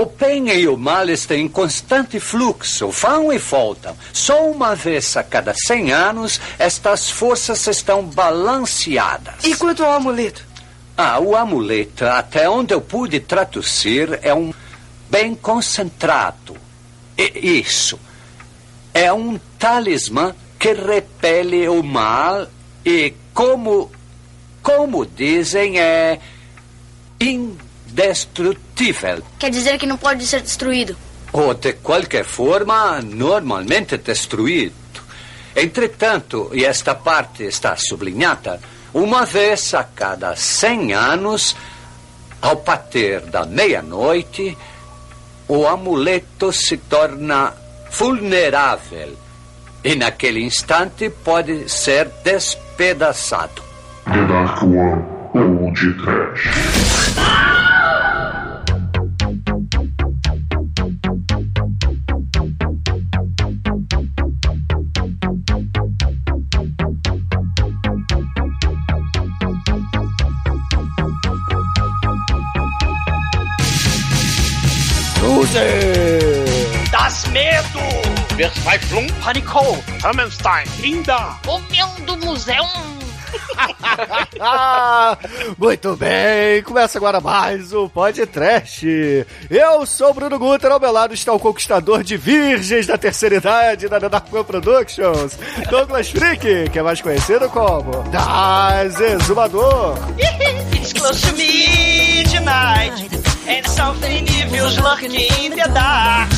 O bem e o mal estão em constante fluxo, vão e voltam. Só uma vez a cada 100 anos, estas forças estão balanceadas. E quanto ao amuleto? Ah, o amuleto, até onde eu pude traduzir, é um bem concentrado. E isso. É um talismã que repele o mal e, como, como dizem, é indestrutível. Quer dizer que não pode ser destruído. Ou, de qualquer forma, normalmente destruído. Entretanto, e esta parte está sublinhada, uma vez a cada cem anos, ao bater da meia-noite, o amuleto se torna vulnerável e naquele instante pode ser despedaçado. The Dark One ou de Trash. Das Medo! Verzweiflung, Panikol, Hammerstein, Linda! Comendo museu. Muito bem, começa agora mais o podcast. Eu sou o Bruno Guter, ao meu lado está o conquistador de virgens da terceira idade da The Dark One Productions, Douglas Freak, que é mais conhecido como Das Exumador. It's close to midnight, and something evil's lurking in the dark.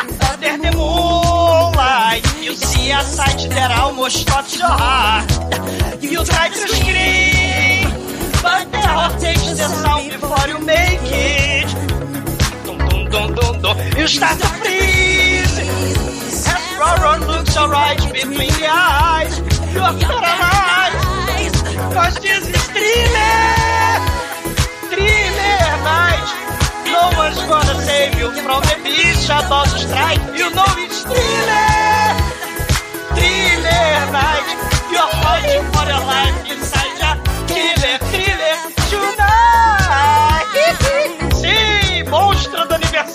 Under the moonlight, you see a sight that almost stops your heart. You try to scream, but the heart takes the sound before you make it. Dum, dum, dum, dum, dum. You start to freeze. Looks alright between the eyes. You're paralyzed. Cause this is. Gonna save you from the beast shadows strike. You know it's thriller. Thriller night. You're fighting for your life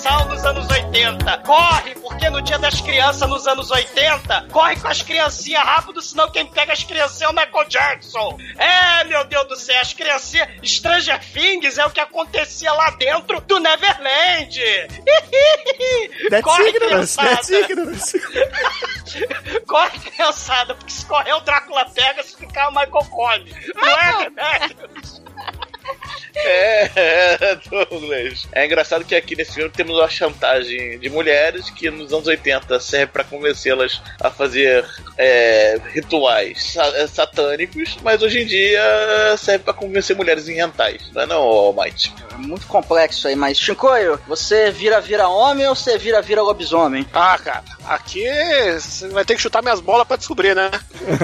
Universal nos anos 80. Corre, porque no dia das crianças nos anos 80, corre com as criancinhas rápido, senão quem pega as criancinhas é o Michael Jackson. É, meu Deus do céu, as criancinhas Stranger Things é o que acontecia lá dentro do Neverland. That's Corre, ignorance, that's ignorance. Corre, criançada, porque se correr o Drácula pega, se ficar o Michael come. Não é, remédio? É, é, Douglas. É engraçado que aqui nesse filme temos uma chantagem de mulheres que nos anos 80 serve pra convencê-las a fazer é, rituais é, satânicos, mas hoje em dia serve pra convencer mulheres em rentais. Não é não, Almighty? É muito complexo aí, mas Shinkoio, você vira vira homem ou você vira vira lobisomem? Ah, cara, aqui você vai ter que chutar minhas bolas pra descobrir, né?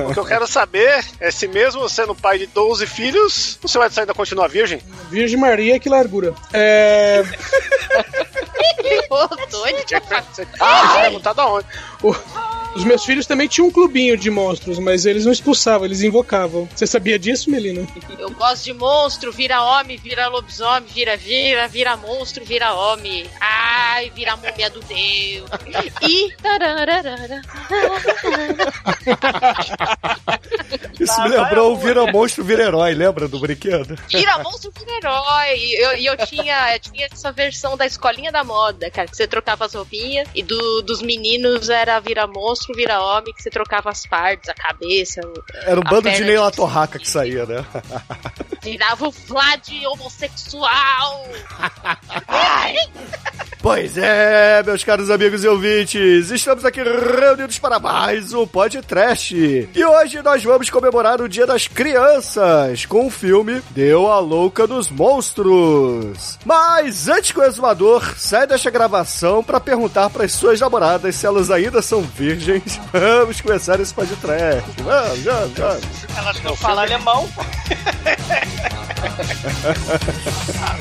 O que eu quero saber é se mesmo sendo pai de 12 filhos, você vai ainda continuar virgem? Virgem Maria, que largura. É. Que você ah, perguntar da onde. o- Os meus filhos também tinham um clubinho de monstros, mas eles não expulsavam, eles invocavam. Você sabia disso, Melina? Eu gosto de monstro, vira homem, vira lobisomem, vira vira, vira monstro, vira homem. Ai, vira múmia do Deus. E. Isso me lembrou o Vira Monstro, Vira Herói, lembra do brinquedo? Vira monstro, vira herói. E eu, e eu tinha, eu tinha essa versão da escolinha da moda, cara, que você trocava as roupinhas. E do, dos meninos era vira monstro, vira homem, que você trocava as partes, a cabeça. Era um bando de perna Ney La Torraca que saía, né? Virava o Vlad homossexual. Pois é, meus caros amigos e ouvintes, estamos aqui reunidos para mais um podcast. E hoje nós vamos comemorar o Dia das Crianças com o filme Deu a Louca dos Monstros. Mas antes que o exumador saia desta gravação para perguntar para as suas namoradas se elas ainda são virgens, vamos começar esse podcast. Vamos, vamos, vamos. Elas não falam alemão.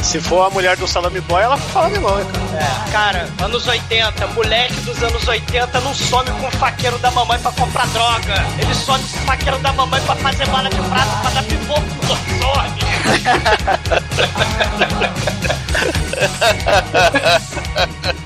Se for a mulher do Salame Boy, ela fala alemão, cara? É, cara, anos 80, moleque dos anos 80 não some com o faqueiro da mamãe pra comprar droga. Ele some com o faqueiro da mamãe pra fazer bala de prata pra dar pipoco pro.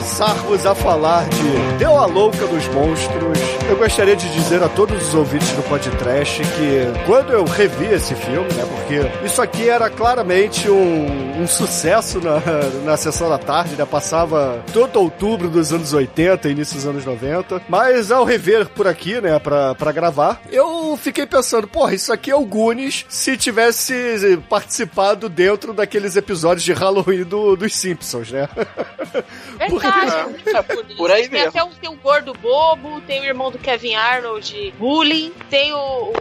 começarmos a falar de Deu a Louca dos Monstros, eu gostaria de dizer a todos os ouvintes do podcast que quando eu revi esse filme, né, porque isso aqui era claramente um, um sucesso na, na sessão da tarde, né, passava todo outubro dos anos 80, início dos anos 90, mas ao rever por aqui, né, pra, pra gravar, eu fiquei pensando, porra, isso aqui é o Goonies se tivesse participado dentro daqueles episódios de Halloween do, dos Simpsons, né? Verdade. Por aí tem mesmo. até o, tem o gordo bobo, tem o irmão do Kevin Arnold, Bullying, tem o, o,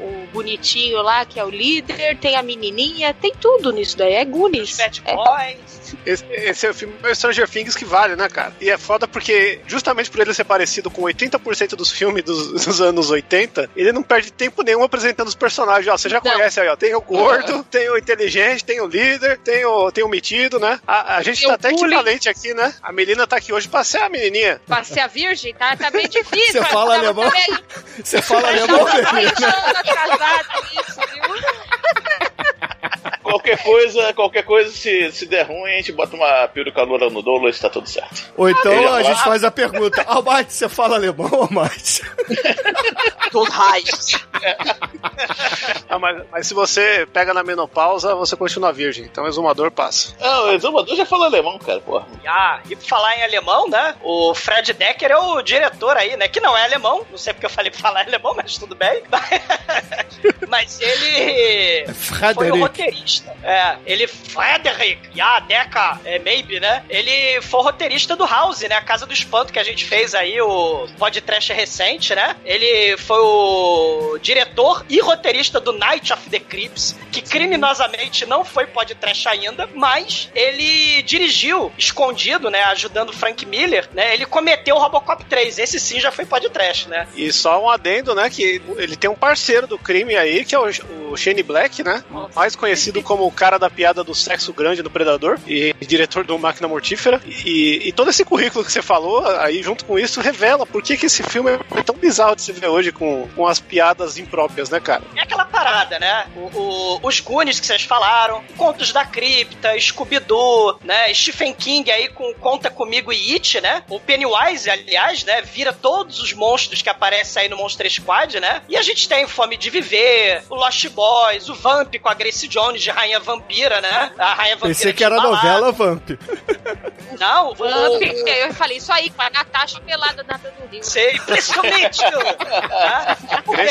o bonitinho lá, que é o líder, tem a menininha, tem tudo nisso daí. É Goonies. Bad É. Boys. Esse, esse é o filme é o Stranger Things que vale, né, cara? E é foda porque, justamente por ele ser parecido com 80% dos filmes dos, dos anos 80, ele não perde tempo nenhum apresentando os personagens. Ó, você já Não. conhece aí, ó. Tem o gordo, tem o inteligente, tem o líder, tem o, tem o metido, né? A, a gente Tem tá até bullying. equivalente aqui, né? A Melina tá aqui hoje pra ser a menininha. Pra ser a virgem, tá, tá bem difícil. Você fala Tava alemão? Você fala alemão, Tava Felipe? três anos atrasado isso, viu? Qualquer coisa, qualquer coisa, se, se der ruim, a gente bota uma peruca loura no Douglas e tá tudo certo. Ou então Ele a gente faz a pergunta: Almighty, você fala alemão, Almighty? Raios. Ah, mas, mas se você pega na menopausa, você continua virgem. Então o exumador passa. Ah, o exumador já fala alemão, cara, porra. Ah, e por falar em alemão, né? O Fred Decker é o diretor aí, né? Que não é alemão. Não sei porque eu falei pra falar alemão, mas tudo bem. mas ele foi o Frederick. Roteirista. É, ele Frederick, ja, Decker, é, maybe, né? Ele foi roteirista do House, né? A Casa do Espanto que a gente fez aí, o podcast recente, né? Ele foi o diretor e roteirista do Night of the Creeps, que criminosamente não foi podcast ainda, mas ele dirigiu escondido, né? Ajudando o Frank Miller, né? Ele cometeu o Robocop 3. Esse sim já foi podcast, né? E só um adendo, né? Que ele tem um parceiro do crime aí, que é o, o Shane Black, né? Mais conhecido como o cara da piada do sexo grande do Predador e diretor do Máquina Mortífera. E, e todo esse currículo que você falou, aí junto com isso, revela por que, que esse filme é tão bizarro de se ver hoje com, com as piadas impróprias, né, cara? É aquela parada, né? O, o- os Goonies que vocês falaram, Contos da Cripta, Scooby-Doo, né? Stephen King aí com Conta Comigo e It, né? O Pennywise, aliás, né? Vira todos os monstros que aparecem aí no Monster Squad, né? E a gente tem Fome de Viver, o Lost Boys, o Vamp com a Grace Jones de Rainha Vampira, né? A Rainha Vampira Pensei que era balada. novela Vamp. Não, o, Vamp, eu falei isso aí, com a Natasha pelada na do Rio. Sei, principalmente. né?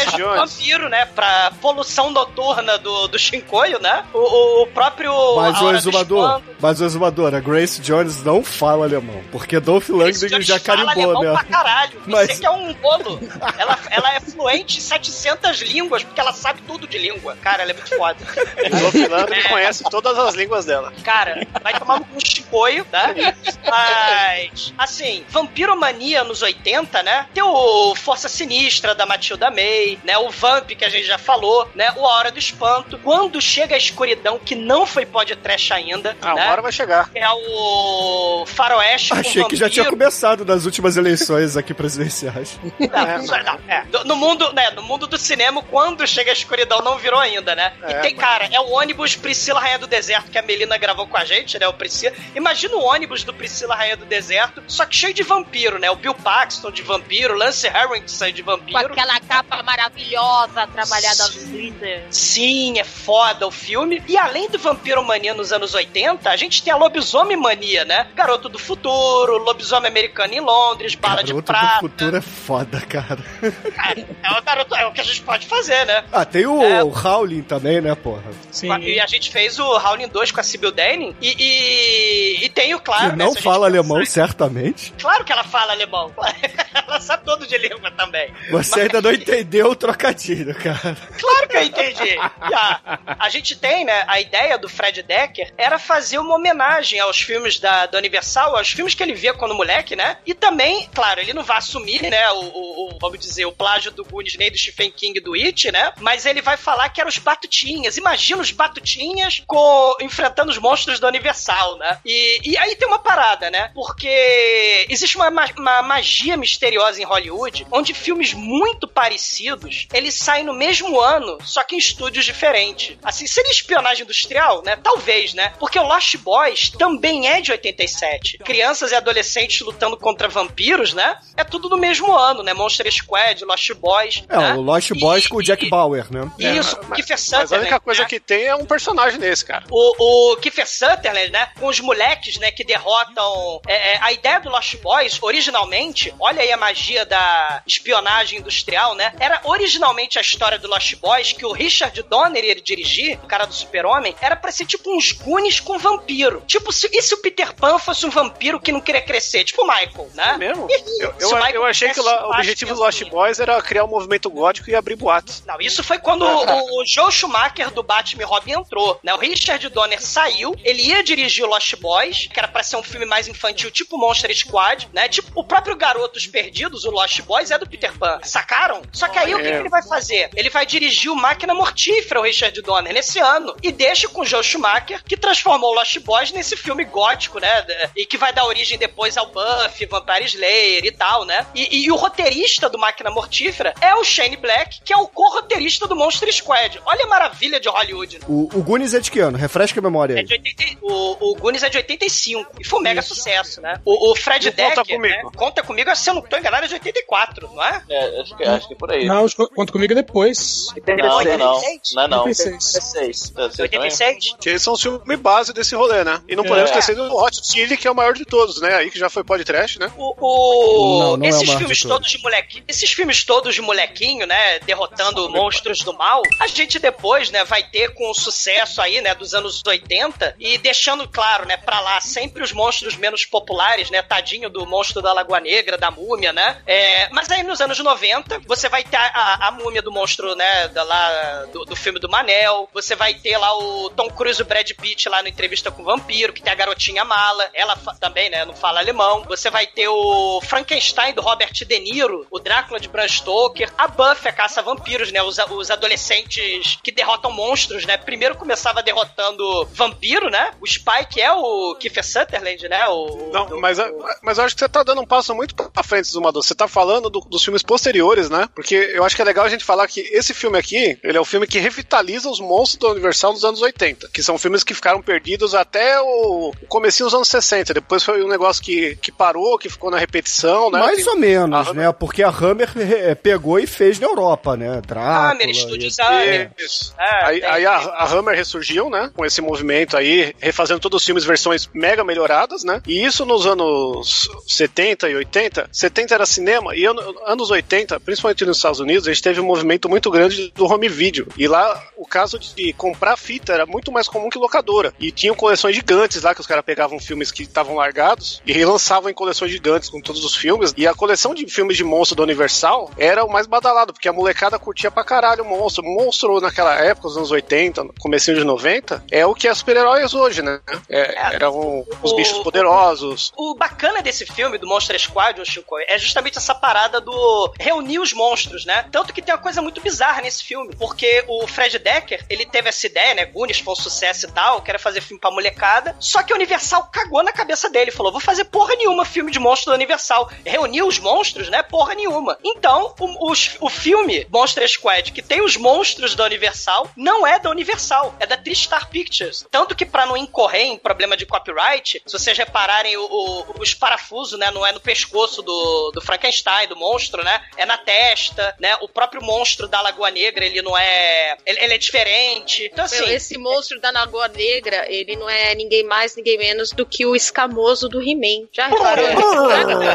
Do Jones. vampiro, né? Pra poluição noturna do, do Shinkoio, né? O, o próprio. Mas A o exumador, mas o exumador, a Grace Jones não fala alemão, porque Dolph Lundgren já fala carimbou, alemão né? pra caralho. Mas- Você que é um bolo. Ela, ela é fluente em 700 línguas, porque ela sabe tudo de língua. Cara, ela é muito foda. O Dolph Lundgren conhece todas as línguas dela. Cara, vai tomar um chicoio, tá? Mas, assim, Vampiromania nos 80, né? Tem o Força Sinistra da Matilda May, né? O Vamp, que a gente já falou, né? O A Hora do Espanto. Quando chega a escuridão, que não foi podcast ainda, Ah, né? uma hora vai chegar. É o Faroeste com Achei que já tinha começado nas últimas eleições aqui presidenciais. Não, não, não, é. No- No mundo, né, no mundo do cinema, quando chega a escuridão, não virou ainda, né? e É, tem, mas- cara, é o ônibus Priscila Rainha do Deserto que a Melina gravou com a gente, né? O Priscila. Imagina o ônibus do Priscila Rainha do Deserto, só que cheio de vampiro, né? O Bill Paxton de vampiro, Lance Harrison de Com vampiro. aquela capa maravilhosa, trabalhada no glitter. Sim, é foda o filme. E além do Vampiro Mania nos anos 80, a gente tem a Lobisomem Mania, né? Garoto do Futuro, Lobisomem Americano em Londres, Bala de Garoto Prata. do futuro é foda, cara. Cara, é o garoto, é o que a gente pode fazer, né? Ah, tem o É. Howling também, né, porra? Sim. E a gente fez o Howling 2 com a Sibyl Denning. E, e, e tenho, claro. que né, não gente fala pensar- alemão, certamente. Claro que ela fala alemão. ela sabe todo de língua também. Você ainda não entendeu o trocadilho, cara. Claro que eu entendi. A, a gente tem, né, a ideia do Fred Decker era fazer uma homenagem aos filmes da, da Universal, aos filmes que ele via quando moleque, né? E também, claro, ele não vai assumir, né, o, o- o- vamos dizer, o plágio do Goonies nem do Stephen King do It, né? Mas ele vai falar que eram os Batutinhas. Imagina os Batutinhas com, enfrentando os monstros da Universal, né? E, e aí tem uma parada, né? Porque existe uma, ma- uma magia misteriosa em Hollywood, onde filmes muito parecidos, eles saem no mesmo ano, só que em estúdios diferentes. Assim, seria espionagem industrial, né? Talvez, né? Porque o Lost Boys também é de 87. Crianças e adolescentes lutando contra vampiros, né? É tudo no mesmo ano, né? Monster Squad, Lost Boys. É, né? o Lost Boys com o Jack Bauer, né? Isso, o Kiefer Mas a Sutherland. única coisa né? que tem é um personagem nesse, cara. O, o Kiefer Sutherland, né? Com os moleques, né? Que derrotam. é, é, a ideia do Lost Boys, originalmente, olha aí a magia da espionagem industrial, né? Era originalmente a história do Lost Boys que o Richard Donner ia dirigir, o cara do Super-Homem, era pra ser tipo uns Goonies com vampiro. Tipo, se, e se o Peter Pan fosse um vampiro que não queria crescer? Tipo o Michael, né? É mesmo? E- Eu, eu, eu achei que o o objetivo do Lost. Boys era criar um movimento gótico e abrir boatos. Não, isso foi quando o, o Joe Schumacher do Batman Robin entrou, né? O Richard Donner saiu, ele ia dirigir o Lost Boys, que era pra ser um filme mais infantil, tipo Monster Squad, né? Tipo, o próprio Garotos Perdidos, o Lost Boys, é do Peter Pan. Sacaram? Só que aí o que, que ele vai fazer? Ele vai dirigir o Máquina Mortífera, o Richard Donner, nesse ano, e deixa com o Joe Schumacher, que transformou o Lost Boys nesse filme gótico, né? E que vai dar origem depois ao Buffy, Vampire Slayer e tal, né? E, e o roteirista do Máquina Mortífera é o Shane Black, que é o co-roteirista do Monster Squad. Olha a maravilha de Hollywood. O, o Goonies é de que ano? Refresca a memória É aí. de 80, o, o Goonies é de 85 e foi um mega sucesso, né? O, o Fred E Conta Comigo? né? Conta comigo, se eu não tô enganado, é de 84, não é? É, acho que, acho que é por aí. Não, conta comigo depois. Não, não, não. Não, é não. 86. 86. 86? Que eles são o filme base desse rolê, né? E não podemos É. esquecer do Hot Chili, que é o maior de todos, né? Aí que já foi podcast, né? O, o- Não, não é o esses maior filmes de todos. todos de molequinho, esses filmes todos de molequinho, né, derrotando monstros do mal, a gente depois, né, vai ter com o sucesso aí, né, dos anos 80 e deixando claro, né, pra lá sempre os monstros menos populares, né, tadinho do monstro da Lagoa Negra, da múmia, né, é, mas aí nos anos 90 você vai ter a, a- a múmia do monstro, né, da, lá, do, do filme do Manel, você vai ter lá o Tom Cruise e o Brad Pitt lá no Entrevista com o Vampiro, que tem a garotinha mala, ela também, né, não fala alemão, você vai ter o Frankenstein do Robert De Niro, o Drácula de Bram Stoker, a Buffy, a caça-vampiros, né, os, os adolescentes que derrotam monstros, né, primeiro começava derrotando vampiro, né, o Spike é o Kiefer Sutherland, né, o... Não, do- mas, mas eu acho que você tá dando um passo muito pra frente, Zumador. Você tá falando do- dos filmes posteriores, né? Porque eu acho que é legal a gente falar que esse filme aqui, ele é o filme que revitaliza os monstros da Universal dos anos 80, que são filmes que ficaram perdidos até o, o comecinho dos anos 60. Depois foi um negócio que, que parou, que ficou na repetição, né? Mais Tem- ou menos, a- né? Porque a Hammer eh, pegou e fez na Europa, né? Drácula. Hammer, Studios e- Hammer. É, aí aí a, a Hammer ressurgiu, né? Com esse movimento aí, refazendo todos os filmes versões mega melhoradas, né? E isso nos anos 70 e 80. 70 era cinema e ano- anos 80, principalmente nos Estados Unidos, a gente teve um movimento muito grande do home video. E lá o caso de comprar fita era muito mais comum que locadora. E tinham coleções gigantes lá que os caras pegavam filmes que estavam largados e relançavam em coleções gigantes com todos os filmes. E a coleção de filmes de monstro da Universal era o mais badalado, porque a molecada curtia pra caralho o monstro. Monstro naquela época, nos anos 80, comecinho de 90, é o que é super-heróis hoje, né? É, eram os o- bichos poderosos. O bacana desse filme, do Monster Squad, o Chico, é justamente essa parada do reunir os monstros, né? Tanto que tem uma coisa muito bizarra nesse filme, porque o Fred Decker, ele teve essa ideia, né? Goonies foi um sucesso e tal, quero fazer filme pra molecada, só que a Universal cagou na cabeça dele, falou, vou fazer porra nenhuma filme de monstro da Universal. Reunir os monstros, né? Porra nenhuma. Então, o, os- o filme Monster Squad, que tem os monstros da Universal, não é da Universal, é da Tristar Pictures. Tanto que pra não incorrer em problema de copyright, se vocês repararem o- o- os parafusos, né, não é no pescoço do, do Frankenstein, do monstro, né, é na testa, né, o próprio monstro da Lagoa Negra, ele não é, ele, ele é diferente. Então assim, Meu, esse monstro da Lagoa Negra, ele não é ninguém mais, ninguém menos do que o escamoso do He-Man. Já reparou?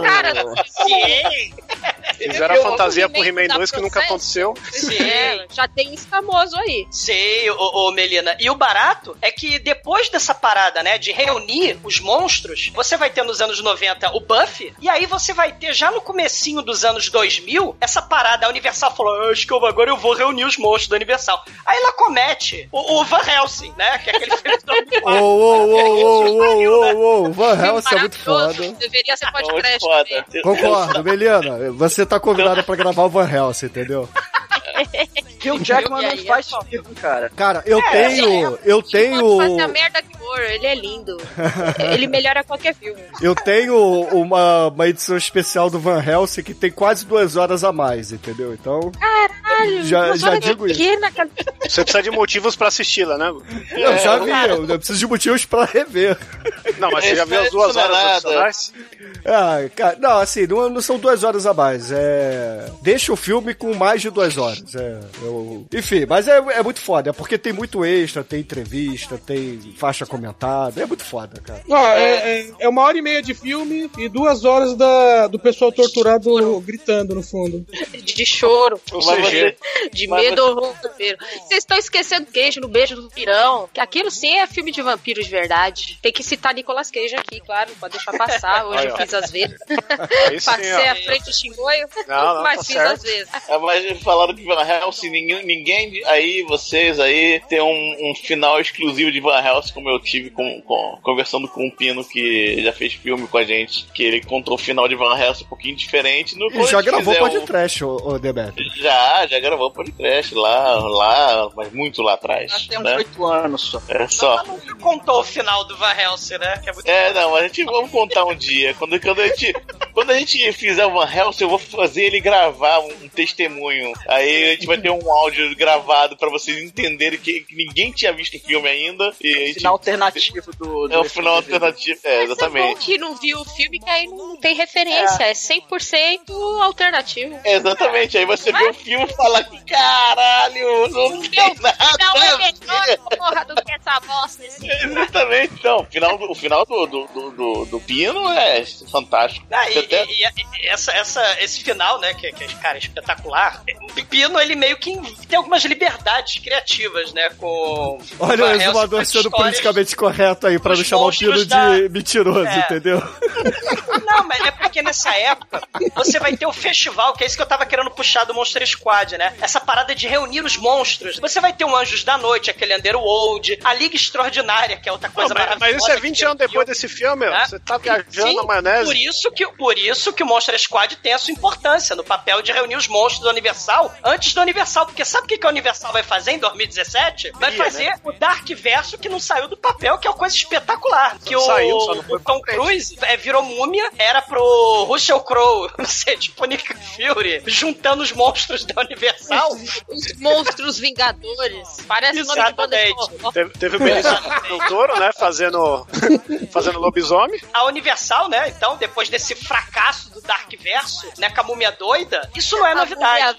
Cara sim, Fizeram a fantasia pro He-Man 2 que nunca aconteceu. É, já tem escamoso aí. Sei, ô, ô, Melina. E o barato é que depois dessa parada, né, de reunir os monstros, você vai ter nos anos 90 o Buffy, e aí você vai ter já no comecinho dos anos 2000 essa parada. A Universal falou: "Ah, acho que eu- agora eu vou reunir os monstros da Universal. Aí ela comete o, o Van Helsing, né? Que é aquele filme do Ô, ô, ô, ô, ô, ô, ô, Van Helsing é muito foda. Deveria ser podcast. foda. Concordo, Melina. Você tá convidada pra gravar o Van Helsing, entendeu? Hugh Jackman E não faz é filme, cara. Cara, eu tenho. Eu Pode tenho. fazer a merda que for, ele é lindo. ele melhora qualquer filme. Eu tenho uma, uma edição especial do Van Helsing que tem quase duas horas a mais, entendeu? Então. Caralho, Já- já de digo isso. Você precisa de motivos pra assisti-la, né? Eu já vi, eu, eu preciso de motivos pra rever. Não, mas você já viu as duas é horas adicionais? Ah, cara, não, assim, não, não são duas horas a mais. É. Deixa o filme com mais de duas horas. É, eu- Enfim, mas é, é muito foda, é porque tem muito extra, tem entrevista, tem faixa comentada. É muito foda, cara. É, é- é uma hora e meia de filme e duas horas da, do pessoal torturado gritando no fundo. de choro, Ou você- de Mas medo horror vampiro. Vocês estão esquecendo queijo no beijo do pirão. Que aquilo sim é filme de vampiro de verdade. Tem que citar Nicolas Cage aqui, claro, não pode deixar passar. Hoje Aí, eu fiz as vezes. Aí sim, Passei ó. à frente do xingoio, Não, não, mas tá fiz certo. as vezes. É, mas falaram que Van Helsing, ninguém, ninguém aí, vocês aí, tem um, um final exclusivo de Van Helsing, como eu tive com, com- conversando com o Pino, que já fez filme com a gente, que ele contou o final de Van Helsing um pouquinho diferente. No, E já gravou fizer pode um- ô, ô Demetrio. Já, já gravou podcast lá, lá, mas muito lá atrás. Nós temos né? oito anos só. É só. Ela nunca contou o final do Van Helsing, né? Que é muito É, não, a gente vamos contar um dia. Quando, quando, a, gente, quando a gente fizer o Van Helsing, eu vou fazer ele gravar um, um testemunho. Aí a gente vai ter um áudio gravado pra vocês entenderem que, que ninguém tinha visto o filme ainda. E a gente, Final alternativo do. do É o final filme. alternativo. É, Mas é bom exatamente. que não viu o filme, que aí não tem referência. É, 100% alternativo. É, exatamente. Aí você vê o filme e fala: caralho, não tem nada. Não é a ver." melhor, porra, do que essa bosta. Esse... Exatamente, então, o final, do- o final do, do, do, do, do Pino é fantástico. Ah, e, Até- e- e essa, essa, esse final, né, que, que cara, é espetacular. O Pepino, ele meio que tem algumas liberdades criativas, né, com... Olha o exumador sendo politicamente correto aí, pra não chamar o Pino monstros de da- mentiroso, É. entendeu? Não, mas é porque nessa época você vai ter o festival, que é isso que eu tava querendo puxar do Monster Squad, né? Essa parada de reunir os monstros. Você vai ter o Anjos da Noite, aquele Underworld, a Liga Extraordinária, que é outra Não, coisa mas, mas maravilhosa. isso é que 20 tem anos no depois filme. desse filme, Né? você tá viajando Sim, na maionese. Por isso, que, por isso que o Monster Squad tem a sua importância no papel de reunir os monstros do Universal antes do Universal. Porque sabe o que, que a Universal vai fazer em 2017? Vai Ia, fazer o Dark Verso que não saiu do papel, que é uma coisa espetacular. Que o, Saiu, só não foi o Tom. Cruise é, virou múmia, era pro Russell Crowe ser tipo Nick Fury, juntando os monstros da Universal. Os monstros vingadores. Parece o nome de banda Exatamente. Teve, teve o Benício Del Toro, né? Fazendo, fazendo lobisomem. A Universal, né? Então, depois desse fracasso Dark Verso, né? Com a múmia doida, isso não é novidade.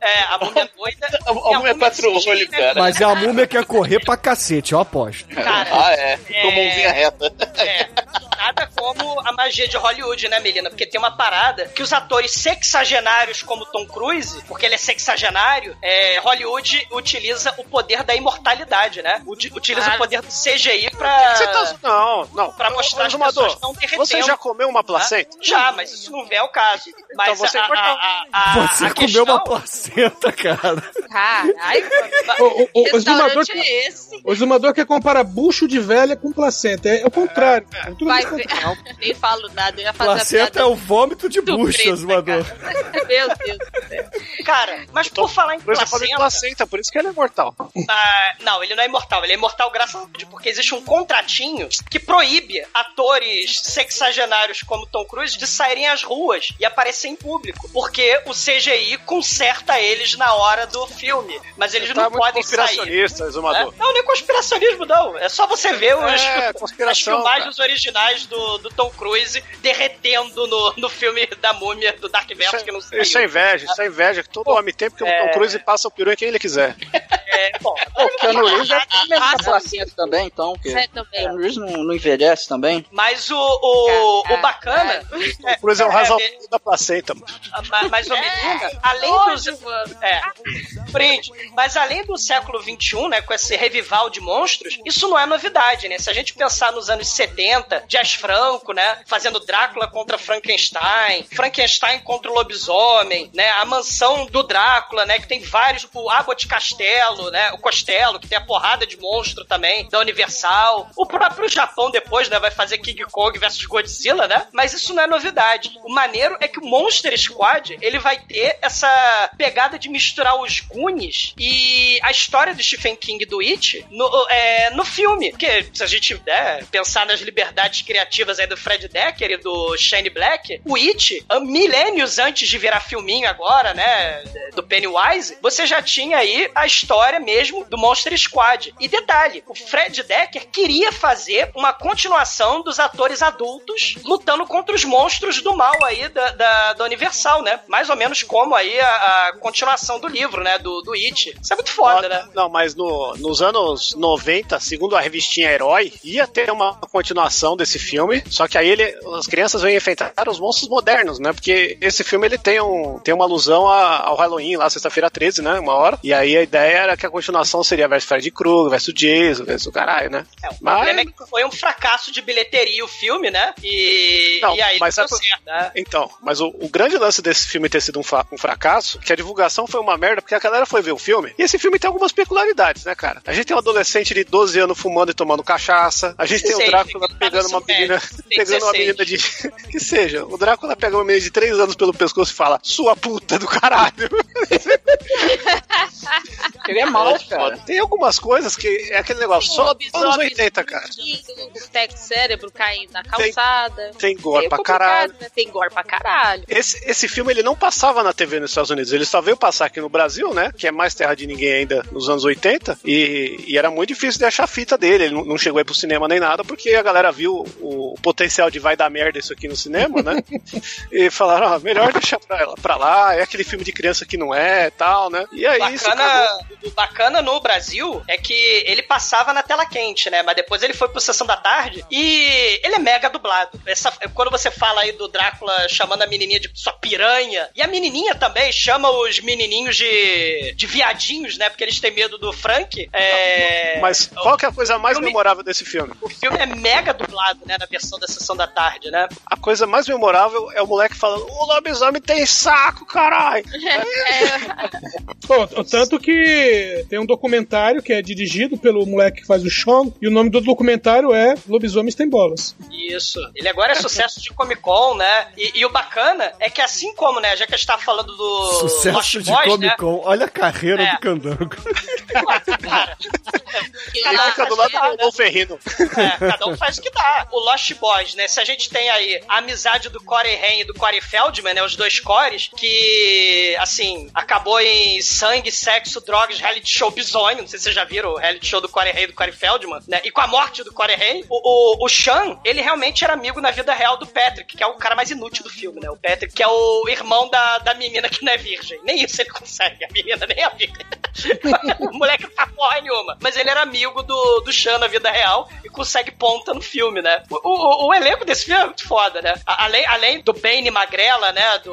É, a múmia doida. A, a múmia quatro sim, olhos, né? cara. Mas é a múmia que quer correr pra cacete, eu aposto. Cara, Ah, é. É. Com mãozinha reta. É, nada como a magia de Hollywood, né, Melina? Porque tem uma parada que os atores sexagenários como Tom Cruise, porque ele é sexagenário, é, Hollywood utiliza o poder da imortalidade, né? Uti- Utiliza Claro. o poder do CGI pra, Você tá. Não, não. pra mostrar as Exumador, pessoas não derretendo. Você já comeu uma placenta? Tá? Já, mas isso não é o caso. Mas Então você a, é mortal. a, a, a, Você a comeu questão- uma placenta, cara. Caralho, O, restaurante é esse? o exumador quer comparar bucho de velha com placenta. É, é o contrário. É tudo Vai ver. Nem falo nada, eu ia fazer a Placenta é o vômito de bucho, exumador. cara. Meu Deus do céu. Cara, mas por falar em eu falei placenta... placenta, por isso que ele é mortal. Ah, não, ele não é imortal. Ele é imortal graças a Deus, porque existe um contratinho que proíbe atores sexagenários como Tom Cruise de saírem às ruas e aparecer em público. Porque o CGI conserta eles na hora do filme. Mas eles tá não podem sair. conspiracionista, né? exumador. Não, nem conspiracionismo, não. É só você ver os, É, as filmagens originais do, do Tom Cruise derretendo no, no filme da múmia do Dark Verso que não saiu. Isso é inveja, isso é inveja que todo homem tem, porque É. o Tom Cruise passa o peru em quem ele quiser. É, bom, O Keanu Reeves é mesmo placenta também, então. Porque É, também. Keanu Reeves não, não envelhece também. mas o, o, o bacana. O Cruise é o rasal da placenta. mano. Ma- Mas, menina, além dos. É, prende. Mas além do século XXI, né, com esse revival de monstros, isso não é novidade, né? Se a gente pensar nos anos 70, Dias Franco, né, fazendo Drácula contra Frankenstein, Frankenstein contra o lobisomem, né, a mansão do Drácula, né, que tem vários, o Abbott Castelo, né, o Costello, que tem a porrada de monstro também, da Universal. O próprio Japão depois, né, vai fazer King Kong versus Godzilla, né? Mas isso não é novidade. O maneiro é que o Monster Squad, ele vai ter essa pegada de misturar os Goonies e a história do Stephen King do It no, é, no filme. Porque se a gente né, pensar nas liberdades criativas aí do Fred Decker e do Shane Black, o It, milênios antes de virar filminho agora, né, do Pennywise, você já tinha aí a história mesmo do Monster Squad. E detalhe, o Fred Decker queria fazer uma continuação dos atores adultos lutando contra os monstros do mal aí da, da, da Universal, né? Mais ou menos como aí a, a continuação do livro, né? Do, do It. Isso é muito foda, né? Não, mas no- nos anos 90, segundo a revistinha Herói, ia ter uma continuação desse filme, só que aí ele, as crianças vêm enfrentar os monstros modernos, né? Porque esse filme ele tem, um, tem uma alusão a- ao Halloween, lá sexta-feira 13, né? Uma hora. E aí a ideia era que a continuação seria versus Freddy Krueger, versus Jason, versus o caralho, né? É, o Mas- problema é que foi um fracasso de bilheteria o filme, né? E, Não, e aí mas deu sabe- certo, né? Então, mas o, o grande lance desse filme ter sido um, fa- um fracasso, que a divulgação foi uma merda, porque a galera foi ver o filme. E esse filme tem algumas peculiaridades, né, cara? A gente tem um adolescente de 12 anos fumando e tomando cachaça. A gente tem o Sei, Drácula pegando uma menina. tem Pegando uma 16. menina de. que seja. O Drácula pega uma menina de 3 anos pelo pescoço e fala: Sua puta do caralho. Ele é mal, cara. Tem algumas coisas que é aquele negócio, só anos 80, cara. O cérebro caindo na calçada. Tem gore Meio pra caralho. né? Tem gore pra caralho. Esse, esse filme ele não passava na TV nos Estados Unidos, ele só veio passar aqui no Brasil, né? Que é mais terra de ninguém ainda nos anos 80. E, e era muito difícil de achar a fita dele. Ele não, chegou aí pro cinema nem nada, porque a galera viu o, o potencial de vai dar merda isso aqui no cinema, né? e falaram, ó, melhor deixar pra, ela- pra lá, é aquele filme de criança que não é e tal, né? E aí isso acabou. bacana, o bacana no Brasil é que ele passava na tela quente, né? Mas depois ele foi pro Sessão da Tarde e ele é mega dublado. Essa, quando você fala aí do Drácula chamando a menininha de sua piranha, e a menininha também chama os menininhos de, de viadinhos, né? Porque eles têm medo do Frank. É... Mas qual que é a coisa mais filme- memorável desse filme? O filme é mega dublado, né? Na versão da Sessão da Tarde, né? A coisa mais memorável é o moleque falando: O lobisomem tem saco, caralho! Pô, tanto que tem um documentário que é dirigido pelo moleque que faz o Sean, e o nome do documentário é Lobisomens Tem Bolas. Isso. Ele agora é sucesso de Comic Con, né? E, e o bacana é que assim como, né, já que a gente tá falando do Sucesso Lost de Boys, Comic né? Con. Olha a carreira É. do Candango. Ele fica do lado do Dom Ferrino. É, cada um faz o que dá. O Lost Boys, né? Se a gente tem aí a amizade do Corey Haim e do Corey Feldman, né? Os dois Cores, que, assim, acabou em sangue, sexo, drogas, reality show bizonho. Não sei se vocês já viram o reality show do Corey Haim e do Corey Feldman, né? E com a morte do Corey Haim, o, o, o Sean, ele realmente era amigo na vida real do Patrick, que é o cara mais inútil do filme, né? O Patrick, que é o irmão da, da menina que não é virgem. Nem isso ele consegue, a menina nem a virgem. o moleque não faz porra nenhuma. Mas ele era amigo do, do Sean na vida real e consegue ponta no filme, né? O, o, o elenco desse filme é muito foda, né? Além, além do Bane Magrela, né? Do,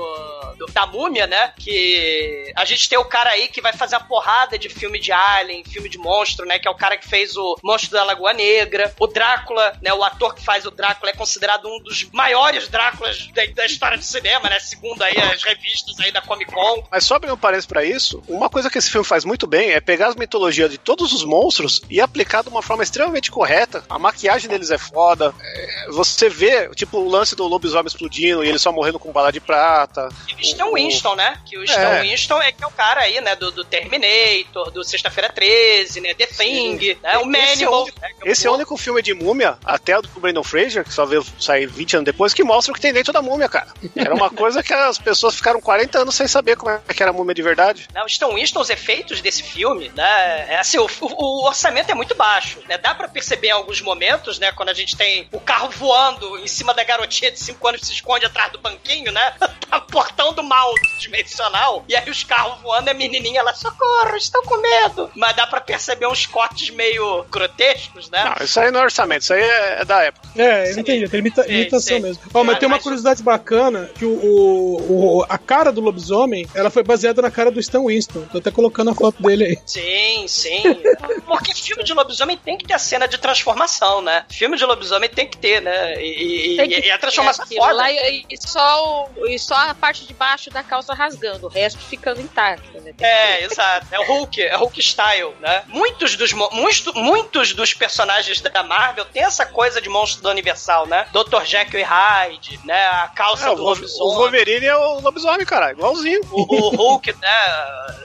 do- da múmia, né? Que a gente tem o cara aí que vai fazer a porrada de filme de Alien, filme de monstro, né? Que é o cara que fez o Monstro da Lagoa Negra. O Drácula, né? O ator que faz o Drácula é considerado um dos maiores Dráculas da, da história do cinema, né? Segundo aí as revistas aí da Comic Con. Mas só abrindo um parênteses pra isso, uma coisa que esse filme faz muito bem é pegar as mitologias de todos os monstros e aplicar de uma forma extremamente correta. A maquiagem deles é foda. É, você vê, tipo, o lance do lobisomem explodindo e ele só morrendo com bala de prata. Stan o- Winston, né? Que o Stan É. Winston é que é o cara aí, né? Do, do Terminator, do Sexta-feira 13, né? The Thing, né? O Esse é o Manimal. único- Esse é o único filme de múmia, até o do Brandon Fraser, que só veio sair 20 anos depois, que mostra o que tem dentro da múmia, cara. Era uma coisa que as pessoas ficaram 40 anos sem saber como é que era a múmia de verdade. O Stan Winston, os efeitos desse filme, né? É assim, o, o- orçamento é muito baixo, né? Dá pra perceber em alguns momentos, né? Quando a gente tem o carro voando em cima da garotinha de 5 anos que se esconde atrás do banquinho, né? Tá o portão do mal dimensional. E aí os carros voando, e a menininha lá, socorro, estou com medo. Mas dá pra perceber uns cortes meio grotescos, né? Não, isso aí não é orçamento, isso aí é, é da época. É, eu entendi, tem imita- imitação sei. mesmo. Ó, mas Mas- tem uma mas- curiosidade bacana, que o, o- o- a cara do lobisomem, ela foi baseada na cara do Stan Winston. Tô até colocando a foto dele aí. Sim, sim. Porque filme de lobisomem tem que ter a cena de transformação, né? Filme de lobisomem tem que ter, né? E, e- que e a transformação é foda. lá e, e só o- e só a parte de baixo da calça rasgando, o resto ficando intacto, né? Tem É, exato. É o Hulk, é o Hulk style, né? Muitos dos, mo- muitos, dos personagens da Marvel tem essa coisa de monstro da Universal, né? Dr. Jekyll e Hyde, né? A calça É, do lobisomem. o Wolverine é o lobisomem, cara, igualzinho. O, o Hulk, né?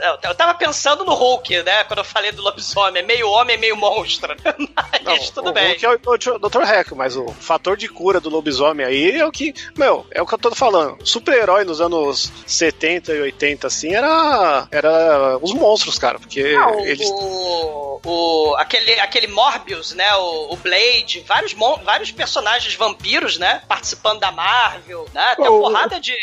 Eu, eu tava pensando no Hulk, né? Quando eu falei do lobisomem. É meio homem, meio monstro. Mas Não, tudo o bem. Hulk é o, Dr. Hack, mas o fator de cura do lobisomem aí é o que. Meu, é o que eu tô falando. Super-herói nos anos 70 e 80, assim, era. Era os monstros, cara. Porque Ah, o, eles. o, o- aquele, aquele Morbius, né? O, o Blade, vários, vários personagens vampiros, né? Participando da Marvel, né? Tem uma O- porrada de.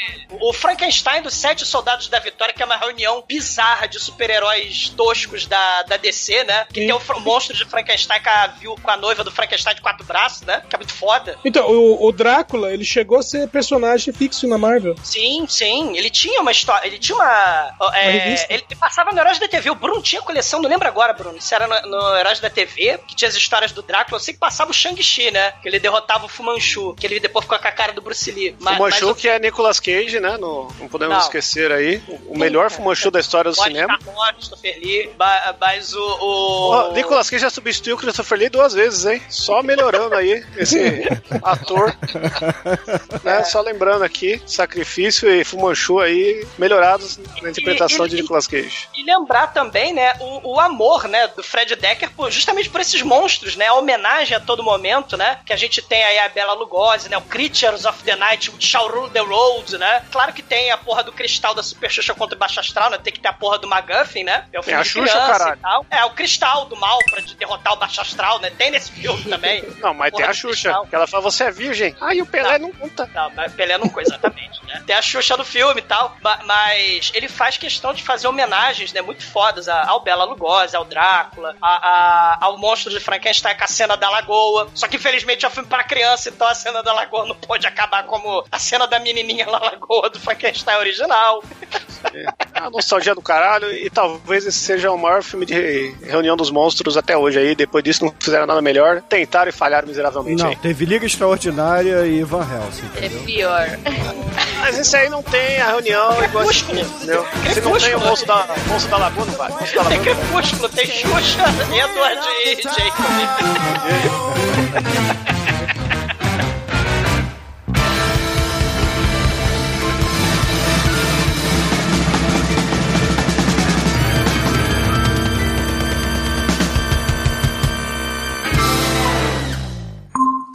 O Frankenstein dos Sete Soldados da Vitória, que é uma reunião bizarra de super-heróis toscos da, da DC, né? Que Sim. tem o monstro de Frankenstein com a, viu- com a noiva do Frankenstein de quatro braços, né? Que é muito foda. Então, o, o Drácula, ele chegou a ser personagem fixo na Marvel. Sim, sim. Ele tinha uma história. Ele tinha uma. é, revista? ele passava no Heróis da TV. O Bruno tinha coleção, não lembro agora, Bruno. Se era no, no Heróis da TV, que tinha as histórias do Drácula. Eu sei que passava o Shang-Chi, né? Que ele derrotava o Fumanchu. Que ele depois ficou com a cara do Bruce Lee. O Fumanchu, que é Nicolas Cage, né? No- não podemos Não. esquecer aí. O melhor Fumanchu da história do Pode cinema. morto, Christopher Lee. Mas o. o... Nicolas Cage já substituiu o Christopher Lee duas vezes, hein? Só melhorando aí esse ator. né? Só lembrando aqui, Sacrifício e Fumanchu aí melhorados na interpretação E- e- de Nicolas Cage. E lembrar também, né, o, o amor, né, do Fred Decker, por- justamente por esses monstros, né, a homenagem a todo momento, né, que a gente tem aí a Bela Lugosi, né, o Creatures of the Night, o Shall Rule the Road, né, claro que tem a porra do cristal da Super Xuxa contra o Baixo Astral, né, tem que ter a porra do McGuffin, né, é o Tem a Xuxa, caralho. e tal. É, o cristal do mal pra de- derrotar o Baixo Astral, né, tem nesse filme também. Não, mas Porra tem a Xuxa, cristal. que ela fala, você é virgem. Ai, o Pelé não conta. Não, mas Pelé não coisa exatamente, né? Tem a Xuxa no filme e tal, ma- mas ele faz questão de fazer homenagens, né, muito fodas ao Bela Lugosi, ao Drácula, a- a- ao monstro de Frankenstein com a cena da lagoa. Só que infelizmente é um filme pra criança, então a cena da lagoa não pode acabar como a cena da menininha na lagoa do Frankenstein original. É uma nostalgia do caralho e talvez esse seja o maior filme de reunião dos monstros até hoje aí. Depois disso não fizeram nada melhor. Tentaram e falharam miseravelmente Não, aí. teve Liga Extraordinária e Van Helsing. É pior. Mas esse aí não tem a reunião igual esse filme, entendeu? Se não tem o monstro da, monstro da lagoa, não vai. Monstro da Tem lagoa, Crepúsculo, tem Xuxa, Edward e Jacob.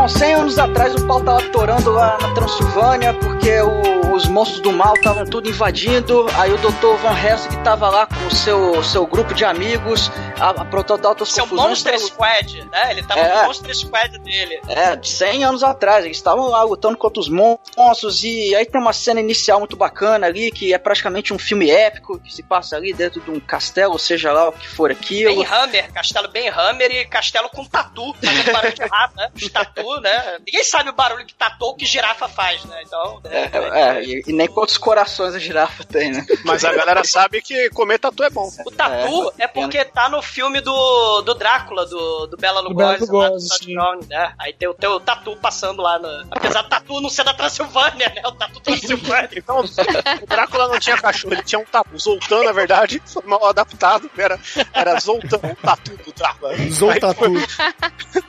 Bom, 100 anos atrás o pau tava torando lá na Transilvânia porque o- os monstros do mal estavam tudo invadindo. Aí o Dr. Van Helsing tava lá com o seu, seu grupo de amigos, a- aprontando altas Seu confusões. Monster pelo- Squad, né? Ele tava É. no Monster Squad dele. É, de 100 anos atrás, eles estavam lá lutando contra os monstros e aí tem uma cena inicial muito bacana ali, que é praticamente um filme épico, que se passa ali dentro de um castelo, seja lá o que for aquilo. Ben Hammer, castelo Ben Hammer e castelo com tatu, fazendo barulho de rato, né? Os tatu, né? Ninguém sabe o barulho que tatu ou que girafa faz, né? Então. É, é, e, e nem quantos corações a girafa tem, né? Mas a galera sabe que comer tatu é bom. O tatu é, porque tá no, filme do, do Drácula, do, do Bela Do Lugosi, lá do. Browning, né? Aí tem o teu tatu passando lá, no, apesar do tatu não ser da Transilvânia, né? O tatu Transilvânia. Então, o Drácula não tinha cachorro, ele tinha um tatu. Zoltan, na verdade, foi mal adaptado. Era, era Zoltan, o tatu do Drácula. Zoltatu.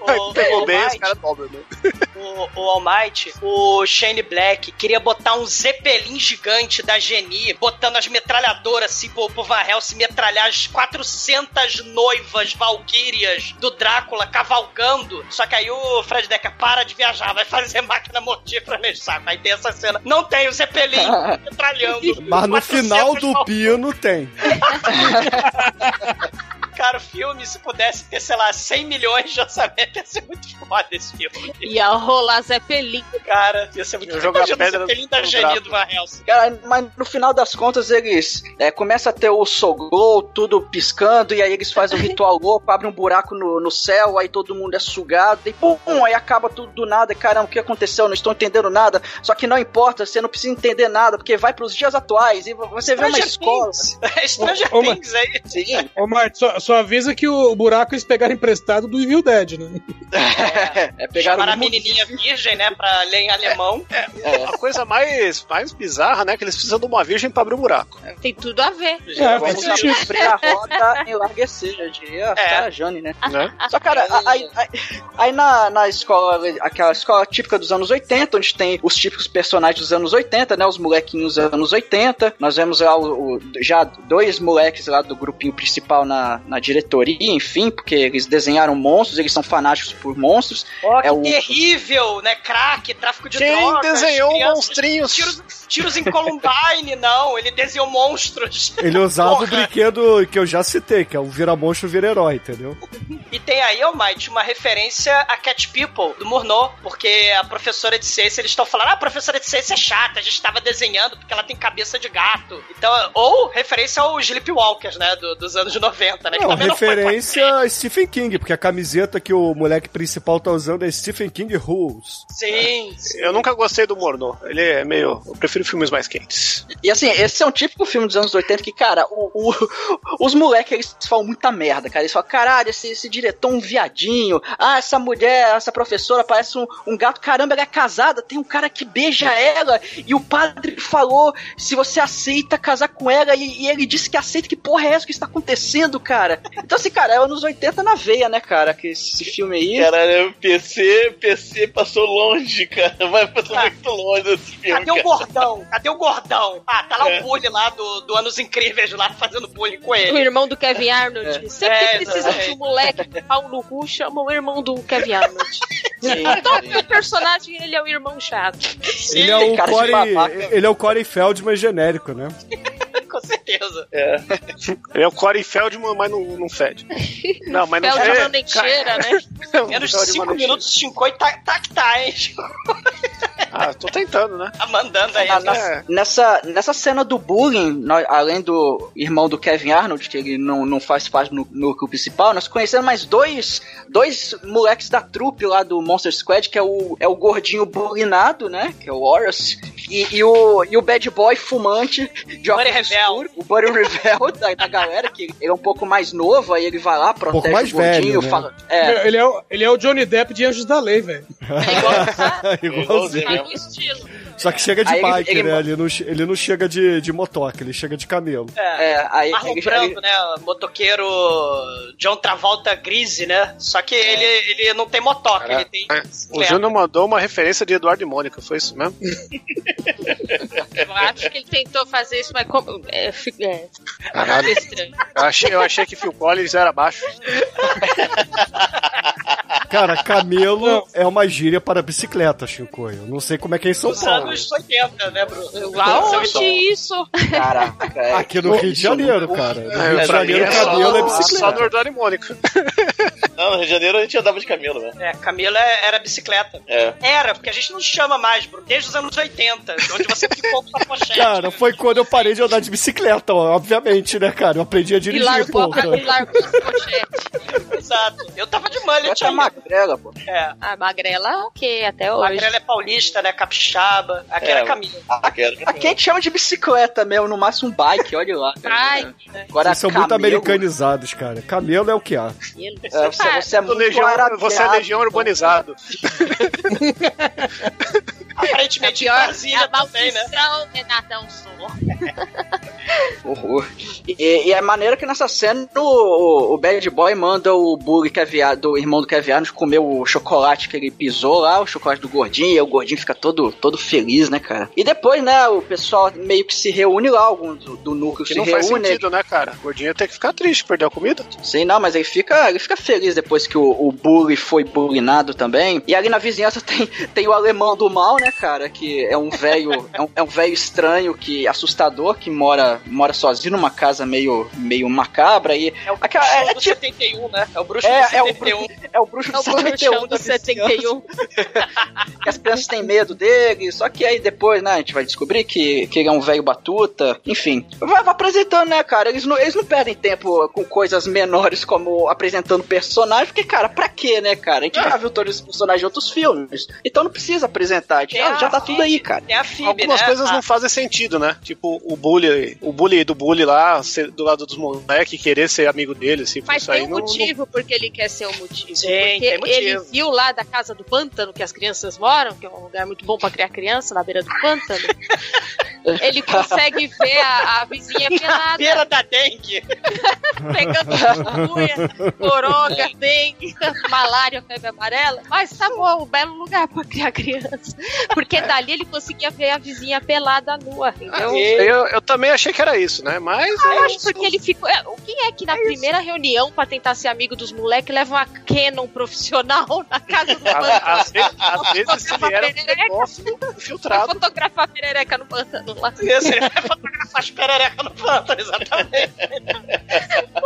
Aí pegou bem, os caras dobram, né? o, o All Might, o Shane Black queria botar um Zeppelin gigante da Geni, botando as metralhadoras assim pro, pro Van Helsing metralhar as 400 noivas valquírias do Drácula cavalgando. Só que aí o Fred Decker para de viajar, vai fazer máquina mortífera nesse saco. Aí tem essa cena. Não tem o Zeppelin metralhando. Mas no 400 final do val- pino tem. Cara, o filme, se pudesse ter, sei lá, 100 milhões de orçamento, ia ser muito foda esse filme. Ia rolar Zeppelin. Cara, ia ser muito pedra Zeppelin da Geni do Van Helsing. Cara, mas no final das contas eles é, começam a ter o Sogol, tudo piscando, e aí eles fazem um ritual louco, abrem um buraco no, no céu, aí todo mundo é sugado, e pum, aí acaba tudo do nada, e caramba, o que aconteceu? Eu Não estou entendendo nada. Só que não importa, você não precisa entender nada, porque vai pros dias atuais, e você vê uma escola. Stranger Things aí. Sim, Ô, Marte, só, só avisa que o buraco eles pegaram emprestado do Evil Dead, né? é, pegaram Chamaram a um- menininha virgem, né, pra ler em alemão. É, A coisa mais, mais bizarra, né? Que eles precisam de uma virgem pra abrir o buraco. Tem tudo a ver. É, faz Vamos abrir a roda e enlarguecer, já diria É. cara Jane, né? Né? Só, cara, aí, aí, aí na, na escola, aquela escola típica dos anos 80, onde tem os típicos personagens dos anos 80, né? Os molequinhos dos anos 80. Nós vemos lá o, o- já dois moleques lá do grupinho principal na, na diretoria, enfim, porque eles desenharam monstros, eles são fanáticos por monstros. Que É o- terrível, né? Crack, tráfico de Quem drogas. desenhou crianças, monstrinhos? Tiros, tiros em Columbine, não. Ele desenhou monstros. Ele usava Porra. o brinquedo que eu já citei, que é o vira monstro, vira herói, entendeu? E tem aí, Almighty, uma referência a Cat People, do Murnau, porque a professora de ciência, eles estão falando, ah, a professora de ciência é chata, a gente estava desenhando porque ela tem cabeça de gato. Então, ou referência aos Sleepwalkers, né, do- dos anos 90, né? Não, referência a Stephen King, porque a camiseta que o moleque principal tá usando é Stephen King Rules. Sim, sim. Eu nunca gostei do Morno. Ele é meio. Eu prefiro filmes mais quentes. E assim, esse é um típico filme dos anos 80 que, cara, o, o- os moleques, eles falam muita merda, cara. Eles falam, caralho, esse, esse diretor é um viadinho. Ah, essa mulher, essa professora parece um, um gato. Caramba, ela é casada, tem um cara que beija ela. E o padre falou se você aceita casar com ela. E, e ele disse que aceita. Que porra é essa que está acontecendo, cara? Então, assim, cara, é anos 80 na veia, né, cara? Que esse filme aí. Caralho, o PC, PC passou longe, cara. Vai passar Ah. muito longe desse filme. Cadê o cara. gordão? Cadê o gordão? Ah, tá lá É. o bully lá do, do Anos Incríveis lá fazendo bullying com O ele. irmão do Kevin Arnold. Sempre É, que precisa de um moleque com pau no cu, chama o irmão do Kevin Arnold. Sim, Todo o personagem, ele é o irmão chato. Ele é o cara Corey, babaca. ele é o Corey Feldman genérico, né? Com certeza. Ele é o Corey Feldman, mas não, não fede. Não, mas não Feldman fede. nem cheira, né? Menos Feldman 5 não minutos, Shinkoi e tá, tá que tá, hein? Tô tentando, né? Tá mandando aí. Na- na- É. nessa, nessa cena do bullying, nós- além do irmão do Kevin Arnold, que ele não, não faz parte do núcleo principal, nós conhecemos mais dois, dois moleques da trupe lá do Monster Squad, que é o, é o gordinho bullyingado, né? Que é o Horus, e, e o, e o bad boy fumante de óculos escuros, o Buddy Rebel da, da galera, que ele é um pouco mais novo, aí ele vai lá, protege mais o gordinho, velho, né? fala... É, Ele, é o, ele é o Johnny Depp de Anjos da Lei, velho. É igual, tá? Igualzinho. Tá no estilo. Só que chega de Aí ele- bike, ele- né? Ele não, ele não chega de, de motoca, ele chega de camelo. é, aí Marlon ele, Brando, ele- né? Motoqueiro John Travolta Grise, né? Só que ele, ele não tem motoca, ele tem. É. O. Júnior mandou uma referência de Eduardo e Mônica, foi isso mesmo? Eu acho que ele tentou fazer isso, mas como. É, é, Caralho. é estranho. Eu achei, eu achei que Phil Collins era baixo. Cara, camelo é uma gíria para bicicleta, Chico. Eu não sei como é que é em São Paulo. anos 80, né, Bruno? Aonde isso? Caraca, é. Aqui no Rio de Janeiro, cara. No Rio É, de mim Janeiro, é só, camelo é só no bicicleta. E Mônica. Não, no Rio de Janeiro a gente andava de camelo, né? É, Camila é- era bicicleta. É. Era, porque a gente não chama mais, Bruno, desde os anos 80, onde você ficou com a pochete. Cara, foi quando eu parei de andar de bicicleta, obviamente, né, cara? Eu aprendi a E dirigir, largou, porra. e largou as pochetes. Exato. Eu tava de mullet é ainda. Magrela, pô. É. A magrela, ok, até hoje. Magrela é paulista, né? Capixaba. Aqui É, era Camila. Aqui era Aqui a gente chama de bicicleta mesmo, no máximo um bike, olha lá. Ai, Agora, Vocês são muito camelo, americanizados, cara. Camelo é o que há. É, você, você é Do muito legião, arabiado, você é legião urbanizado. Aparentemente A pior Brasília é a também, né? Renatão Sou. Horror. E, e é maneiro que nessa cena o, o Bad Boy manda o Bully, que é viado, o irmão do que é viado, comer o chocolate que ele pisou lá, o chocolate do gordinho, e aí o gordinho fica todo, todo feliz, né, cara? E depois, né, o pessoal meio que se reúne lá, alguns do, do núcleo Que se não faz reúne. sentido, né, cara? O gordinho tem que ficar triste, perdeu a comida. Sim, não, mas ele fica, ele fica feliz depois que o, o Bully foi bullyingado também. E ali na vizinhança tem, tem o alemão do mal, né, cara? Que é um velho, é um, é um velho estranho, que assustador, que mora, mora sozinho numa casa meio, meio macabra. E É o aquela- bruxão é, do tipo- 71, né? É o bruxo É, do é o 71. é o bruxo É o do 71 bruxão da do 71. que as crianças têm medo dele, só que aí depois, né, a gente vai descobrir que, que ele é um velho batuta, enfim. Vai, vai apresentando, né, cara? Eles não, eles não perdem tempo com coisas menores como apresentando personagens, porque, cara, pra quê, né, cara? A gente já viu todos esses personagens em outros filmes, então não precisa apresentar, gente já, É, já tá tudo aí, cara. Tem a Phoebe, Algumas né? coisas A- não fazem sentido, né? Tipo, o bully, o bully do bully lá, ser do lado dos moleques, querer ser amigo dele, assim, Mas isso tem aí um não, motivo porque ele quer ser um motivo. Sim, porque. Ele viu lá da casa do pântano que as crianças moram, que é um lugar muito bom pra criar criança, na beira do pântano. ele consegue ver a, a vizinha Na pelada, beira da dengue. pegando chikungunya, coronga, dengue, malária, febre amarela. Mas tá bom, um belo lugar pra criar criança. Porque dali ele conseguia ver a vizinha pelada nua, entendeu? Eu, eu também achei que era isso, né? Mas Eu acho porque ele ficou. é, Quem é que na primeira reunião pra tentar ser amigo dos moleques leva uma Canon profissional na casa do pântano? às vezes, às vezes ele era um negócio fotografar perereca no pântano lá. Esse é fotografar as pererecas no pântano, exatamente.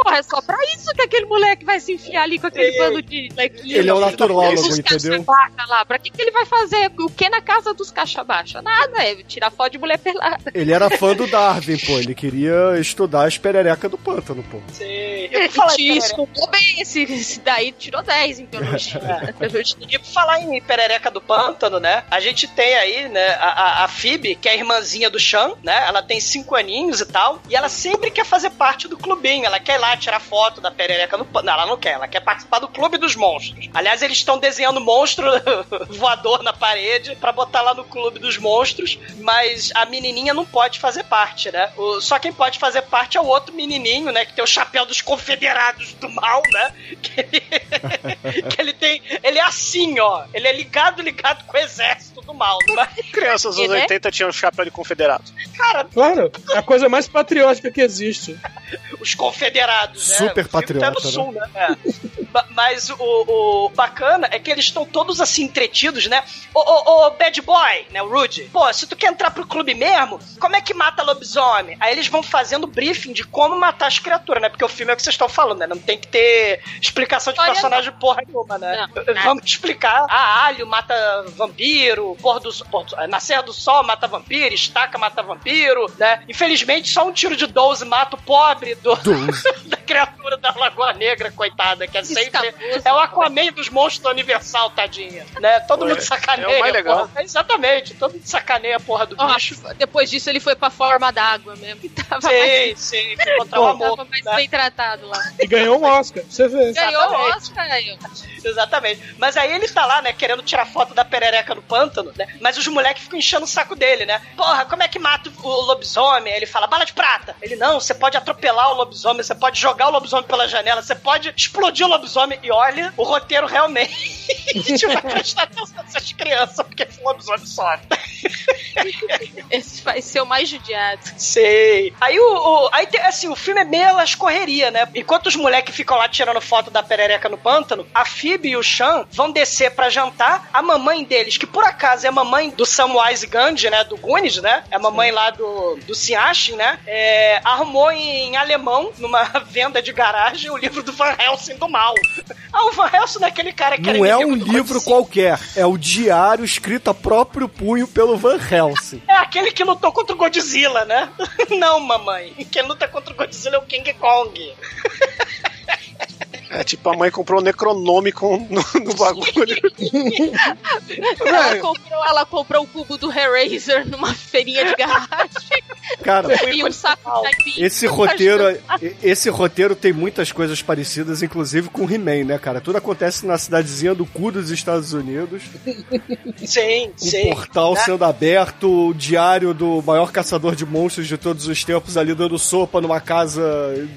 Porra, é só pra isso que aquele moleque vai se enfiar ali com aquele bando de lequinho. Ele é o naturólogo, Os entendeu? lá. Pra que, que ele vai fazer o que na casa dos caixa baixa? Nada, é tirar foto de mulher pelada. Ele era fã do Darwin, pô. Ele queria estudar as pererecas do pântano, pô. Sim. Ele Eu escondeu bem esse, esse daí, tirou 10 em biologia. E por falar em perereca do pântano, né? A gente tem aí, né, a, a, a Phoebe, que é a irmãzinha do Sean, né? Ela tem cinco aninhos e tal. E ela sempre quer fazer parte do clubinho. Ela quer ir lá tirar foto da perereca no pântano. Não, ela não quer. Ela quer participar do clube dos monstros. Aliás, eles estão desenhando monstro voador na parede pra botar lá no clube dos monstros. Mas a menininha não pode fazer parte, né? O- só quem pode fazer parte é o outro menininho, né? Que tem o chapéu dos confederados do mal, né? Que ele, que ele tem. Ele é assim, ó. Ele é ligado, ligado com o exército do mal. Mas, Crianças dos Ele anos é? 80 tinham chapéu de confederado. cara, Claro, é a coisa mais patriótica que existe. os confederados, né? Super O filme tá patriota, no sul, né? É. Mas o, o bacana é que eles estão todos assim entretidos, né? Ô, ô, ô, bad boy, né? O Rudy. Pô, se tu quer entrar pro clube mesmo, como é que mata lobisomem? Aí eles vão fazendo briefing de como matar as criaturas, né? Porque o filme é o que vocês estão falando, né? Não tem que ter explicação de Olha, personagem porra nenhuma, né? Não, nada. Vamos te explicar. Ah, alho mata vampiro, pôr do, pôr do- nascer do sol mata vampiro, estaca mata vampiro, né? Infelizmente, só um tiro de 12 mata o pobre do, da criatura da Lagoa Negra, coitada, que é sempre. É o Aquaman dos monstros do Universal, tadinha. Né? Todo mundo sacaneia. é o mais legal. porra. Exatamente, todo mundo sacaneia a porra do Ó, bicho. depois disso ele foi pra forma d'água mesmo. Que tava Sim, mais, sim, foi encontrar o amor. tava mais né? bem tratado lá. E ganhou um Oscar, você ver. Ganhou o. Oscar aí. ó. Exatamente. Mas aí ele tá lá, né, querendo tirar foto da perereca no pântano, né? Mas os moleques ficam enchendo o saco dele, né? Porra, como é que mata o lobisomem? Aí ele fala, bala de prata. Ele, não, você pode atropelar o lobisomem, você pode jogar o lobisomem pela janela, você pode explodir o lobisomem. E olha, o roteiro realmente vai prestar atenção nessas crianças, porque esse lobisomem sobe. Esse vai ser o mais judiado. Sei. Aí o, o- aí tem, assim, o filme é meio elas correria, né? Enquanto os moleques ficam lá tirando foto da perereca no pântano, a Phoebe e o Sean vão descer pra jantar. A mamãe deles, que por acaso é a mamãe do Samwise Gandhi, né? Do Goonies, né? É a mamãe lá do, do Siachen, né? É, arrumou em alemão, numa venda de garagem, o livro do Van Helsing do mal. Ah, o Van Helsing não é aquele cara que era Não é um livro qualquer, é o diário escrito a próprio punho pelo Van Helsing. É aquele que lutou contra o Godzilla, né? Não, mamãe. Quem luta contra o Godzilla é o King Kong. É tipo, a mãe comprou o Necronômico no, no bagulho. Ela comprou, ela comprou o cubo do Hellraiser numa feirinha de garagem. Cara, e um saco de. Esse roteiro, esse roteiro tem muitas coisas parecidas, inclusive com He-Man, né, cara? Tudo acontece na cidadezinha do cu dos Estados Unidos. Sim, Um sim. portal né? sendo aberto, o diário do maior caçador de monstros de todos os tempos ali dando sopa numa casa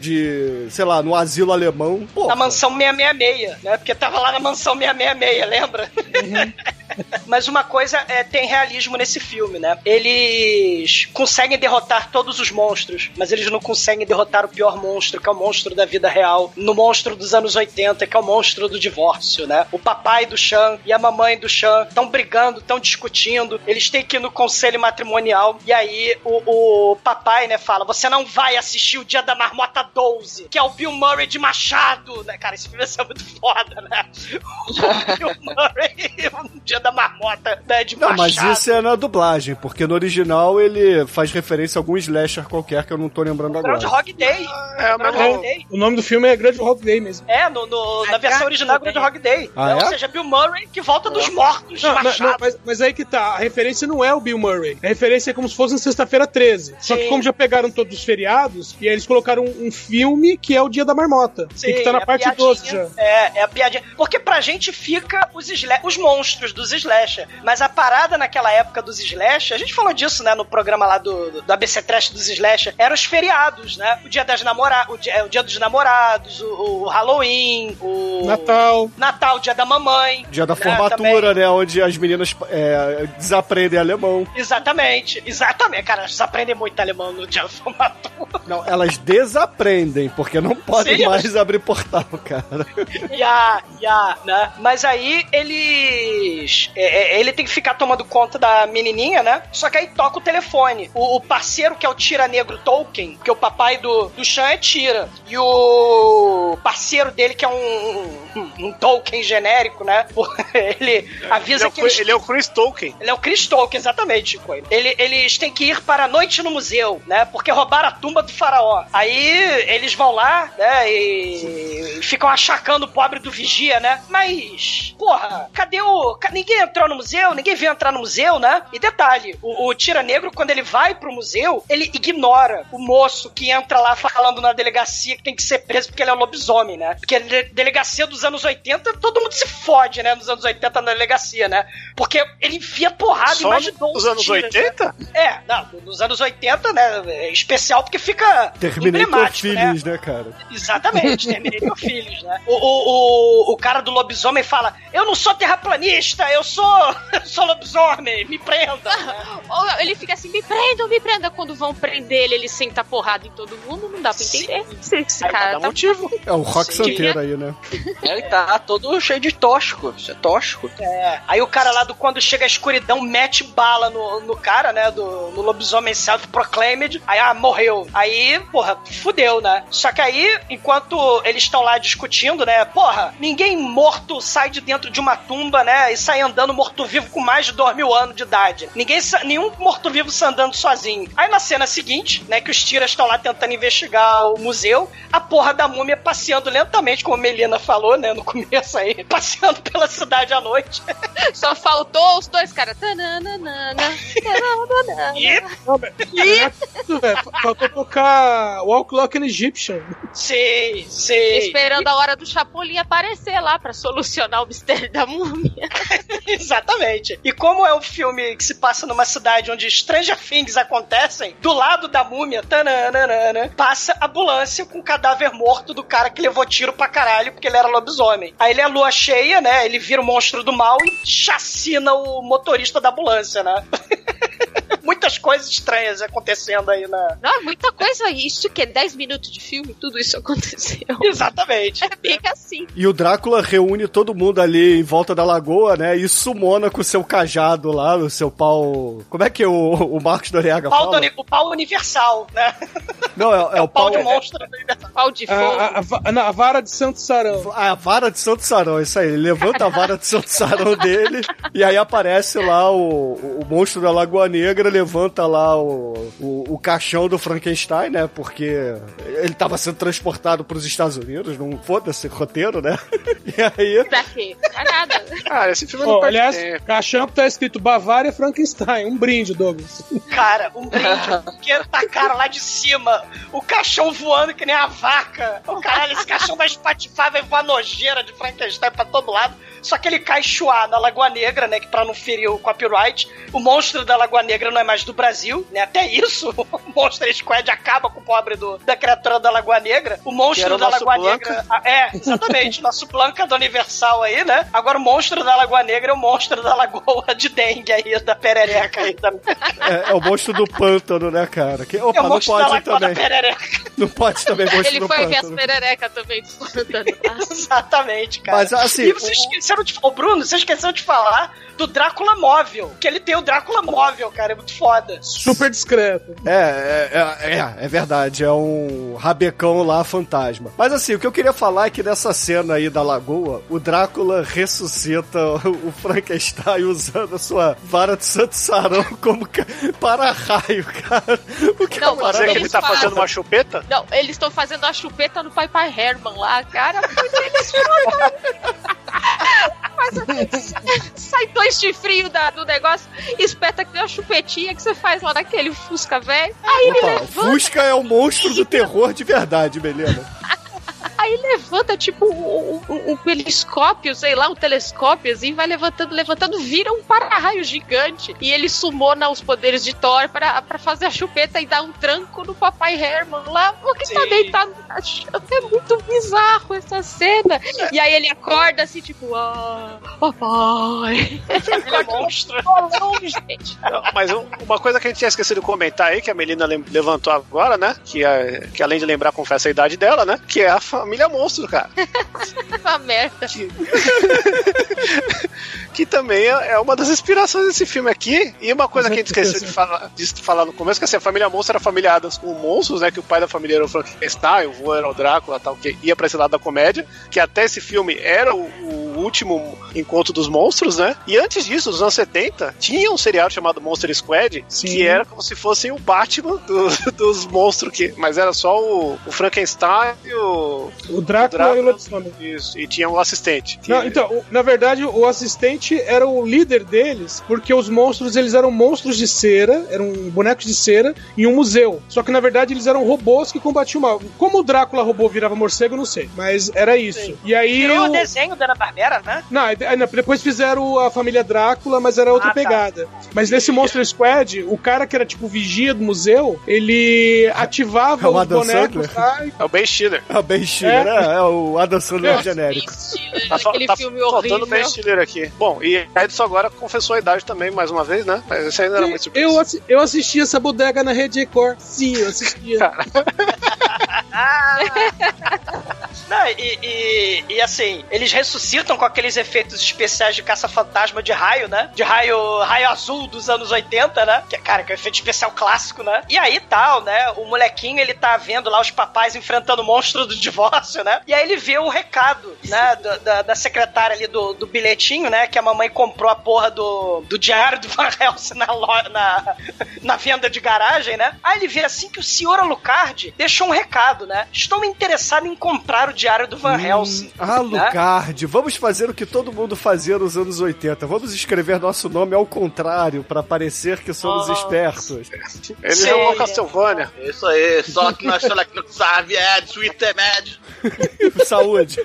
de, sei lá, no asilo alemão. Pô, Na mansão 666, né? Porque tava lá na mansão 666, lembra? Mas uma coisa é, tem realismo nesse filme, né? Eles conseguem derrotar todos os monstros, mas eles não conseguem derrotar o pior monstro, que é o monstro da vida real, no monstro dos anos 80, que é o monstro do divórcio, né? O papai do Chan e a mamãe do Chan estão brigando, estão discutindo, eles têm que ir no conselho matrimonial, e aí o, o papai, né, fala: Você não vai assistir o Dia da Marmota 12, que é o Bill Murray de Machado, né? Cara, esse filme vai ser muito foda, né? O Bill Murray, o Dia da Marmota, né, de Não, mas Machado. isso é na dublagem, porque no original ele faz referência a algum slasher qualquer que eu não tô lembrando agora. Groundhog Day. É, Groundhog Day. O nome do filme é Grande Rock Day mesmo. É, no, no- na versão original é Groundhog Day. Ah, Ou é? seja, Bill Murray que volta dos mortos de Não, não, Machado. não, mas, mas aí que tá, a referência não é o Bill Murray. A referência é como se fosse na sexta-feira 13. Só que Sim. como já pegaram todos os feriados, e aí eles colocaram um, um filme que é o Dia da Marmota. e que tá na é a parte piadinha. 12 já. É, é a piadinha. Porque pra gente fica os, sla- os monstros dos slasher. Mas a parada naquela época dos slasher, a gente falou disso, né, no programa lá do, do, do ABC Trash dos slasher, eram os feriados, né? O dia das namoradas, o dia, o dia dos namorados, o, o Halloween, o... Natal. Natal, dia da mamãe. Dia da né, formatura, né? Onde as meninas é, desaprendem alemão. Exatamente, exatamente. Cara, eles aprendem muito alemão no dia da formatura. Não, elas desaprendem, porque não podem Sim. mais abrir portal, cara. Ya, ya, né? Mas aí eles. é, é, ele tem que ficar tomando conta da menininha, né? Só que aí toca o telefone. O, o parceiro, que é o Tira Negro Tolkien, porque o papai do, do Chan é Tira. E o parceiro dele, que é um, um, um Tolkien genérico, né? Ele avisa Ele é o que eles. Ele é o Chris Tolkien. Ele é o Chris Tolkien, exatamente, Chico. Ele, eles têm que ir para a noite no museu, né? Porque roubaram a tumba do faraó. Aí eles vão lá, né? E, e ficam achacando o pobre do vigia, né? Mas, porra, cadê o. Ninguém entrou no museu, ninguém veio entrar no museu, né? E detalhe: o, o Tira Negro, quando ele vai pro museu, ele ignora o moço que entra lá falando na delegacia que tem que ser preso porque ele é um lobisomem, né? Porque a de- delegacia dos anos 80, todo mundo se fode, né? Nos anos 80 na delegacia, né? Porque ele enfia porrada em Só mais de 12 nos anos tiras, 80? Né? É, não, nos anos 80, né? É especial porque fica Terminei com né? filhos, né, cara? Exatamente, terminei com filhos, né? O, o, o, o cara do lobisomem fala: Eu não sou terraplanista, eu sou, eu sou lobisomem, me prenda. né? Ou ele fica assim, me prendam, me prenda. Quando vão prender ele, ele senta porrada em todo mundo, não dá pra entender. Esse, esse cara tá... É o Rock Sim. Santeiro aí, né? Ele tá todo cheio de tóxico. Isso é tóxico. É. Aí o cara lá do quando chega a escuridão mete bala no, no cara, né? Do, no lobisomem self-proclaimed. Aí, ah, morreu. Aí, porra, fudeu, né? Só que aí, enquanto eles estão lá discutindo, né? Porra, ninguém morto sai de dentro de uma tumba, né? E sai andando morto-vivo com mais de dois mil anos de idade. Ninguém, nenhum morto-vivo sai andando sozinho. Aí na cena seguinte, né? Que os tiras estão lá tentando investigar o museu, a porra da múmia passeando lentamente, como a Melina falou, né? No começo aí, passeando pela cidade à noite. Só faltou os dois caras. Faltou tocar Walk Like an Egyptian. Sim, sim. Esperando a hora do Chapolin aparecer lá pra solucionar o mistério da múmia. Exatamente. E como é um filme que se passa numa cidade onde Stranger Things acontecem, do lado da múmia, tananana, passa a ambulância com o cadáver morto do cara que levou tiro pra caralho porque ele era lobisomem. Aí ele é lua cheia, né? Ele vira o monstro do mal e chacina o motorista da ambulância, né? Muitas coisas estranhas acontecendo aí na. Não, muita coisa. Isso que é 10 minutos de filme, tudo isso aconteceu. Exatamente. É bem assim. E o Drácula reúne todo mundo ali em volta da lagoa, né? E sumona com o seu cajado lá, o seu pau. Como é que o, o Marcos Doriaga Pau fala? do- o pau universal, né? Não, é, é o Pau pau. de monstro. Pau de A, a- a não, a vara de Santo Sarão. A vara de Santo Sarão, isso aí. Ele levanta a vara de Santo Sarão dele e aí aparece lá o, o monstro da Lagoa Negra, levanta lá o, o, o caixão do Frankenstein, né? Porque ele tava sendo transportado pros Estados Unidos, não foda-se roteiro, né? E aí. Pra quê? Pra nada. Cara, esse filme não aliás, tempo. caixão que tá escrito Bavária Frankenstein. Um brinde, Douglas. Cara, um brinde, porque tacaram lá de cima o caixão voando que nem a vaca. O caralho, esse caixão vai espatifar, vai voar nojeira de Frankenstein pra todo lado. Só que ele cai chuá na Lagoa Negra, né? Que pra não ferir o copyright. O monstro da Lagoa Negra não é mais do Brasil, né? Até isso, o Monster Squad acaba com o pobre do, da criatura da Lagoa Negra. O monstro o da Lagoa Blanca. Negra. É, exatamente. nosso Blanca do Universal aí, né? Agora o monstro da Lagoa Negra é o monstro da Lagoa de Dengue aí, da perereca aí também. É, é o monstro do pântano, né, cara? Que, É opa, o não pode também. perereca. Não pode também monstro Ele do foi ver as pântano. pererecas também do pântano. Exatamente, cara. Mas, assim, E vocês esqueceram de. Ô, Bruno, você esqueceu de falar do Drácula móvel. Que ele tem o Drácula móvel, cara. É muito foda. Super discreto. É, é, é, é, é verdade, é um rabecão lá fantasma. Mas assim, o que eu queria falar é que nessa cena aí da lagoa, o Drácula ressuscita o Frankenstein usando a sua vara de Santo Sarão como ca- para-raio, cara. O que Não, Você que ele tá fazem. fazendo uma chupeta? Não, eles estão fazendo a chupeta no Pai Pai Herman lá, cara. Eles foram. Mas sai dois chifrinhos da- do negócio, espeta que uma chupetinha que você faz lá naquele Fusca velho. Aí ele Opa, o levanta, Fusca é o monstro do terror de verdade, Melina. aí levanta tipo um, um- um periscópio, sei lá, um telescópio assim, vai levantando, levantando, vira um para-raio gigante. E ele sumona os poderes de Thor pra, pra fazer a chupeta e dar um tranco no Papai Herman lá, porque tá Sim. deitado na chão. É muito bizarro essa cena. E aí ele acorda assim, tipo, ah, papai. Ele é monstro. Não, Mas um- uma coisa que a gente tinha esquecido de comentar aí, que a Melina levantou agora, né? Que, que além de lembrar, confessa a idade dela, né? Que é a família monstro, cara. Essa merda. que também é é uma das inspirações desse filme aqui. E uma coisa que a gente esqueceu de falar, de falar no começo, que assim, a família monstro era família Adams com monstros, né? Que o pai da família era o Frankenstein, o vô era o Drácula tal, que ia pra esse lado da comédia. Que até esse filme era o, o último encontro dos monstros, né? E antes disso, nos anos 70, tinha um seriado chamado Monster Squad, Sim. que era como se fosse o Batman do- dos monstros, que, mas era só o, o Frankenstein e o. O Drácula, e o lobisomem. Isso, e tinha um assistente. que- Não, então, o- na verdade, o assistente era o líder deles, porque os monstros, eles eram monstros de cera, eram bonecos de cera, em um museu. Só que, na verdade, eles eram robôs que combatiam mal. Como o Drácula robô virava morcego, eu não sei. Mas era isso. E aí... Virou o o- desenho da Ana Barbera, né? Não, depois fizeram a família Drácula, mas era outra Ah, tá. pegada. Mas nesse Monster Squad, o cara que era tipo vigia do museu, ele ativava É o os bonecos lá e É o Ben Stiller. É o Ben Stiller, é, é o Adam Sandler É. genérico. Tá, fa- Aquele tá filme faltando horrível. o Ben Stiller aqui. Bom, e Edson agora confessou a idade também, mais uma vez, né? Mas isso ainda era muito surpresa. Eu, assi- eu assisti essa bodega na Rede Record. Sim, eu assistia. Não, e, e, e, assim, eles ressuscitam com aqueles efeitos especiais de caça-fantasma de raio, né? De raio, raio azul dos anos 80, né? Que, cara, que é um efeito especial clássico, né? E aí tal, né? O molequinho, ele tá vendo lá os papais enfrentando o monstro do divórcio, né? E aí ele vê o recado, né? do- da, da secretária ali do, do bilhetinho, né? Que a mamãe comprou a porra do, do diário do Van Helsing na, na, na venda de garagem, né? Aí ele vê assim que o senhor Alucard deixou um recado, né? Estou interessado em comprar o diário do Van Helsing. Ah, né? Lucard, vamos fazer o que todo mundo fazia nos anos 80. Vamos escrever nosso nome ao contrário, pra parecer que somos Ah. espertos. Ele Sim. jogou Castlevania. Isso aí, só que nós estamos aqui no Xavier, Sweet Med. Saúde.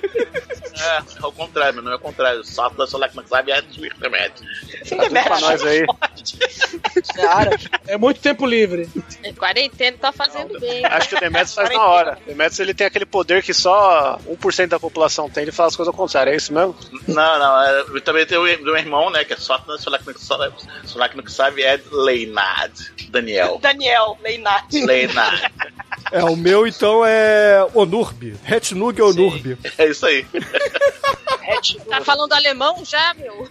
É, é o contrário, meu nome é o contrário. Só que nós estamos aqui no Xavier, Sweet Med. Ainda Pra nós aí. Cara, É muito tempo livre. Quarentena tá fazendo bem. Acho que o Demetrius faz na hora. O Demetrius ele tem aquele poder que só 1% da população tem, ele fala as coisas ao contrário, é isso mesmo? Não, não. É, eu também tem o do meu irmão, né? Que é só Solar que não sabe, é Leinad. Daniel. Daniel, Leinat. Leinad. É, o meu então é Onurb. Hetnug Onurb. É isso aí. Tá falando alemão já, meu?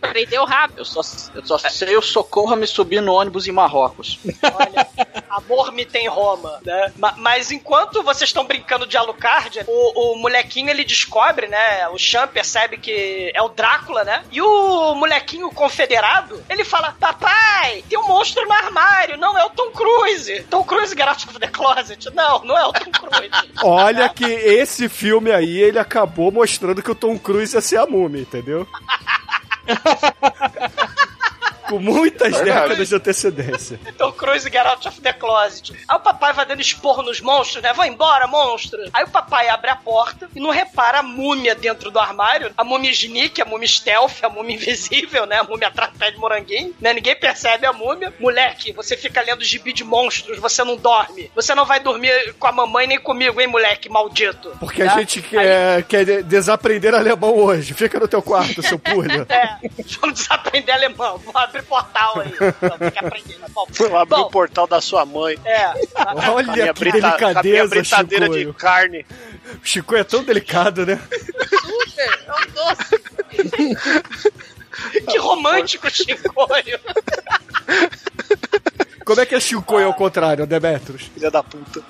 Aprendeu rápido. Eu só, eu só sei o socorro me subir no ônibus em Marrocos. Olha, amor me tem Roma, né? Ma- Mas enquanto vocês estão brincando de Alucard, o, o molequinho ele descobre, né? O Chan percebe que é o Drácula, né? E o molequinho confederado, ele fala: Papai, tem um monstro no armário, não é o Tom Cruise. Tom Cruise, Out of the Closet. Não, não é o Tom Cruise. Olha que esse filme aí, ele acabou mostrando que o Tom Cruise ia ser a múmia, entendeu? Com muitas Verdade. décadas de antecedência. Tom Cruise Get Out of the Closet. Aí o papai vai dando esporro nos monstros, né? Vai embora, monstro. Aí o papai abre a porta e não repara a múmia dentro do armário. A múmia sneak, a múmia stealth, a múmia invisível, né? A múmia atrás de moranguinho, né? Ninguém percebe a múmia. Moleque, você fica lendo gibi de monstros, você não dorme. Você não vai dormir com a mamãe nem comigo, hein, moleque maldito. Porque a Tá? gente quer, quer de- desaprender alemão hoje. Fica no teu quarto, seu pulha. É, vamos desaprender alemão. Vamos abrir portal aí. Vamos aprender. Bom, Eu abri o portal da sua mãe. É. Olha que brita- delicadeza, britadeira de carne. O Chico é tão delicado, né? Super, é um doce. Que romântico, Chicoio. Como é que é Chicoio ao contrário, Demetrius? Filha da puta.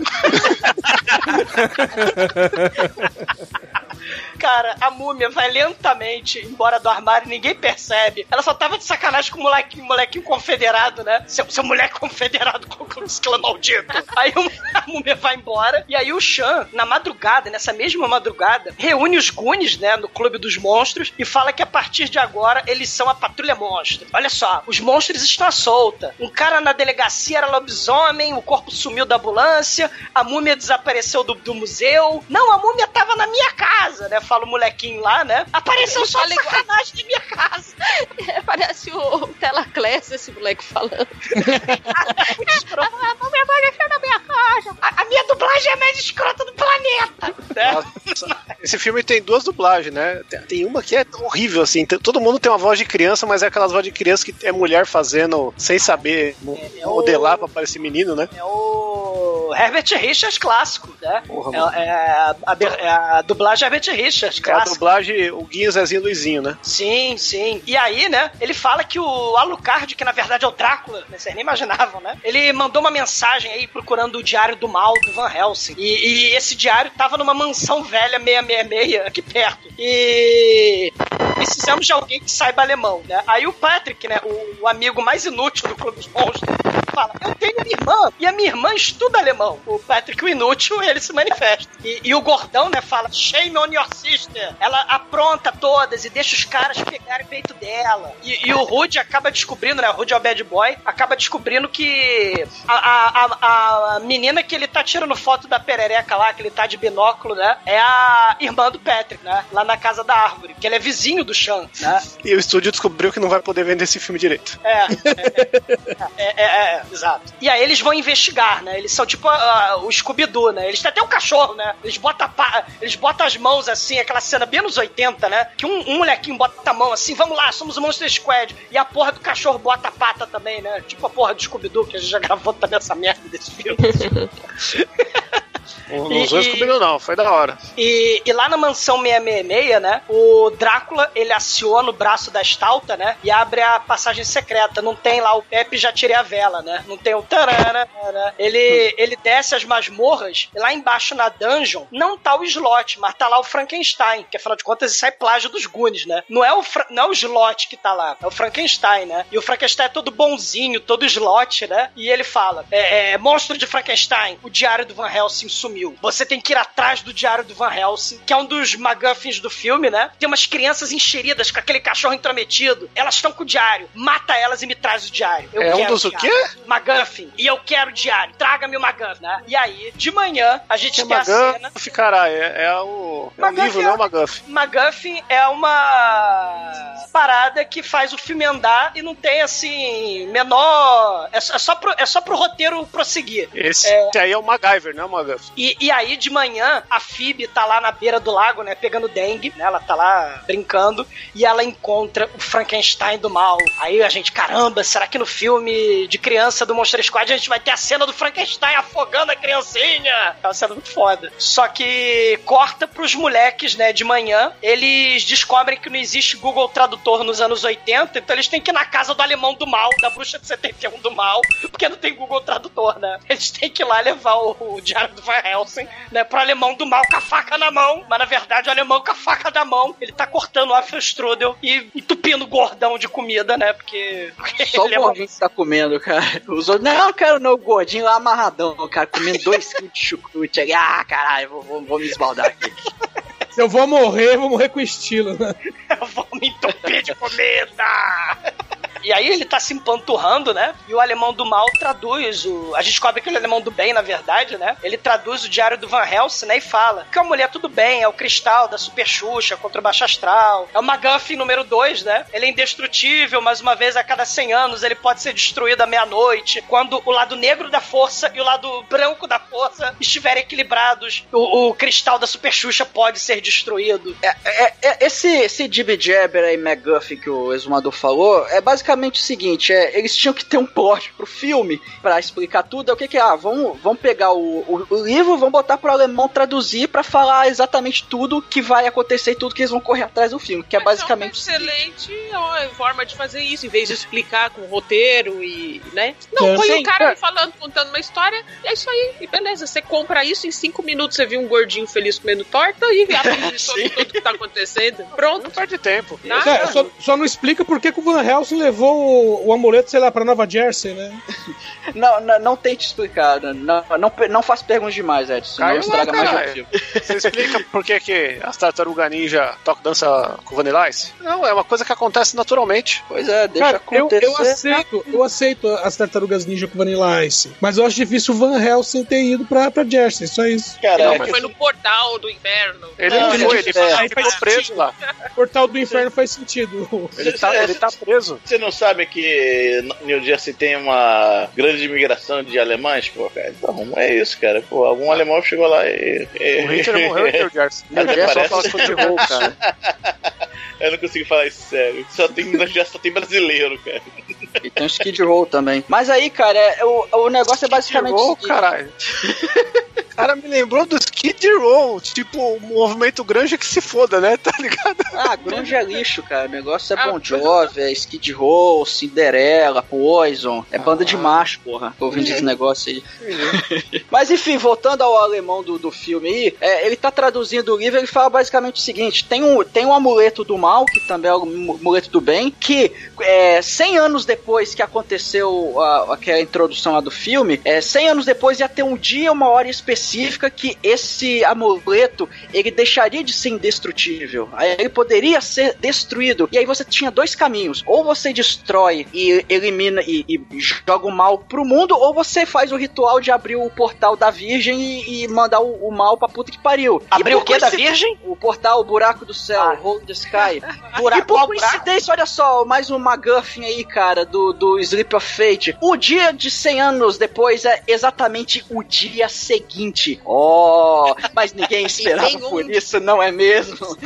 Cara, a múmia vai lentamente embora do armário, ninguém percebe. Ela só tava de sacanagem com o molequinho, molequinho confederado, né? Seu, seu moleque confederado com o Klan maldito. Aí a múmia vai embora. E aí o Chan, na madrugada, nessa mesma madrugada, reúne os Goonies, né, no Clube dos Monstros e fala que a partir de agora eles são a Patrulha Monstro. Olha só, os monstros estão à solta. Um cara na delegacia era lobisomem, o corpo sumiu da ambulância, a múmia desapareceu do, do museu. Não, a múmia tava na minha casa, né? Fala o molequinho lá, né? Apareceu só de sacanagem na minha casa. Parece o Telaclass, esse moleque falando. a múmia apareceu na minha casa. A, a minha dublagem é a mais escrota do planeta. Né? Esse filme tem duas dublagens, né? Tem, uma que é horrível, assim. Todo mundo tem uma voz de criança, mas é aquelas vozes de criança que é mulher fazendo sem saber mo- modelar pra parecer menino, né? É o Herbert Richards clássico, né? Porra, é, é a, é a dublagem Herbert Richards É a clássico. dublagem, o Guinho, Zezinho e Luizinho, né? Sim, sim. E aí, né, ele fala que o Alucard, que na verdade é o Drácula, né, vocês nem imaginavam, né? Ele mandou uma mensagem aí procurando o diário do mal do Van Helsing. E, e esse diário tava numa mansão velha 666 aqui perto. E precisamos de alguém que saiba alemão, né? Aí o Patrick, né, o, o amigo mais inútil do Clube dos Monstros, fala: Eu tenho minha irmã, e a minha irmã estuda alemão. O Patrick, o inútil, ele se manifesta. E, e o gordão, né, fala: Shame on your sister. Ela apronta todas e deixa os caras pegarem o peito dela. E, e o Rude acaba descobrindo, né? O Rude é o bad boy, acaba descobrindo que a, a, a, menina que ele tá tirando foto da perereca lá, que ele tá de binóculo, né? É a irmã do Patrick, né? Lá na casa da árvore. Que ele é vizinho do Chan, né? E o estúdio descobriu que não vai poder vender esse filme direito. É, é, é, é, é, exato. E aí eles vão investigar, né? Eles são tipo o Scooby-Doo, né? Eles têm até um cachorro, né? Eles botam, pa- eles botam as mãos assim, aquela cena bem nos 80, né? Que um, um molequinho bota a mão assim, vamos lá, somos o Monster Squad. E a porra do cachorro bota a pata também, né? Tipo a porra do Scooby-Doo, que a gente já gravou também essa merda desse filme. Não usou e- Scooby-Doo, não, foi da hora. E, e lá na mansão 666, né? O Drácula, ele aciona o braço da estalta, né? E abre a passagem secreta. Não tem lá o Pepe já tirei a vela, né? Não tem o tarana, né? Ele, ele desce as masmorras e lá embaixo na dungeon não tá o slot, mas tá lá o Frankenstein, que afinal de contas isso é plágio dos Goonies, né? Não é o, Fra- não é o slot que tá lá, é o Frankenstein, né? E o Frankenstein é todo bonzinho, todo slot, né? E ele fala: é, é, monstro de Frankenstein, o diário do Van Helsing sumiu. 2000. Você tem que ir atrás do Diário do Van Helsing, que é um dos MacGuffins do filme, né? Tem umas crianças encheridas com aquele cachorro intrometido. Elas estão com o diário. Mata elas e me traz o diário. Eu É um dos o quê? MacGuffin. E eu quero o diário. Traga-me o MacGuffin, né? E aí, de manhã, a gente Que tem a cena... McGuff, cara, é, é o, é o McGuff livro, é- não o McGuff. MacGuffin é uma parada que faz o filme andar e não tem, assim, menor... É, só- é pro, é só pro roteiro prosseguir. Esse, É. aí é o MacGyver, não o E, e aí, de manhã, a Phoebe tá lá na beira do lago, né? Pegando dengue, né? Ela tá lá brincando. E ela encontra o Frankenstein do mal. Aí a gente, caramba, será que no filme de criança do Monster Squad a gente vai ter a cena do Frankenstein afogando a criancinha? É uma cena muito foda. Só que corta pros moleques, né? De manhã. Eles descobrem que não existe Google Tradutor nos anos 80, então eles têm que ir na casa do alemão do mal, da bruxa de 71 do mal, porque não tem Google Tradutor, né? Eles têm que ir lá levar o, o diário do Van Helsing, né? Pro alemão do mal com a faca na mão. Mas na verdade, o alemão com a faca na mão, ele tá cortando o Afrostrudel e entupindo o gordão de comida, né? Porque. porque Só o é gordinho que tá comendo, cara. Os outros, não, eu quero não, o gordinho lá amarradão, cara, comendo dois quilos de chucrute ali. Ah, caralho, vou, vou, vou me esbaldar aqui. Se eu vou morrer, eu vou morrer com estilo, né? Eu vou me entupir de comida! E aí ele tá se empanturrando, né? E o alemão do mal traduz o. A gente descobre que ele é alemão do bem, na verdade, né? Ele traduz o diário do Van Helsing, né? E fala que a mulher tudo bem, é o cristal da Super Xuxa contra o Baixo Astral. É o McGuffin número 2, né? Ele é indestrutível, mas uma vez a cada 100 anos ele pode ser destruído à meia-noite. Quando o lado negro da força e o lado branco da força estiverem equilibrados, o, o cristal da Super Xuxa pode ser destruído. É, é- é- esse, esse Jibby Jabber aí, McGuffin, que o Exumador falou, é basicamente o seguinte: é, eles tinham que ter um plot pro filme pra explicar tudo. É o que que é? Ah, vamos, vamos pegar o, o, o livro, vamos botar pro alemão traduzir pra falar exatamente tudo que vai acontecer e tudo que eles vão correr atrás do filme, que é basicamente. Excelente ó, forma de fazer isso, em vez de explicar com roteiro e, né? Não, É. põe o cara é. falando, contando uma história, é isso aí, e beleza. Você compra isso, em cinco minutos você viu um gordinho feliz comendo torta e aprende sobre tudo que tá acontecendo. Pronto. Não perde tempo. Nada. É, só, só não explica por que que o Van Helsing levou o, o amuleto, sei lá, pra Nova Jersey, né? Não, não, não tente explicar, não, não, não, não faça perguntas demais, Edson, Caiu estraga lá, mais o filme. Você explica por que, que as tartarugas ninja tocam dança com Vanilla Ice? Não, é uma coisa que acontece naturalmente. Pois é, Cara, eu, eu aceito, eu aceito as tartarugas ninja com Vanilla Ice, mas eu acho difícil o Van Helsing ter ido pra, pra Jersey, só isso. Não, foi no portal do inferno. Ele Não, não, ele foi, é ele, ele ficou preso lá. Portal do Inferno faz sentido. Ele tá, ele tá preso. Você não sabe que New Jersey tem uma grande imigração de alemães, pô, cara? Então, é isso, cara. Pô, algum alemão chegou lá e. e- O Hitler morreu em New Jersey. New Jersey só fala futebol, cara. Eu não consigo falar isso sério. Só tem, New Jersey só tem brasileiro, cara. E tem o Skid Row também. Mas aí, cara, é, o, o negócio é basicamente. Roll, o seguinte. caralho. O cara me lembrou do Skid Row, tipo, o movimento grande que se foda, né? Tá ligado? Ah, grunge é lixo, cara. O negócio é Bon Jovi, é Skid Row, Cinderella, Poison. É banda de macho, porra. Tô ouvindo esse negócio aí. Mas enfim, voltando ao alemão do, do filme aí, é, ele tá traduzindo o livro, ele fala basicamente o seguinte: tem um, tem um amuleto do mal, que também é o mu- amuleto do bem, que é, 100 anos depois que aconteceu a- aquela introdução lá do filme, é, 100 anos depois ia ter um dia, uma hora específica que esse amuleto ele deixaria de ser indestrutível. Aí ele poderia ser destruído. E aí você tinha dois caminhos: ou você destrói e elimina e, e joga o mal pro mundo, ou você faz o ritual de abrir o portal da Virgem e, e mandar o, o mal pra puta que pariu. Abrir o quê da Virgem? O portal, o buraco do céu, Ah. Hole the Sky. Buraco, e por coincidência, olha só, mais um McGuffin aí, cara, do, do Sleep of Fate. O dia de 100 anos depois é exatamente o dia seguinte. Oh, mas ninguém esperava por isso, não é mesmo?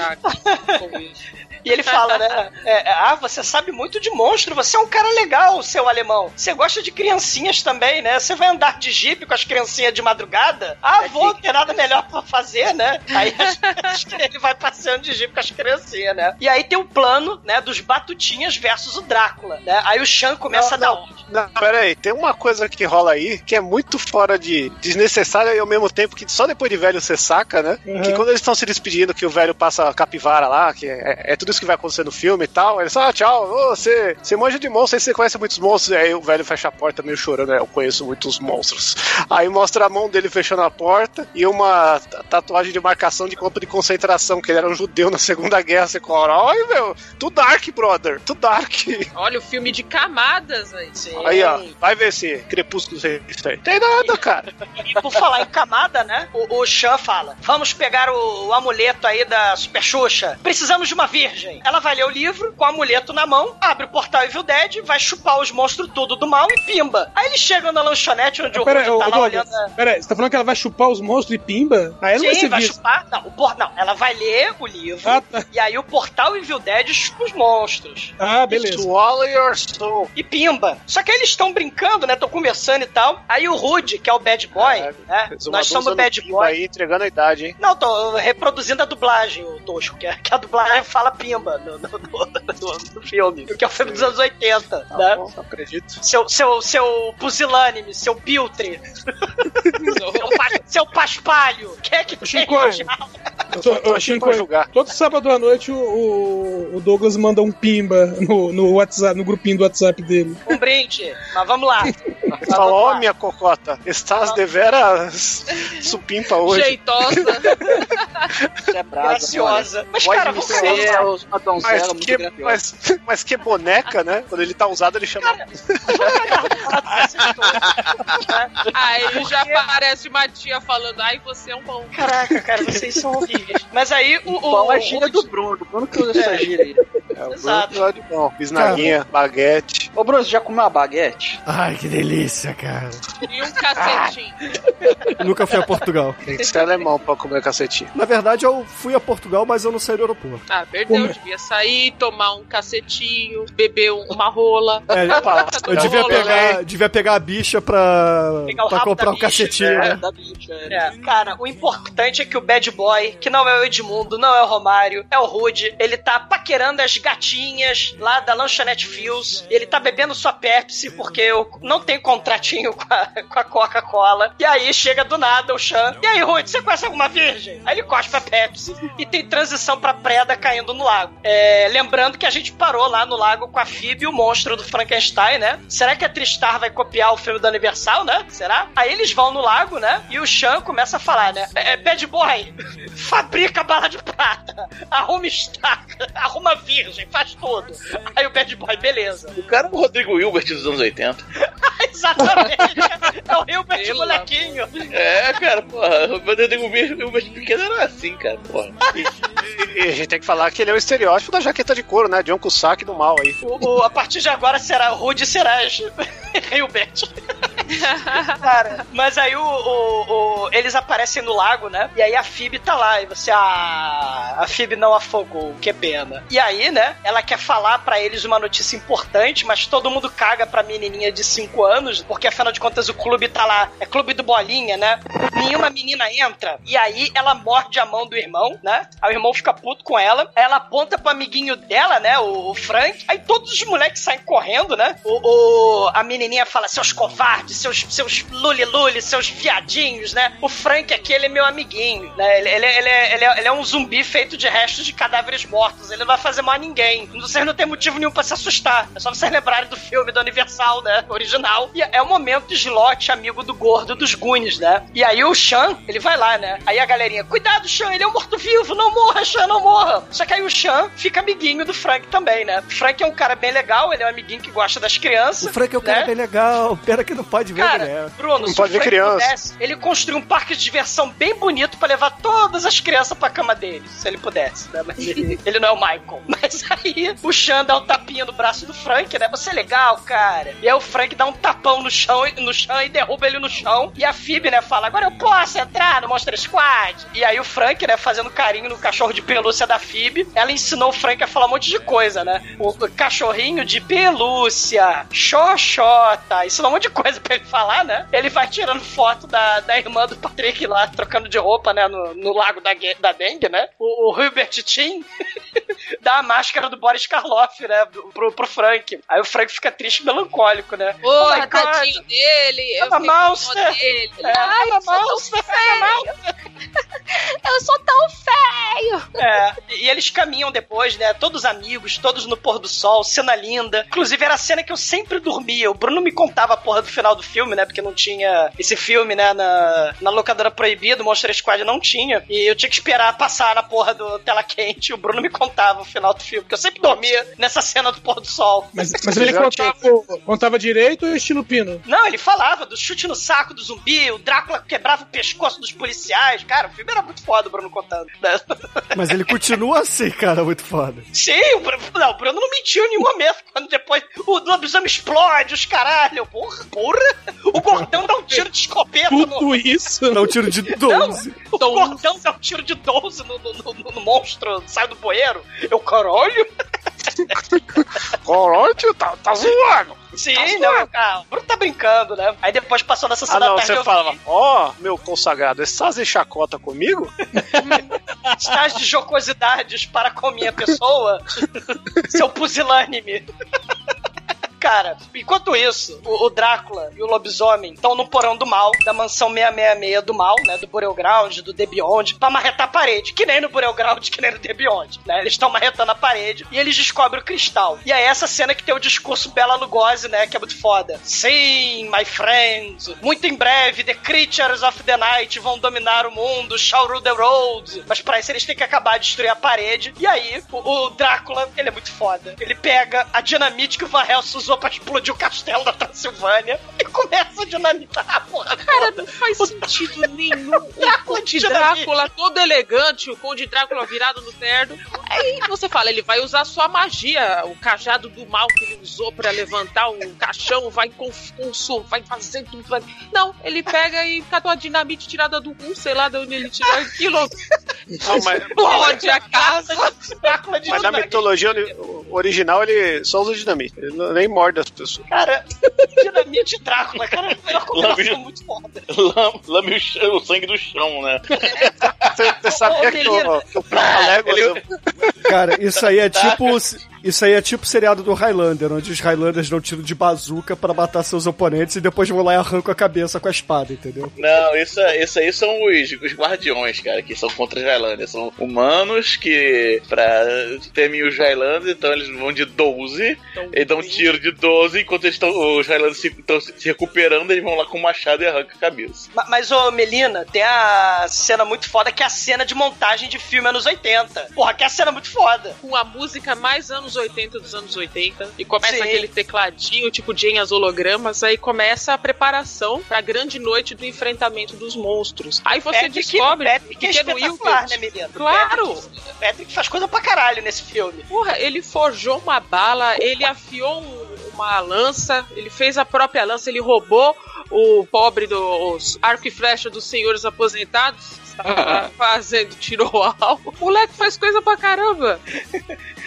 E ele fala, né? é, é, ah, você sabe muito de monstro, você é um cara legal, seu alemão. Você gosta de criancinhas também, né? Você vai andar de jipe com as criancinhas de madrugada? Ah, vou, não tem nada melhor pra fazer, né? Aí ele vai passeando de jipe com as criancinhas, né? E aí tem o plano, né, dos Batutinhas versus o Drácula, né? Aí o Chan começa a dar. Não, pera aí, tem uma coisa que rola aí que é muito fora de desnecessária e ao mesmo tempo que só depois de velho você saca, né? Uhum. Que quando eles estão se despedindo, que o velho passa a capivara lá, que é, é tudo isso que vai acontecer no filme e tal. Ele fala, ah, tchau, você, você manja de monstros, aí você conhece muitos monstros. E aí o velho fecha a porta meio chorando, né? Eu conheço muitos monstros. Aí mostra a mão dele fechando a porta e uma ta- tatuagem de marcação de campo de concentração, que ele era um judeu na Segunda Guerra. Você fala, olha, meu, tu dark, brother, tu dark. Olha o filme de camadas aí. Aí, ó, vai ver se Crepúsculo isso aí. Tem nada, cara. E por falar em camada, né? O, o Chan fala: Vamos pegar o, o amuleto aí da Super Xuxa. Precisamos de uma virgem. Ela vai ler o livro com o amuleto na mão, abre o portal Evil Dead, vai chupar os monstros tudo do mal e pimba. Aí eles chegam na lanchonete onde o Pera, Rudy tá lá olhando. pera aí, você tá falando que ela vai chupar os monstros e pimba? Aí ela não vai Sim, ser vai chupar. Não, o por... não, ela vai ler o livro. Ah, tá. E aí o portal Evil Dead chupa os monstros. Ah, beleza. Swallow your soul. E pimba. Só que aí eles estão brincando, né? Estão conversando e tal. Aí o Rude, que é o bad boy, né? Resumador Nós somos bad boy. aí, entregando a idade, hein? Não, tô reproduzindo a dublagem, o Tosco, que, é- que a dublagem fala pimba no, no, no- no- no filme, que é o filme dos anos 80, né? Não acredito. Seu, seu, seu pusilânime, seu piltre, seu, pa- seu paspalho, quem é que tem? Eu tô- aqui Chico, todo sábado à noite o, o- o Douglas manda um pimba no, no WhatsApp, no grupinho do WhatsApp dele. Um brinde, mas vamos lá. Vamos ó, minha cocota, estás deveras supimpa hoje. Jeitosa. Isso é brasa, Graciosa. Mas, Pode cara, lá. é os- uma donzela Mas muito que, mas, mas que boneca, né? Quando ele tá usado, ele chama. Aí já aparece uma tia falando, ai, você é um bom. Caraca, cara, vocês são horríveis. Mas aí o. o, Pão é o- gíria do Bruno. O Bruno que usa essa gíria aí. É, o Exato. Bruno é de bom. Bisnaguinha, baguete. Ô, Bruno, você já comeu uma baguete? Ai, que delícia, cara. E um cacetinho. Nunca fui a Portugal. Tem que ser alemão pra comer cacetinho. Na verdade, eu fui a Portugal, mas eu não saí do aeroporto. Ah, perdeu. Devia sair, tomar um cacetinho, beber um- uma rola. É, eu devia rola, pegar, devia pegar a bicha pra, Pegar o pra rabo comprar um bicha, cacetinho, né? Da bicha, é. É, cara, o importante é que o bad boy, que não é o Edmundo, não é o Romário, é o Rude, ele tá paquerando as gatinhas lá da lanchonete Fios, ele tá bebendo sua Pepsi porque eu não tenho contratinho com a, com a Coca-Cola. E aí chega do nada o Chan. E aí, Rude, você conhece alguma virgem? Aí ele cospe a Pepsi e tem transição pra Preda caindo no lago. É, lembrando que a gente parou lá no lago com a Phoebe e o monstro do Frankenstein, né? Será que a Tristar vai copiar o filme da Universal, né? Será? Aí eles vão no lago, né? E o Chan começa a falar, né? É, bad boy, fabrica bala de prata, arruma estaca, arruma virgem, faz tudo. Aí o bad boy, beleza. O cara é o Rodrigo Hilbert dos anos 80. Exatamente. É o Hilbert Pelo molequinho. É, cara, porra. O Rodrigo Hilbert pequeno era assim, cara, porra. E, e a gente tem que falar que ele é o estereótipo da jaqueta de couro, né? John Cusack do mal aí. O, o- a partir de agora será Rude Seraj. Hilbert. Cara, mas aí o, o- o- eles aparecem no lago, né? E aí a Phoebe tá lá. E você, ah, a Phoebe não afogou, que pena. E aí, né? Ela quer falar pra eles uma notícia importante, mas todo mundo caga pra menininha de 5 anos, porque afinal de contas o clube tá lá. É clube do Bolinha, né? Nenhuma menina entra. E aí ela morde a mão do irmão, né? Aí o irmão fica puto com ela. Aí ela aponta pro amiguinho dela, né? O, o Frank. Aí todos os moleques saem correndo, né? O, o- a menininha fala: seus covardes, seus, seus luli-luli, seus viadinhos, né? O Frank aqui, ele é meu amiguinho, né? Ele, ele, ele, é- ele, é, ele é um zumbi feito de restos de cadáveres mortos. Ele não vai fazer mal a ninguém. Vocês não têm motivo nenhum pra se assustar. É só vocês lembrarem do filme da Universal, né? Original. E é o momento de slot, amigo do gordo dos Goonies, né? E aí o Sean, ele vai lá, né? Aí a galerinha, cuidado, Sean, ele é um morto-vivo, não morra, Sean, não morra. Só que aí o Sean fica amiguinho do Frank também, né? O Frank é um cara bem legal, ele é um amiguinho que gosta das crianças. O Frank é um cara né? bem legal, pena que não pode ver Cara, mulher. Bruno, Não se pode o ver criança. pudesse, ele construiu um parque de diversão bem bonito pra levar todas as crianças pra cama dele, se ele pudesse, né? Mas ele, ele não é o Michael. Mas aí o Sean dá um tapinha no braço do Frank, né? Você é legal, cara. E aí o Frank dá um tapão no chão, no chão e derruba ele no chão. E a Phoebe, né, fala: Agora eu posso entrar no Monster Squad. E aí o Frank, né, fazendo carinho no cachorro de pelúcia da Phoebe, ela ensinou o Frank a falar um monte de coisa, né? O cachorrinho de pelúcia, xoxota, ensinou um monte de coisa pra ele falar, né? Ele vai tirando foto da, da irmã do Patrick lá, trocando de roupa, né, no, no lago da, da dengue, né? O, o Hubert Tim dá a máscara do Boris Karloff, né, pro, pro Frank. Aí o Frank fica triste e melancólico, né? Ô, my God. tadinho dele. Eu I'm a fiquei com dó monster. dele. É, Ai, I'm a eu sou tão feio. Eu sou tão feio. velho! É, e eles caminham depois, né? Todos amigos, todos no pôr do sol, cena linda. Inclusive, era a cena que eu sempre dormia. O Bruno me contava a porra do final do filme, né? Porque não tinha esse filme, né? Na, na locadora proibida, o Monster Squad não tinha. E eu tinha que esperar passar na porra do tela quente. O Bruno me contava o final do filme, porque eu sempre dormia nessa cena do pôr do sol. Mas, mas ele contava, contava direito ou estilo pino? Não, ele falava do chute no saco do zumbi, o Drácula quebrava o pescoço dos policiais. Cara, o filme era muito foda, o Bruno contando. né? Mas ele continua assim, cara, muito foda. Sim, o Bruno, não, o Bruno não mentiu em nenhum momento. Quando depois o lobisomem explode, os caralho. Porra, porra. O gordão dá um tiro de escopeta no. Tudo isso? Dá um tiro de 12. O gordão dá um tiro de 12 no, no, no- no monstro, sai do bueiro. Eu, caralho. Caralho, tio, tá, tá zoando. Sim, Tá não, cara. O Bruno tá brincando, né? Aí depois passou nessa Ah, cena da não, você eu falava, ó, meu consagrado, esse fazer chacota comigo? Estás de jocosidades para com minha pessoa, seu pusilânime. Cara, enquanto isso, o, o Drácula e o lobisomem estão no porão do mal, da mansão 666 do mal, né? Do Burial Ground, do The Beyond, pra marretar a parede. Que nem no Burial Ground, que nem no The Beyond, né? Eles estão marretando a parede e eles descobrem o cristal. E é essa cena que tem o discurso Bela Lugosi, né? Que é muito foda. Sim, my friend. Muito em breve, the creatures of the night vão dominar o mundo, shall the road. Mas pra isso eles têm que acabar de destruir a parede. E aí, o, o Drácula, ele é muito foda. Ele pega a dinamite que o Van Helsing usou pra explodir o castelo da Transilvânia e começa a dinamitar a porra Cara, toda. não faz sentido nenhum. O Conde de Drácula todo elegante, o Conde Drácula virado no terno. Aí você fala, ele vai usar sua magia, o cajado do mal que ele usou pra levantar o caixão, vai su- vai fazer tudo. Vai... Não, ele pega e catou a dinamite tirada do cu, sei lá de onde ele tirou aquilo. Não, mas, Explode a casa. Drácula de mas na mitologia ori- original ele só usa dinamite. Ele nem morde as pessoas. Cara, dinamite Drácula, cara, é uma combinação muito foda. Lam- Lame o, chão- o sangue do chão, né? Você, você sabia que o, que o Léguas... Ele- Cara, isso aí é tipo. Isso aí é tipo o seriado do Highlander, onde os Highlanders dão tiro de bazuca pra matar seus oponentes e depois vão lá e arrancam a cabeça com a espada, entendeu? Não, isso, isso aí são os, os guardiões, cara, que são contra os Highlanders. São humanos que, pra temem os Highlanders, então eles vão de 12, e dão um tiro de 12, enquanto eles estão, os Highlanders estão se, se recuperando, eles vão lá com o machado e arrancam a cabeça. Ma- Mas, ô, Melina, tem a cena muito foda que é a cena de montagem de filme anos 80. Porra, que é a cena muito foda. Com a música mais anos 80 dos anos 80. E começa Sim. aquele tecladinho, tipo Jane as hologramas. Aí começa a preparação pra grande noite do enfrentamento dos monstros. Aí você Patrick- descobre Patrick que é espetacular, né? Claro! Patrick, Patrick faz coisa pra caralho nesse filme. Porra, ele forjou uma bala, ele afiou um- uma lança, ele fez a própria lança, ele roubou o pobre dos arco e flecha dos senhores aposentados. Fazendo tiro alvo. O moleque faz coisa pra caramba.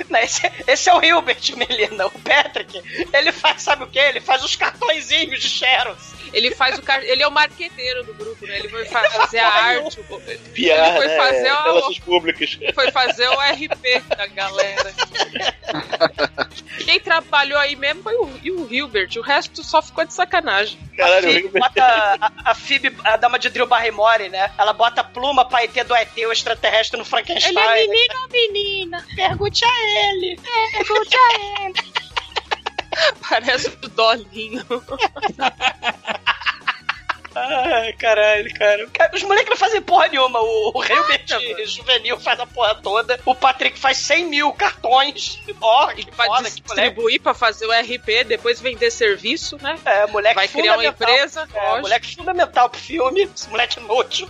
Né, Esse, esse é o Hilbert, Melina. O Patrick, ele faz, sabe o quê? Ele faz os cartõezinhos de Xerox. Ele faz o car... ele é o marqueteiro do grupo, né? Ele foi fa- fazer a arte. o- Piar, Ele foi né? fazer a- Relações públicas. Foi fazer o RP da galera. Quem trabalhou aí mesmo foi o, e o Hilbert. O resto só ficou de sacanagem. Caralho, a o Phoebe Hilbert- bota a, a Phoebe, a dama de Drew Barrymore, né? Ela bota a pluma pra ET do ET, o extraterrestre no Frankenstein. Ele é né? menino ou menina? Pergunte a ele. Pergunte a ele. Parece o Dolinho. Ai, caralho, cara. Os moleques não fazem porra nenhuma. O, o Hilbert juvenil faz a porra toda. O Patrick faz 100 mil cartões. Ó, que Pra foda, distribuir, pra fazer o RP, depois vender serviço, né? É, moleque Vai criar uma empresa, É, lógico. moleque fundamental pro filme. Esse moleque inútil.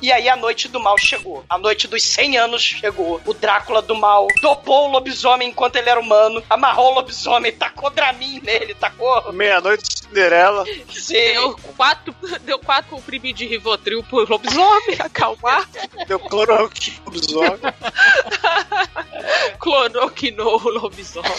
E aí a noite do mal chegou. A noite dos 100 anos chegou. O Drácula do mal dopou o lobisomem enquanto ele era humano, amarrou o lobisomem, tacou Dramin nele, tacou. Meia-noite, Cinderela. Sim. Deu quatro, deu quatro comprimidos de Rivotril pro lobisomem acalmar. Deu cloroquina lobisomem. Cloroquinou o lobisomem.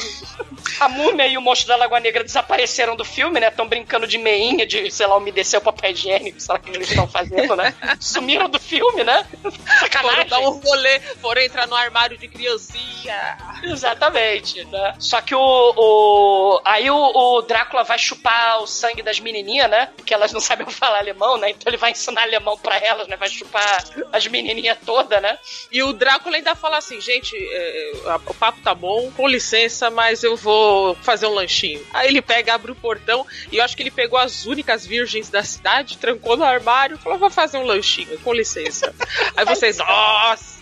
A múmia e o monstro da Lagoa Negra desapareceram do filme, né? Estão brincando de meinha, de, sei lá, umedecer o papel higiênico, sei lá o que eles estão fazendo, né? Sumiram do filme, né? Foram Sacanagem. dar um rolê, foram entrar no armário de criancinha. Exatamente, né? Só que o. o- aí o, o Drácula vai chupar o sangue das menininhas, né? Porque elas não sabem falar alemão, né? Então ele vai ensinar alemão pra elas, né? Vai chupar as menininhas todas, né? E o Drácula ainda fala assim, gente, é, a- o papo tá bom, com licença, mas eu vou fazer um lanchinho. Aí ele pega, abre o portão, e eu acho que ele pegou as únicas virgens da cidade, trancou no armário falou, vou fazer um lanchinho, com licença. Aí vocês, nossa!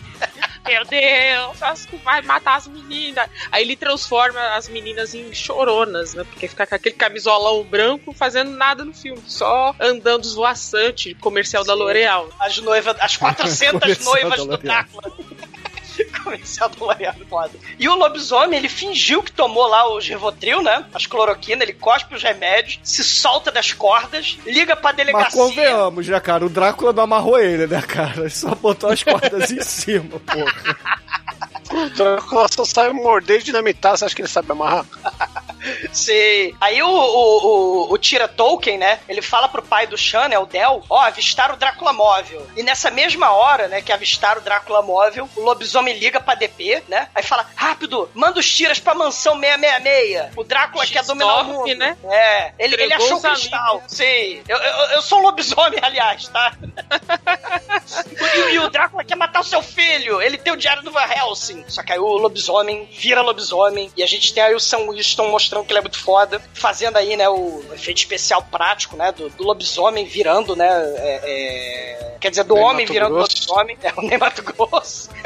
Meu Deus, acho que vai matar as meninas. Aí ele transforma as meninas em choronas, né? Porque fica com aquele camisolão branco fazendo nada no filme, só andando esvoaçante, comercial da L'Oreal. As noivas, as 400 Comercial noivas do L'Oreal. Do. E o lobisomem, ele fingiu que tomou lá os Rivotril, né? As cloroquina, ele cospe os remédios, se solta das cordas, liga pra Mas delegacia. convenhamos, né, cara? O Drácula não amarrou ele, né, cara? Ele só botou as cordas em cima, porra. O Drácula só sabe morder e dinamitar, você acha que ele sabe amarrar? Sim. Aí o, o, o, o Tira Tolkien, né? Ele fala pro pai do Shan, né? O Del, ó, avistaram o Drácula móvel. E nessa mesma hora, né, que avistaram o Drácula móvel, o lobisomem liga pra DP, né? Aí fala: rápido, manda os tiras pra mansão 666. O Drácula quer dominar o Xtoff, mundo. né? É, ele, ele achou o cristal. Sim. Eu, eu, eu sou um lobisomem, aliás, tá? e, e o Drácula quer matar o seu filho. Ele tem o diário do Van Helsing. Só que aí o lobisomem vira lobisomem. E a gente tem aí o Sam Winston mostrando que ele é muito foda. Fazendo aí, né, o efeito especial prático, né? Do, do lobisomem virando, né? é- é- quer dizer, do Ney homem Mato virando Grosso. lobisomem. É o Ney Mato Grosso.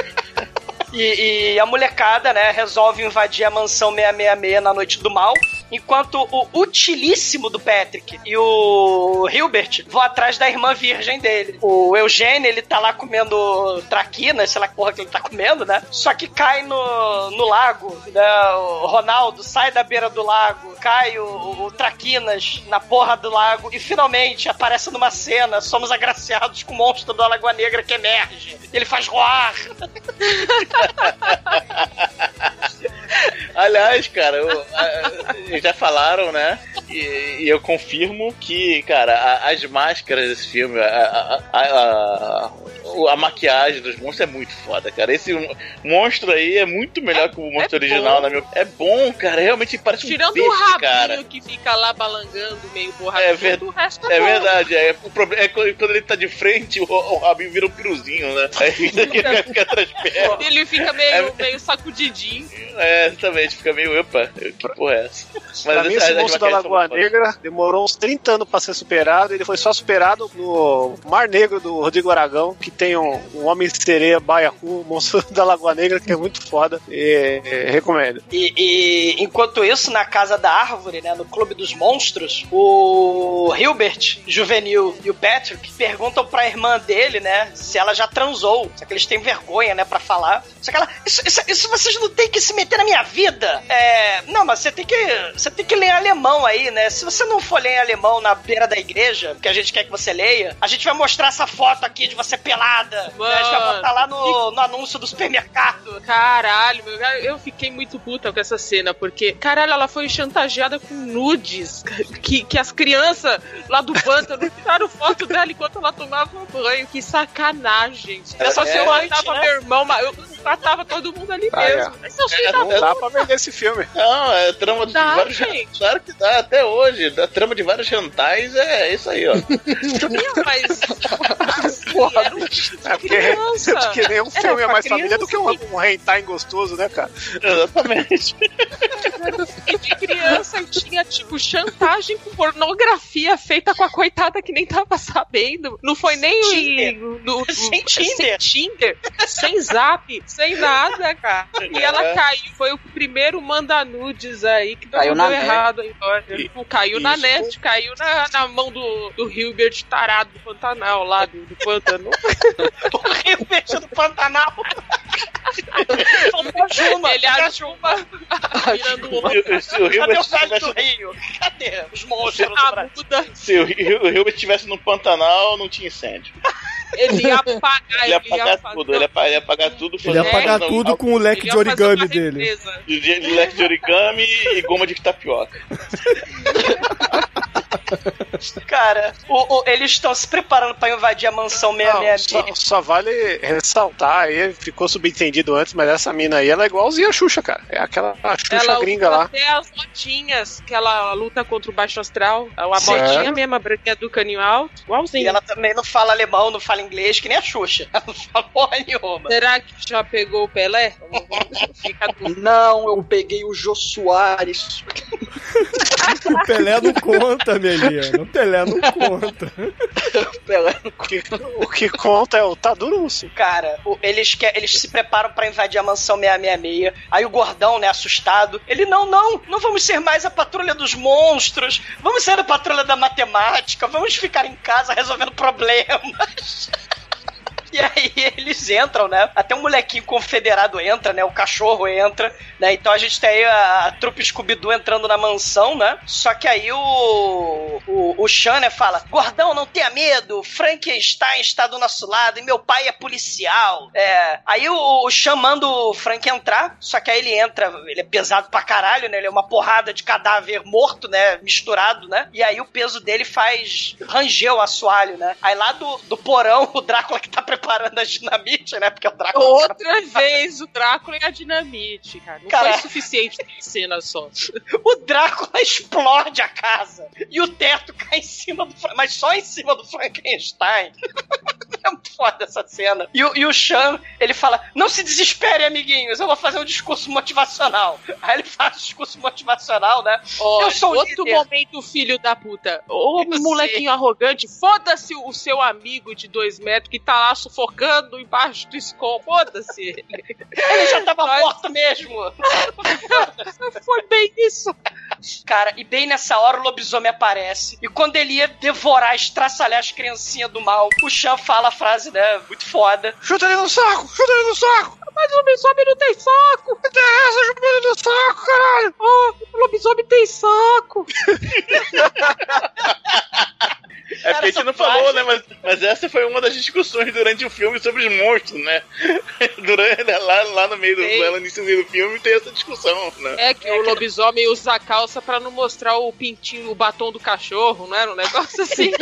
E, e a molecada, né, resolve invadir a mansão 666 na noite do mal, enquanto o utilíssimo do Patrick e o Hilbert vão atrás da irmã virgem dele. O Eugênio, ele tá lá comendo traquinas, sei lá que porra que ele tá comendo, né? Só que cai no, no lago, né? O Ronaldo sai da beira do lago, cai o, o Traquinas na porra do lago e finalmente aparece numa cena, somos agraciados com o monstro da Lagoa Negra que emerge. Ele faz roar. Aliás, cara, eu- a- já falaram, né? E, e eu confirmo que, cara, a- as máscaras desse filme, a, a, a- a- o- a maquiagem dos monstros é muito foda, cara. Esse monstro aí é muito melhor que o monstro original, na minha É bom, cara. Realmente parece um Tirando peixe, o rabinho cara. que fica lá balangando meio borrachudo, É, ver- o resto é bom. verdade, é, o problema é quando quando ele tá de frente, o, o rabinho vira um piruzinho, né? Aí fica, fica atrás pernas. Ele fica meio, meio sacudidinho. É, exatamente, fica meio, opa, que porra é essa? pra mim, esse as monstro da Lagoa fodas. Negra demorou uns 30 anos pra ser superado. Ele foi só superado no Mar Negro do Rodrigo Aragão, que tem um, um homem sereia baiacu, monstro da Lagoa Negra, que é muito foda. E, é, recomendo. E, e enquanto isso, na Casa da Árvore, né, no Clube dos Monstros, o Hilbert, Juvenil e o Patrick perguntam pra irmã dele, né, se ela já transou. Só que eles têm vergonha, né, pra falar. Só que ela, isso, isso, isso vocês não têm que se meter na minha vida. É, não, mas você tem que, você tem que ler alemão aí, né? Se você não for ler em alemão na beira da igreja, que a gente quer que você leia, a gente vai mostrar essa foto aqui de você pelada. né? A gente vai botar lá no, no anúncio do supermercado. Caralho, meu, eu fiquei muito puta com essa cena, porque, caralho, ela foi chantageada com nudes, que, que as crianças lá do pântano tiraram foto dela enquanto ela tomava banho. Que sacanagem. É só se eu É, matava né? meu irmão, mas eu matava todo mundo ali Ah, mesmo. Mas seus filhos da Não dá pra vender esse filme. Não, é trama de Dá, vários. gente. Claro que dá, até hoje. Da trama de vários rentais é isso aí, ó. Sim, mas. Porra, era um É porque, criança. porque nenhum Era filme é mais família do que um, um hentai gostoso, né, cara? Exatamente. E de criança e tinha, tipo, chantagem com pornografia feita com a coitada que nem tava sabendo. Não foi nem Tinder. no, no- Sem Tinder. sem Tinder, sem zap, sem nada, cara. E ela caiu, foi o primeiro manda nudes aí que deu, Caiu na deu net. errado aí, olha. Tipo, caiu na isso. net, caiu na, na mão do, do Hilbert tarado do Pantanal lá, do, do pântano. O Rio Verde do Pantanal. Juma. Ele a a Juma virando Se o Cadê Hilbert o velho do Rio? Cadê os monstros do a Brasil? muda. se o Hil- o Hilbert tivesse no Pantanal, não tinha incêndio. Ele ia apagar, Ele ia apagar tudo, ele ia ele ia apagar tudo. Ele ia apagar não, tudo com o leque Ele de origami dele. De, de leque de origami e goma de tapioca. Cara, o- o- eles estão se preparando pra invadir a mansão Não, 666. só, só vale ressaltar aí, ficou subentendido antes, mas essa mina aí, ela é igualzinha a Xuxa, cara. É aquela a Xuxa Ela gringa usa lá. até as botinhas que ela luta contra o baixo astral. A botinha mesmo, a branquinha do caninho alto. E Igualzinho. ela também não fala alemão, não fala inglês, que nem a Xuxa. Ela não fala porra nenhuma. Será que já pegou o Pelé? Não, eu peguei o Jô Soares. O Pelé não conta, Meliana. O Pelé não conta. Pelé O que, o que conta é o Tadurunce. Cara, o- eles, que, eles se preparam pra invadir a mansão 666. Aí o gordão, né, assustado, ele: não, não, não vamos ser mais a patrulha dos monstros. Vamos ser a patrulha da matemática. Vamos ficar em casa resolvendo problemas. E aí eles entram, né? Até um molequinho confederado entra, né? O cachorro entra, né? Então a gente tem aí a, a trupe Scooby-Doo entrando na mansão, né? Só que aí o, o, o Sean, né, fala: Gordão, não tenha medo, Frankenstein está do nosso lado e meu pai é policial. É, aí o, o Sean manda o Frank entrar, só que aí ele entra, ele é pesado pra caralho, né? Ele é uma porrada de cadáver morto, né? Misturado, né? E aí o peso dele faz ranger o assoalho, né? Aí lá do, do porão, o Drácula que tá preparando a dinamite, né? Porque o Drácula. Outra vez o Drácula e a dinamite, cara. Não Cara. foi suficiente cena só. O Drácula explode a casa e o teto cai em cima do mas só em cima do Frankenstein. É muito foda essa cena. E o, e o Sean, ele fala: Não se desespere, amiguinhos, eu vou fazer um discurso motivacional. Aí ele faz o discurso motivacional, né? Ó, eu sou outro líder. momento, filho da puta. Ô, Eu molequinho arrogante, foda-se o seu amigo de dois metros que tá lá sufocando embaixo do escopo. Foda-se. Ele já tava morto mesmo. Foi bem isso. Cara, e bem nessa hora o lobisomem aparece. E quando ele ia devorar, estraçalhar as criancinhas do mal, o Sean fala a frase, né? Muito foda. Chuta ele no saco! Chuta ele no saco! Mas o lobisomem não tem saco. Que é essa? Chuta ele no saco, caralho! Ó, o lobisomem tem saco. É porque a gente não falou, né? Mas, mas essa foi uma das discussões durante o filme sobre os monstros, né? Durante, lá, lá no meio do, lá no início do filme tem essa discussão, né? É que o lobisomem usa a calça pra não mostrar o pintinho, o batom do cachorro, não era um negócio assim?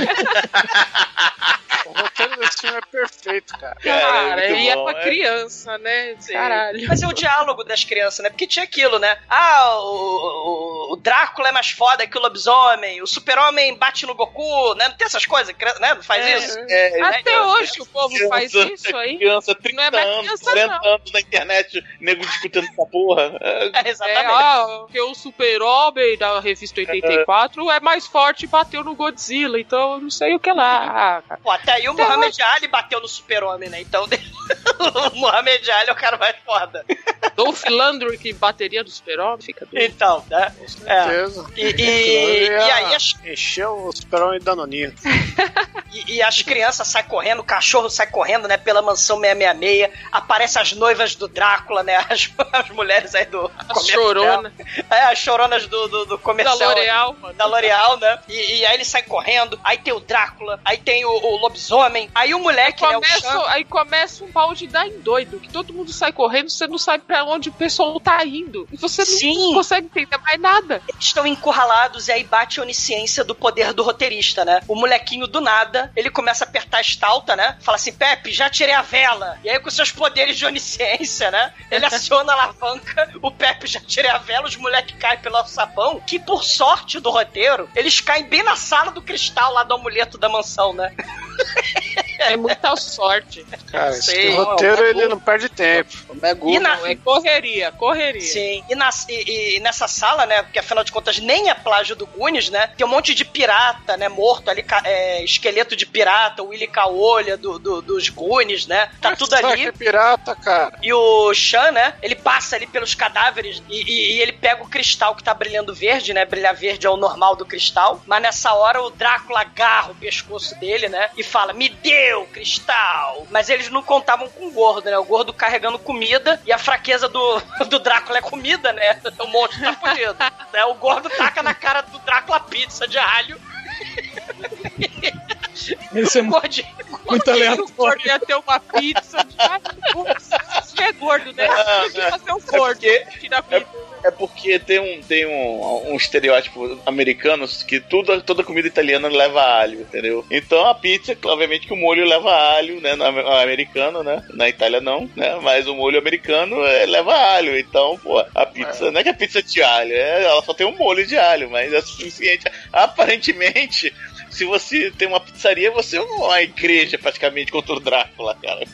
O roteiro desse filme é perfeito, cara. Cara, muito e é pra é. criança, né? Sim. Caralho. Mas é o diálogo das crianças, né? Porque tinha aquilo, né? Ah, o, o, o Drácula é mais foda que o lobisomem, o super-homem bate no Goku, né? Não tem essas coisas, criança, né? Não faz É. isso. É, Até né? hoje o povo faz isso aí. Criança, 30 Não é mais anos, criança, 40 não. anos na internet, nego discutindo essa porra. É, É, É, exatamente. ah, porque o super-homem da revista 84 é mais forte e bateu no Godzilla, então eu não sei o que lá. Pô, até aí o Até Muhammad Ali bateu no super-homem, né? Então o Muhammad Ali é o cara mais foda. Dolph Lundgren que bateria do super-homem, fica doido. Então, né? É. Certeza. E, e, e aí as, Encheu o super-homem danoninho. e, e as crianças saem correndo, o cachorro sai correndo, né? Pela mansão 666. Aparecem as noivas do Drácula, né? As, as mulheres aí do. A comercial. chorona É, as choronas do, do, do da comercial. L'Oreal, mano. da L'Oreal, né? E, e aí ele sai correndo, aí tem o Drácula, aí tem o, o lobisomem, aí o moleque, né? O Chan, aí começa um pau dar em doido, que todo mundo sai correndo, você não sabe pra onde o pessoal tá indo. E você não Sim. consegue entender mais nada. eles estão encurralados e aí bate a onisciência do poder do roteirista, né? O molequinho do nada, ele começa a apertar a estalta, né? Fala assim, Pepe, já tirei a vela. E aí com seus poderes de onisciência, né? Ele aciona a alavanca, o Pepe já tirei a vela, os moleques caem pelo alçapão, que por sorte do roteiro, eles caem bem na sala do cristal lá do amuleto da mansão, né? É muita sorte. Cara, esse Sei. roteiro ele não perde tempo. É E Google. na- Não, é correria, correria. Sim. E, nas- e- e nessa sala, né? Porque afinal de contas nem é plágio do Goonies, né? Tem um monte de pirata, né? Morto ali, é, esqueleto de pirata, o Willy Caolha do, do- dos Goonies, né? Tá tudo Só que ali. é pirata, cara. E o Sean, né? Ele passa ali pelos cadáveres e, e- e ele pega o cristal que tá brilhando verde, né? Brilhar verde é o normal do cristal. Mas nessa hora o Drácula agarra o pescoço dele, né? E fala: Me deu cristal! Mas eles não contavam com o gordo, né? O gordo carregando comida e a fraqueza do, do Drácula é comida, né? O monstro tá fudido. né? O gordo taca na cara do Drácula pizza de alho. Isso é Gordinho. muito aleatório. gordo ia ter uma pizza. Você é gordo, né? Que fazer o gordo. Tira a pizza. É porque tem um, tem um, um estereótipo americano que tudo, toda comida italiana leva alho, entendeu? Então a pizza, obviamente que o molho leva alho, né? No no americano, né? Na Itália não, né? Mas o molho americano é, leva alho. Então, pô, a pizza, não é que a pizza de alho, é, ela só tem um molho de alho, mas é suficiente. Aparentemente, se você tem uma pizzaria, você é uma igreja praticamente contra o Drácula, cara.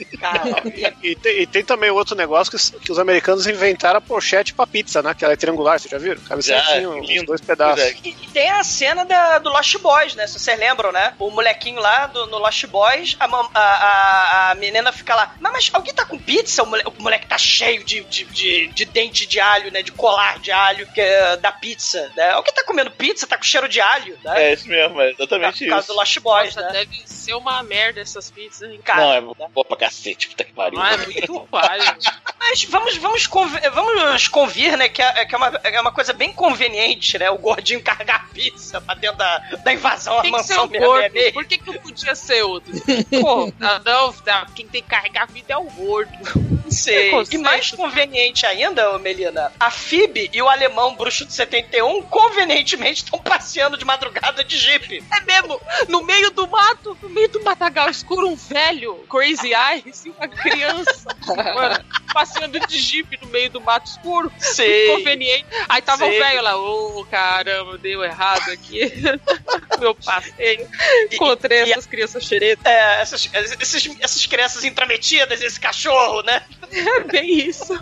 E tem, e tem também outro negócio que, os- que os americanos inventaram a pochete pra pizza, né? Que ela é triangular, vocês já viram? Cabe Já, certinho, os dois pedaços. É. E tem a cena da- do Lost Boys, né? Se vocês lembram, né? O molequinho lá do, no Lost Boys, a, a, a, a menina fica lá, mas, mas alguém tá com pizza? O moleque, o moleque tá cheio de, de, de, de dente de alho, né? De colar de alho que é da pizza, né? Alguém tá comendo pizza? Tá com cheiro de alho, né? É isso mesmo, é exatamente Por causa isso. do Lost Boys, Nossa, né? deve ser uma merda essas pizzas, hein? Cara, Não, é boa pra cacete, puta que pariu. Ah, é muito palha. Mas vamos, vamos, conv- vamos convir, né, que é, que é uma, é uma coisa bem conveniente, né? O gordinho carregar pizza pra dentro da, da invasão à Tem que ser mansão o gordo. 666. Por que, que não podia ser outro? Pô, não, tá, quem tem que carregar a vida é o gordo. Sei. E mais conveniente ainda, Melina, a Phoebe e o alemão bruxo de 71 convenientemente estão passeando de madrugada de jipe. É mesmo, no meio do mato, no meio do matagal escuro, um velho, crazy eyes, e uma criança, mano, passeando de jipe no meio do mato escuro. Sei. Conveniente. Aí tava Sei. o velho lá, ô caramba, deu errado aqui. Meu passeio. Encontrei e- essas crianças xeretas. É, essas, esses- essas crianças intrometidas, esse cachorro, né? É bem isso.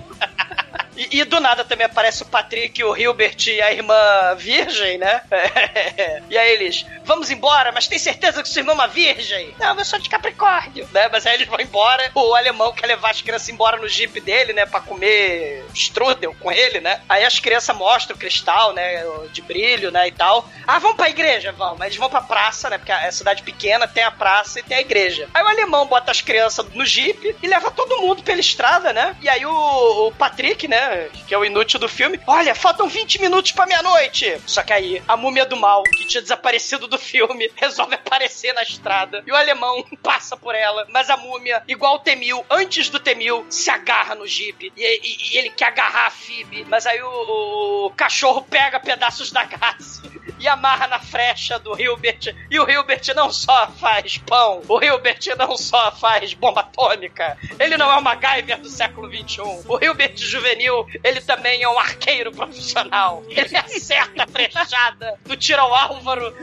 E, e do nada também aparece o Patrick, o Hilbert e a irmã virgem, né? E aí eles, vamos embora, mas tem certeza que sua irmã é uma virgem? Não, eu sou de Capricórnio, né? Mas aí eles vão embora, o alemão quer levar as crianças embora no jeep dele, né? Pra comer strudel com ele, né? Aí as crianças mostram o cristal, né? De brilho, né? E tal. Ah, vamos pra igreja? Vamos. Mas eles vão pra praça, né? Porque é cidade pequena, tem a praça e tem a igreja. Aí o alemão bota as crianças no jeep e leva todo mundo pela estrada, né? E aí o, o Patrick, né? Que é o inútil do filme, olha, faltam 20 minutos pra meia-noite. Só que aí a múmia do mal, que tinha desaparecido do filme, resolve aparecer na estrada. E o alemão passa por ela, mas a múmia, igual o Temil, antes do Temil, se agarra no jeep. E, e- e ele quer agarrar a Phoebe, mas aí o, o cachorro pega pedaços da Gazi e amarra na frecha do Hilbert. E o Hilbert não só faz pão, o Hilbert não só faz bomba atômica, ele não é o MacGyver do século XXI. O Hilbert juvenil, ele também é um arqueiro profissional. Ele acerta a flechada do tiro ao álvaro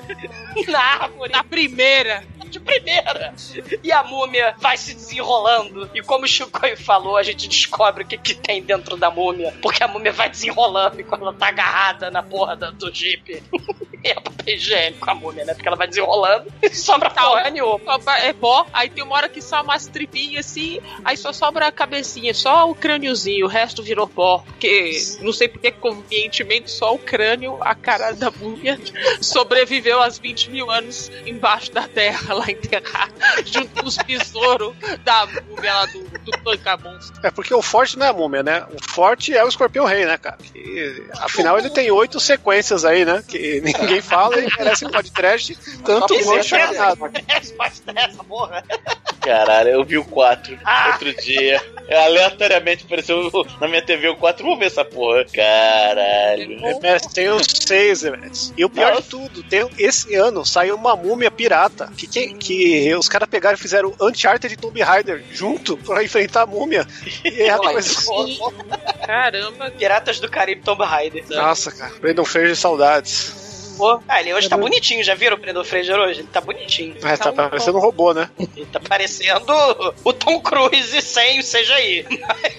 na árvore. Na primeira. De primeira. E a múmia vai se desenrolando. E como o Chicoio falou, a gente descobre o que, que tem dentro da múmia. Porque a múmia vai desenrolando enquanto ela tá agarrada na porra do Jeep. E é papel higiênico a múmia, né? Porque ela vai desenrolando e sobra porra nenhuma. É pó, aí tem uma hora que só umas tripinhas assim, aí só sobra a cabecinha, só o crâniozinho, o resto virou pó. Porque não sei porque convenientemente só o crânio, a cara da múmia, sobreviveu aos 20 mil anos embaixo da terra, lá enterrado, junto com os besouros da múmia lá do, do. É porque o forte não é a múmia, né? O forte é o escorpião rei, né, cara? Que, afinal, ele tem oito sequências aí, né? Que ninguém fala e merece podcast tanto quanto é porra. Caralho, eu vi o 4 Ah! outro dia. Aleatoriamente apareceu na minha TV o 4. Vamos ver essa porra. Caralho. É, tem os seis, velho. E o pior de tudo, tem, esse ano saiu uma múmia pirata que, que, que os caras pegaram e fizeram Uncharted e Tomb Raider junto pra enfrentar a múmia. E é a coisa. Caramba. Piratas do Caribe Tomb Raider. Nossa, cara. Brandon Fraser, saudades. Pô, ah, ele hoje tá bonitinho, já viram o Brandon Fraser hoje? Ele tá bonitinho. É, tá parecendo um robô, né? Ele tá parecendo o Tom Cruise sem o CGI. O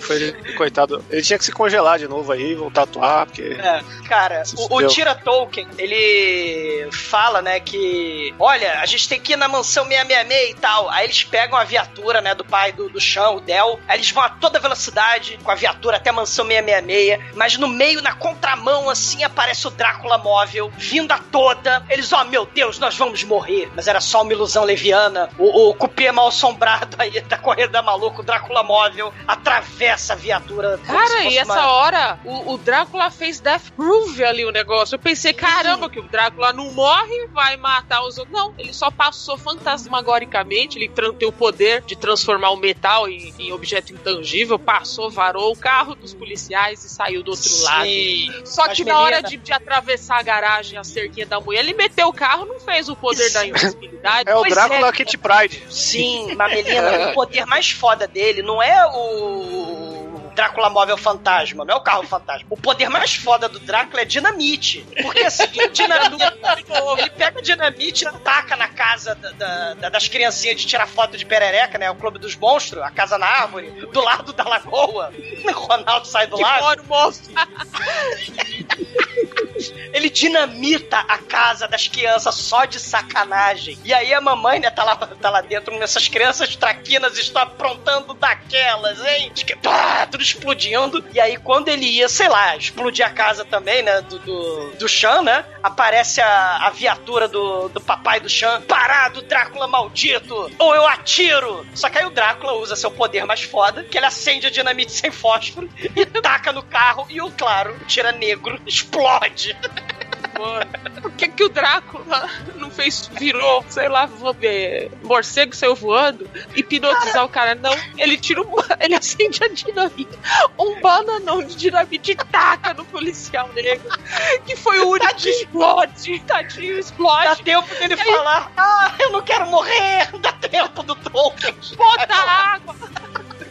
Fraser, coitado, ele tinha que se congelar de novo aí, voltar a atuar, porque. É, cara, o, o. Tira Tolkien, ele fala, né, que olha, a gente tem que ir na mansão 666 e tal. Aí eles pegam a viatura, né, do pai do, do chão, o Del. Aí eles vão a toda velocidade com a viatura até a mansão 666. Mas no meio, na contramão, assim, aparece o Drácula móvel, vindo a toda. Eles, ó, meu Deus, nós vamos morrer. Mas era só uma ilusão leviana. O, o cupê mal assombrado aí da corrida maluco, o Drácula móvel, atravessa essa viatura. Cara, e essa uma- hora o, o Drácula fez Death Proof ali o negócio. Eu pensei, caramba, que o Drácula não morre, vai matar os outros. Não, ele só passou fantasmagoricamente, ele tem o poder de transformar o metal em, em objeto intangível, passou, varou o carro dos policiais e saiu do outro Sim. lado. Só Mas, que na hora de, de atravessar a garagem, a cerquinha da mulher, ele meteu o carro, não fez o poder da invisibilidade. É o Pois Drácula é. Kit Pride. Sim, Mamelina, o poder mais foda dele não é o Drácula móvel fantasma, não é o carro fantasma. O poder mais foda do Drácula é dinamite. Porque assim, dinamite, ele pega dinamite e taca na casa da- da- da- das criancinhas de tirar foto de perereca, né? O Clube dos Monstros, a casa na árvore, do lado da lagoa. O Ronaldo sai do Que lago. mora o monstro. Ele dinamita a casa das crianças só de sacanagem. E aí a mamãe, né, tá lá, tá lá dentro, essas crianças traquinas estão aprontando daquelas, hein? Pá, tudo explodindo. E aí quando ele ia, sei lá, explodir a casa também, né, do, do, do Chan, né? Aparece a, a viatura do, do papai do Chan. Parado, Drácula maldito! Ou eu atiro! Só que aí o Drácula usa seu poder mais foda, que ele acende a dinamite sem fósforo e taca no carro e o, claro, tira negro, explode. Mano, por que, que o Drácula não fez, virou, sei lá, vou ver, morcego saiu voando, hipnotizar o cara? Não, ele tira um, ele acende a dinamite, um bananão de dinamite e taca no policial negro, que foi o único que explode, tadinho, Dá explode, tempo dele falar, ah, eu não quero morrer, dá tempo do Tolkien. bota água.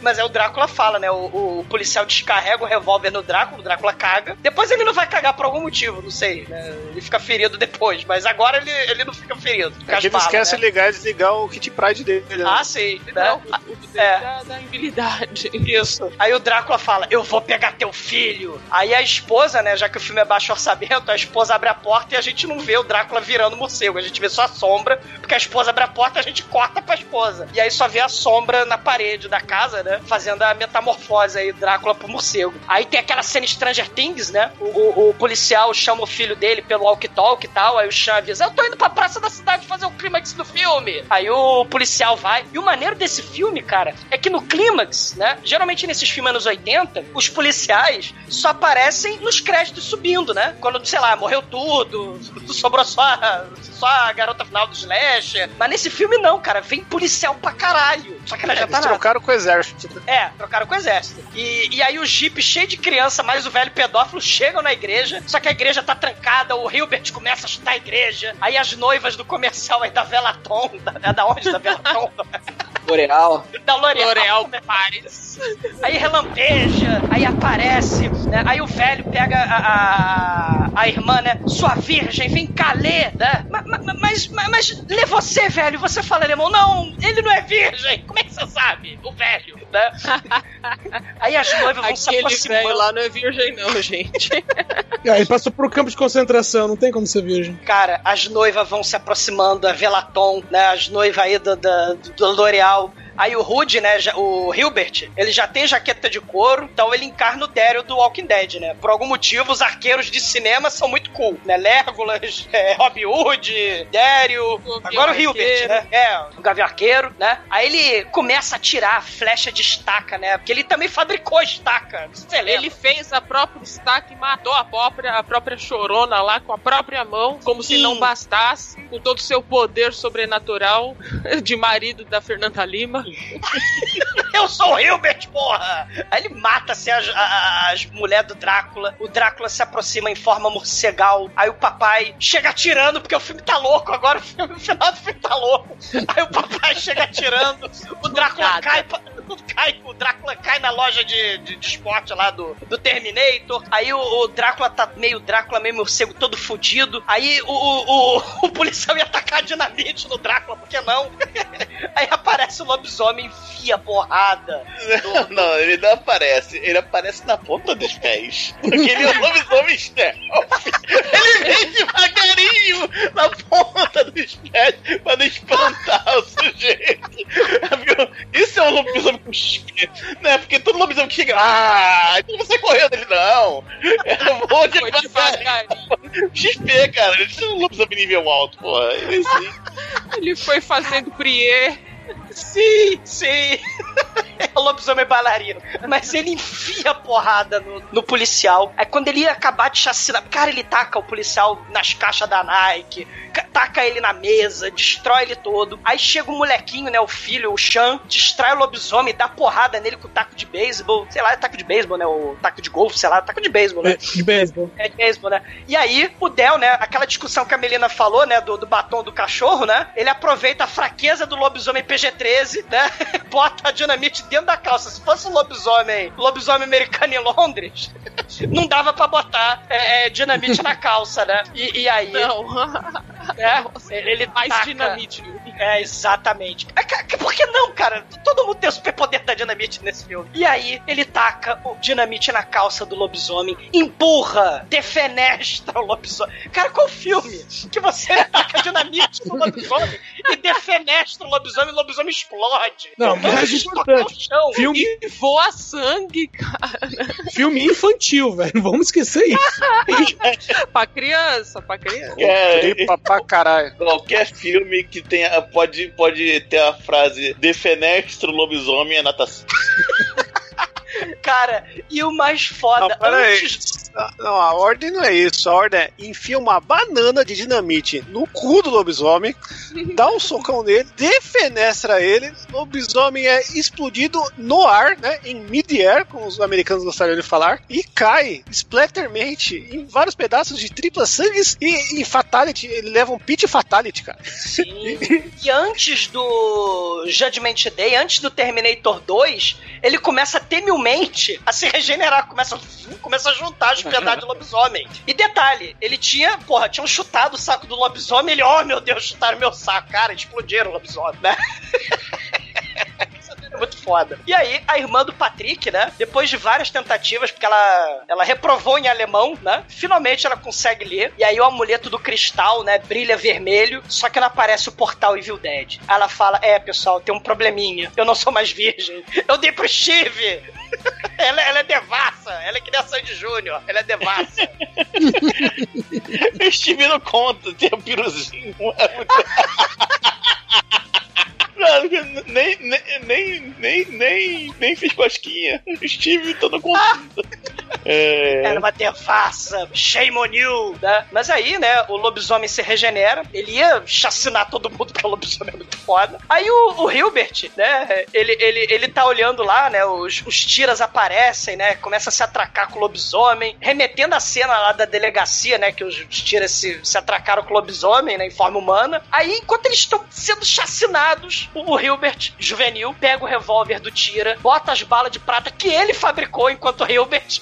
Mas aí o Drácula fala, né? O, o policial descarrega o revólver no Drácula, o Drácula caga. Depois ele não vai cagar por algum motivo, não sei, né? Ele fica ferido depois, mas agora ele, ele não fica ferido. Fica É ele balas, esquece né? de ligar e desligar o Kit Pride dele. né? Ah, sim. Né? Não, o poder É. da, da habilidade. Isso. Aí o Drácula fala: Eu vou pegar teu filho. Aí a esposa, né? Já que o filme é baixo orçamento, a esposa abre a porta e a gente não vê o Drácula virando morcego. A gente vê só a sombra, porque a esposa abre a porta e a gente corta pra esposa. E aí só vê a sombra na parede da casa, né? Fazendo a metamorfose aí, Drácula pro morcego. Aí tem aquela cena Stranger Things, né? O, o- o policial chama o filho dele pelo walkie-talkie e tal. Aí o Chan avisa: Eu tô indo pra praça da cidade fazer o clímax do filme. Aí o policial vai. E o maneiro desse filme, cara, é que no clímax, né? Geralmente nesses filmes anos 80, os policiais só aparecem nos créditos subindo, né? Quando, sei lá, morreu tudo, sobrou só, a- só a garota final do Slash. Mas nesse filme não, cara. Vem policial pra caralho. Só que ela já Eles tá trocaram com o exército. é, trocaram com o exército. E, e aí o Jeep cheio de criança, mais o velho pedófilo, chegam na igreja, só que a igreja tá trancada, o Hilbert começa a chutar a igreja, aí as noivas do comercial aí da Velaton, da, é da onde? Da Velaton? L'Oreal. da L'Oreal. L'Oreal Paris. Aí relampeja, aí aparece, né? Aí o velho pega a, a, a irmã, né? Sua virgem, vem cá ler, né? Ma- ma- ma- Mas, mas, mas lê você, velho. Você fala alemão. Não, ele não é virgem. Como é que você sabe? O velho, né? Aí as noivas vão se aproximando. lá não é virgem não, gente. Ah, ele passou por campo de concentração, não tem como ser virgem. Cara, as noivas vão se aproximando, a Velaton, né? As noivas aí do, da- do L'Oreal. Aí o Rude, né? já- o Hilbert, ele já tem jaqueta de couro, então ele encarna o Daryl do Walking Dead, né? Por algum motivo, os arqueiros de cinema são muito cool, né? Legolas, é, Robin Hood, Daryl, agora o Hilbert, Arqueiro. né? É, o Gavião Arqueiro, né? Aí ele começa a tirar a flecha de estaca, né? Porque ele também fabricou estaca. Você lembra? Ele fez a própria estaca e matou a própria, a própria chorona lá com a própria mão, como se Sim. não bastasse, com todo o seu poder sobrenatural de marido da Fernanda Lima. Eu sou o Hilbert, porra! Aí ele mata assim, as, as mulheres do Drácula. O Drácula se aproxima em forma morcegal. Aí o papai chega atirando, porque o filme tá louco. Agora o, filme, o final do filme tá louco. Aí o papai chega atirando. O Drácula cai, pa- cai. O Drácula cai na loja de, de, de esporte lá do, do Terminator. Aí o, o Drácula tá meio Drácula, meio morcego, todo fudido. Aí o, o, o, o policial ia atacar dinamite no Drácula, por que não? Aí aparece o lobisomem enfia porrada. Não, não, ele não aparece. Ele aparece na ponta dos pés. Porque ele é um lobisomem stealth. Ele vem devagarinho na ponta dos pés pra não espantar o sujeito. Isso é um lobisomem. Né? Porque todo lobisomem que chega. Ah, então você correu dele, não. Eu vou Foi devagar. devagarinho. XP, cara. Ele é um lobisomem nível alto, porra. Ele sim. Ele foi fazendo prier. Sim, sim. é o lobisomem bailarino. Mas ele enfia a porrada no, no policial. Aí quando ele ia acabar de chacinar, cara, ele taca o policial nas caixas da Nike, taca ele na mesa, destrói ele todo. Aí chega o molequinho, né, o filho, o Chan, distrai o lobisomem, dá porrada nele com o taco de beisebol. Sei lá, é taco de beisebol, né, o taco de golfe, sei lá, taco de beisebol, né? É, de beisebol. É de beisebol, né? E aí, o Del, né? Aquela discussão que a Melina falou, né? Do, do batom do cachorro, né? Ele aproveita a fraqueza do lobisomem PG-13, né? Bota a dinamite dentro da calça. Se fosse um lobisomem, lobisomem americano em Londres, não dava pra botar é, é, dinamite na calça, né? E, e aí. Não. É, ele, ele Mais taca- dinamite. É, exatamente. É, Por que não, cara? Todo mundo tem o superpoder da dinamite nesse filme. E aí, ele taca o dinamite na calça do lobisomem, empurra, defenestra o lobisomem. Cara, qual filme que você taca dinamite no lobisomem e defenestra o lobisomem e o lobisomem explode? Não, mais importante. chão. Filme, E voa sangue, cara. filme infantil, velho. Não vamos esquecer isso. pra criança, pra criança. É, Tripa pra caralho. qualquer filme que tenha pode, pode ter a frase defenestro lobisomem é natação. Cara, e o mais foda, antes Não, a ordem não é isso. A ordem é enfia uma banana de dinamite no cu do lobisomem, dá um socão nele, defenestra ele, o lobisomem é explodido no ar, né? Em mid-air, como os americanos gostariam de falar, e cai splattermente em vários pedaços de tripla sangues e em fatality. Ele leva um pit fatality, cara. Sim. E antes do Judgment Day, antes do Terminator 2, ele começa temilmente a se regenerar, começa, começa a juntar os pedaços de lobisomem. E detalhe, ele tinha, porra, tinham chutado o saco do lobisomem, ele, oh meu Deus, chutaram meu saco, cara, explodiram o lobisomem, né? Muito foda. E aí, a irmã do Patrick, né? Depois de várias tentativas, porque ela, ela reprovou em alemão, né? Finalmente ela consegue ler. E aí o amuleto do cristal, né? Brilha vermelho, só que não aparece o portal Evil Dead. Aí ela fala: É, pessoal, tem um probleminha. Eu não sou mais virgem. Eu dei pro Steve. ela, ela é devassa. Ela é que nem a Sandy Júnior. Ela é devassa. Steve não conta, tem um piruzinho. É muito... Nem, nem, nem, nem, nem, nem fiz cosquinha. Steve tá no conta. É... Era uma devassa, shame on you, né? Mas aí, né, o lobisomem se regenera, ele ia chacinar todo mundo porque o lobisomem é muito foda. Aí o, o Hilbert, né, ele, ele, ele tá olhando lá, né, os, os tiras aparecem, né, começa a se atracar com o lobisomem, remetendo a cena lá da delegacia, né, que os, os tiras se, se atracaram com o lobisomem, né, em forma humana. Aí, enquanto eles estão sendo chacinados, o, Hilbert, juvenil, pega o revólver do tira, bota as balas de prata que ele fabricou enquanto o Hilbert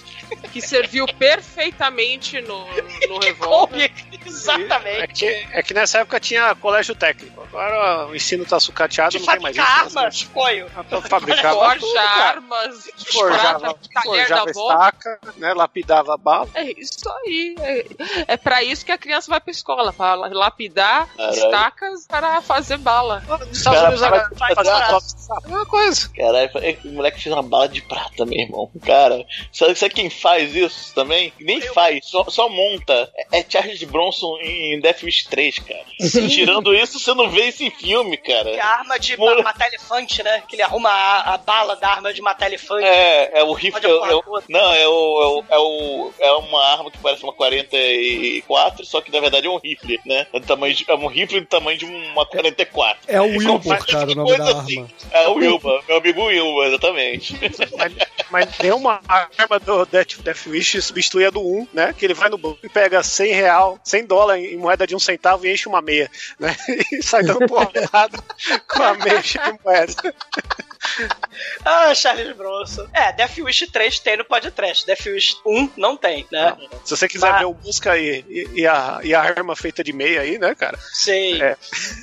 Que serviu perfeitamente no, no revólver. Exatamente. É que, é que nessa época tinha colégio técnico. Agora o ensino tá sucateado, De não tem mais isso. armas, coio. Pra fabricar Forja tudo, armas, forjava, forjava estaca, né, lapidava bala. É isso aí. É, é pra isso que a criança vai pra escola, pra lapidar Caralho. estacas para fazer bala. Estados Unidos agora faz- top de sapo. É uma coisa. Caralho, é, o moleque fez uma bala de prata, meu irmão. Cara, sabe, sabe quem faz isso também? Nem faz, só, só monta. É, é Charles Bronson em Death Wish 3, cara. Tirando isso, você não vê isso em filme, é cara. a arma de matar elefante, né? Que ele arruma a, a bala da arma de matar elefante. É, é o rifle. É, é não, é o, é o, é o- é uma arma que parece uma 44, só que na verdade é um rifle, né? É, do tamanho de- é um rifle do tamanho de uma 44. É o Wilbur, cara, o nome da assim. arma. É o Wilba, meu amigo Wilba, exatamente. Mas, mas nenhuma arma do Death, Death Wish substitui a do 1, né? Que ele vai no banco e pega 100 real, 100 dólares em moeda de um centavo e enche uma meia, né? E sai dando porrada com a meia de moeda. Ah, Charles Bronson. É, Death Wish 3 tem no podcast. Death Wish 1 não tem, né? Se você quiser Mas- ver o Busca e, e, e a, e a arma feita de meia aí, né, cara? Sei. É.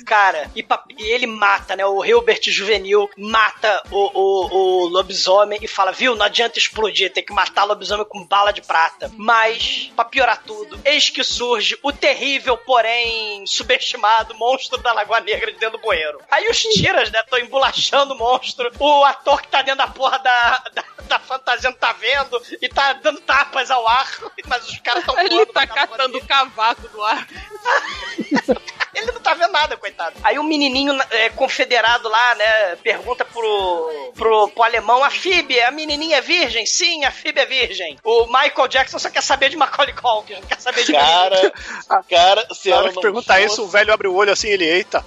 Cara, e, e ele mata, né? O Hilbert Juvenil mata o, o, o lobisomem e fala: Viu, não adianta explodir, tem que matar o lobisomem com bala de prata. Mas, pra piorar tudo, eis que surge o terrível, porém subestimado monstro da Lagoa Negra de dentro do bueiro. Aí os tiras, né? Estão embolachando o monstro. O ator que tá dentro da porra da, da, da fantasia não tá vendo e tá dando tapas ao ar, mas os caras estão Ele tá catando cavaco do ar. ele não tá vendo nada, coitado. Aí o menininho é, confederado lá, né, pergunta pro, pro, pro alemão, a Phoebe, a menininha é virgem? Sim, a Phoebe é virgem. O Michael Jackson só quer saber de Macaulay Culkin, não quer saber de Cara, cara, se Na hora ela que não pergunta fosse- isso, o velho abre o olho assim, ele, eita.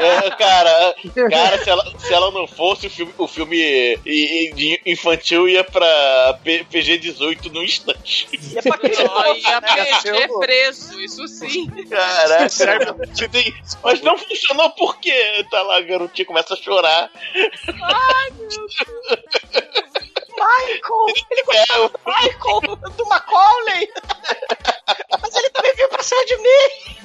É, cara, cara se, ela, se ela não fosse, o filme, o filme infantil ia pra P- PG-18 no instante. É pra Ó, ia né? perder preso, isso sim. Caraca, você tem... mas não funcionou porque tá lá, a garotinha começa a chorar. Ai, meu Deus. Michael! Ele gostava do Michael, do Macaulay! Mas ele também veio pra cima de mim!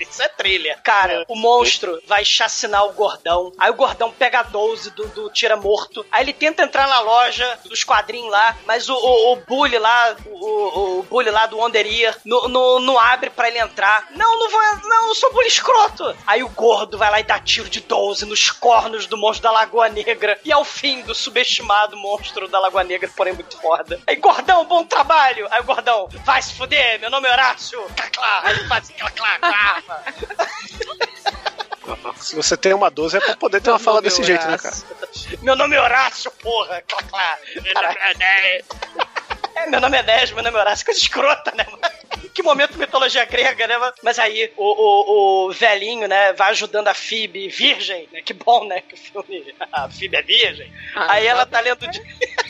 Isso é trilha. Cara, o monstro vai chacinar o gordão. Aí o gordão pega a 12 do, do tira morto. Aí ele tenta entrar na loja dos quadrinhos lá, mas o, o, o bully lá, o, o, o bully lá do Wonderia, não, abre pra ele entrar. Não, não vou, não, eu sou bully escroto. Aí o gordo vai lá e dá tiro de 12 nos cornos do monstro da Lagoa Negra. E ao fim do subestimado monstro da Lagoa Negra, porém muito foda. Aí, gordão, bom trabalho. Aí o gordão, vai se fuder, meu nome é Horácio. Caclá. Aí ele faz aquela clá, clá. Se você tem uma 12 é pra poder ter uma fala nome é desse jeito, né, cara? Horácio. Meu nome é Horácio, porra. Clá, clá. Cara, É, meu nome é Nés, meu nome é Horácio. Coisa escrota, né, mano? Que momento mitologia grega, né? Mas aí o, o, o velhinho, né, vai ajudando a Phoebe virgem, né? Que bom, né? Que o filme. A Phoebe é virgem. Ah, aí ela tá lendo. de-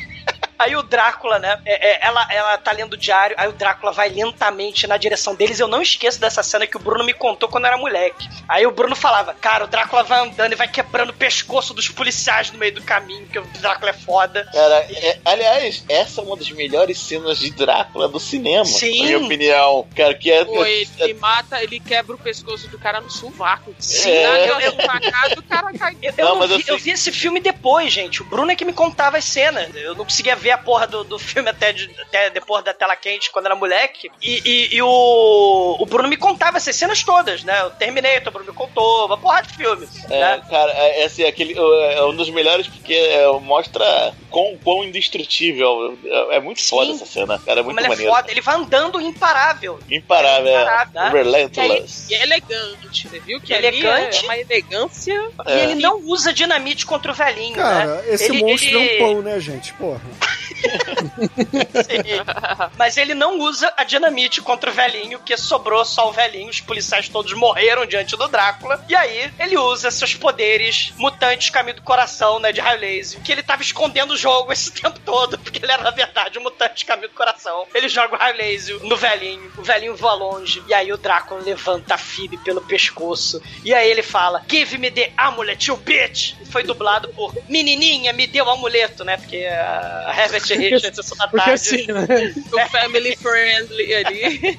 Aí o Drácula, né? é- é, ela, ela tá lendo o diário, aí o Drácula vai lentamente na direção deles. Eu não esqueço dessa cena que o Bruno me contou quando eu era moleque. Aí o Bruno falava: Cara, o Drácula vai andando e vai quebrando o pescoço dos policiais no meio do caminho, porque o Drácula é foda. Cara, é- aliás, essa é uma das melhores cenas de Drácula do cinema, Sim. na minha opinião. Cara, que é. Pô, ele mata, ele quebra o pescoço do cara no sovaco. Sim, Dá eu- eu- suvacada, o cara cai. Eu, eu Não, vi, assim- eu vi esse filme depois, gente. O Bruno é que me contava as cenas. Eu não conseguia ver a porra do, do filme até, de- até depois da tela quente, quando era moleque. E, e- e o, o Bruno me contava essas cenas todas, né? O Terminator, o Bruno me contou, uma porra de filmes. É, né? cara, é, esse, aquele, é um dos melhores porque é, mostra quão, quão indestrutível. É, é muito foda essa cena, cara. É Como muito ele é maneiro. foda, ele vai andando imparável. Imparável, Imparável, é. né? Relentless. E é elegante, você viu? Que Elegante. é uma elegância. E ele não usa dinamite contra o velhinho, Cara, né? esse Ele- monstro ele- é um pão, né, gente? Porra. Mas ele não usa a dinamite contra o velhinho, que sobrou só o velhinho. Os policiais todos morreram diante do Drácula. E aí ele usa seus poderes mutantes caminho do coração, né, de raio laser, que ele tava escondendo o jogo esse tempo todo, porque ele era, na verdade, um mutante caminho do coração. Ele joga o raio laser no velhinho, o velhinho voa longe. E aí o Drácula levanta a Phoebe pelo pescoço. E aí ele fala: Give me the amulet, you bitch! E foi dublado por Menininha, me deu o amuleto, né? Porque a Herbert Richards, Porque tarde. assim, né? O family friendly ali.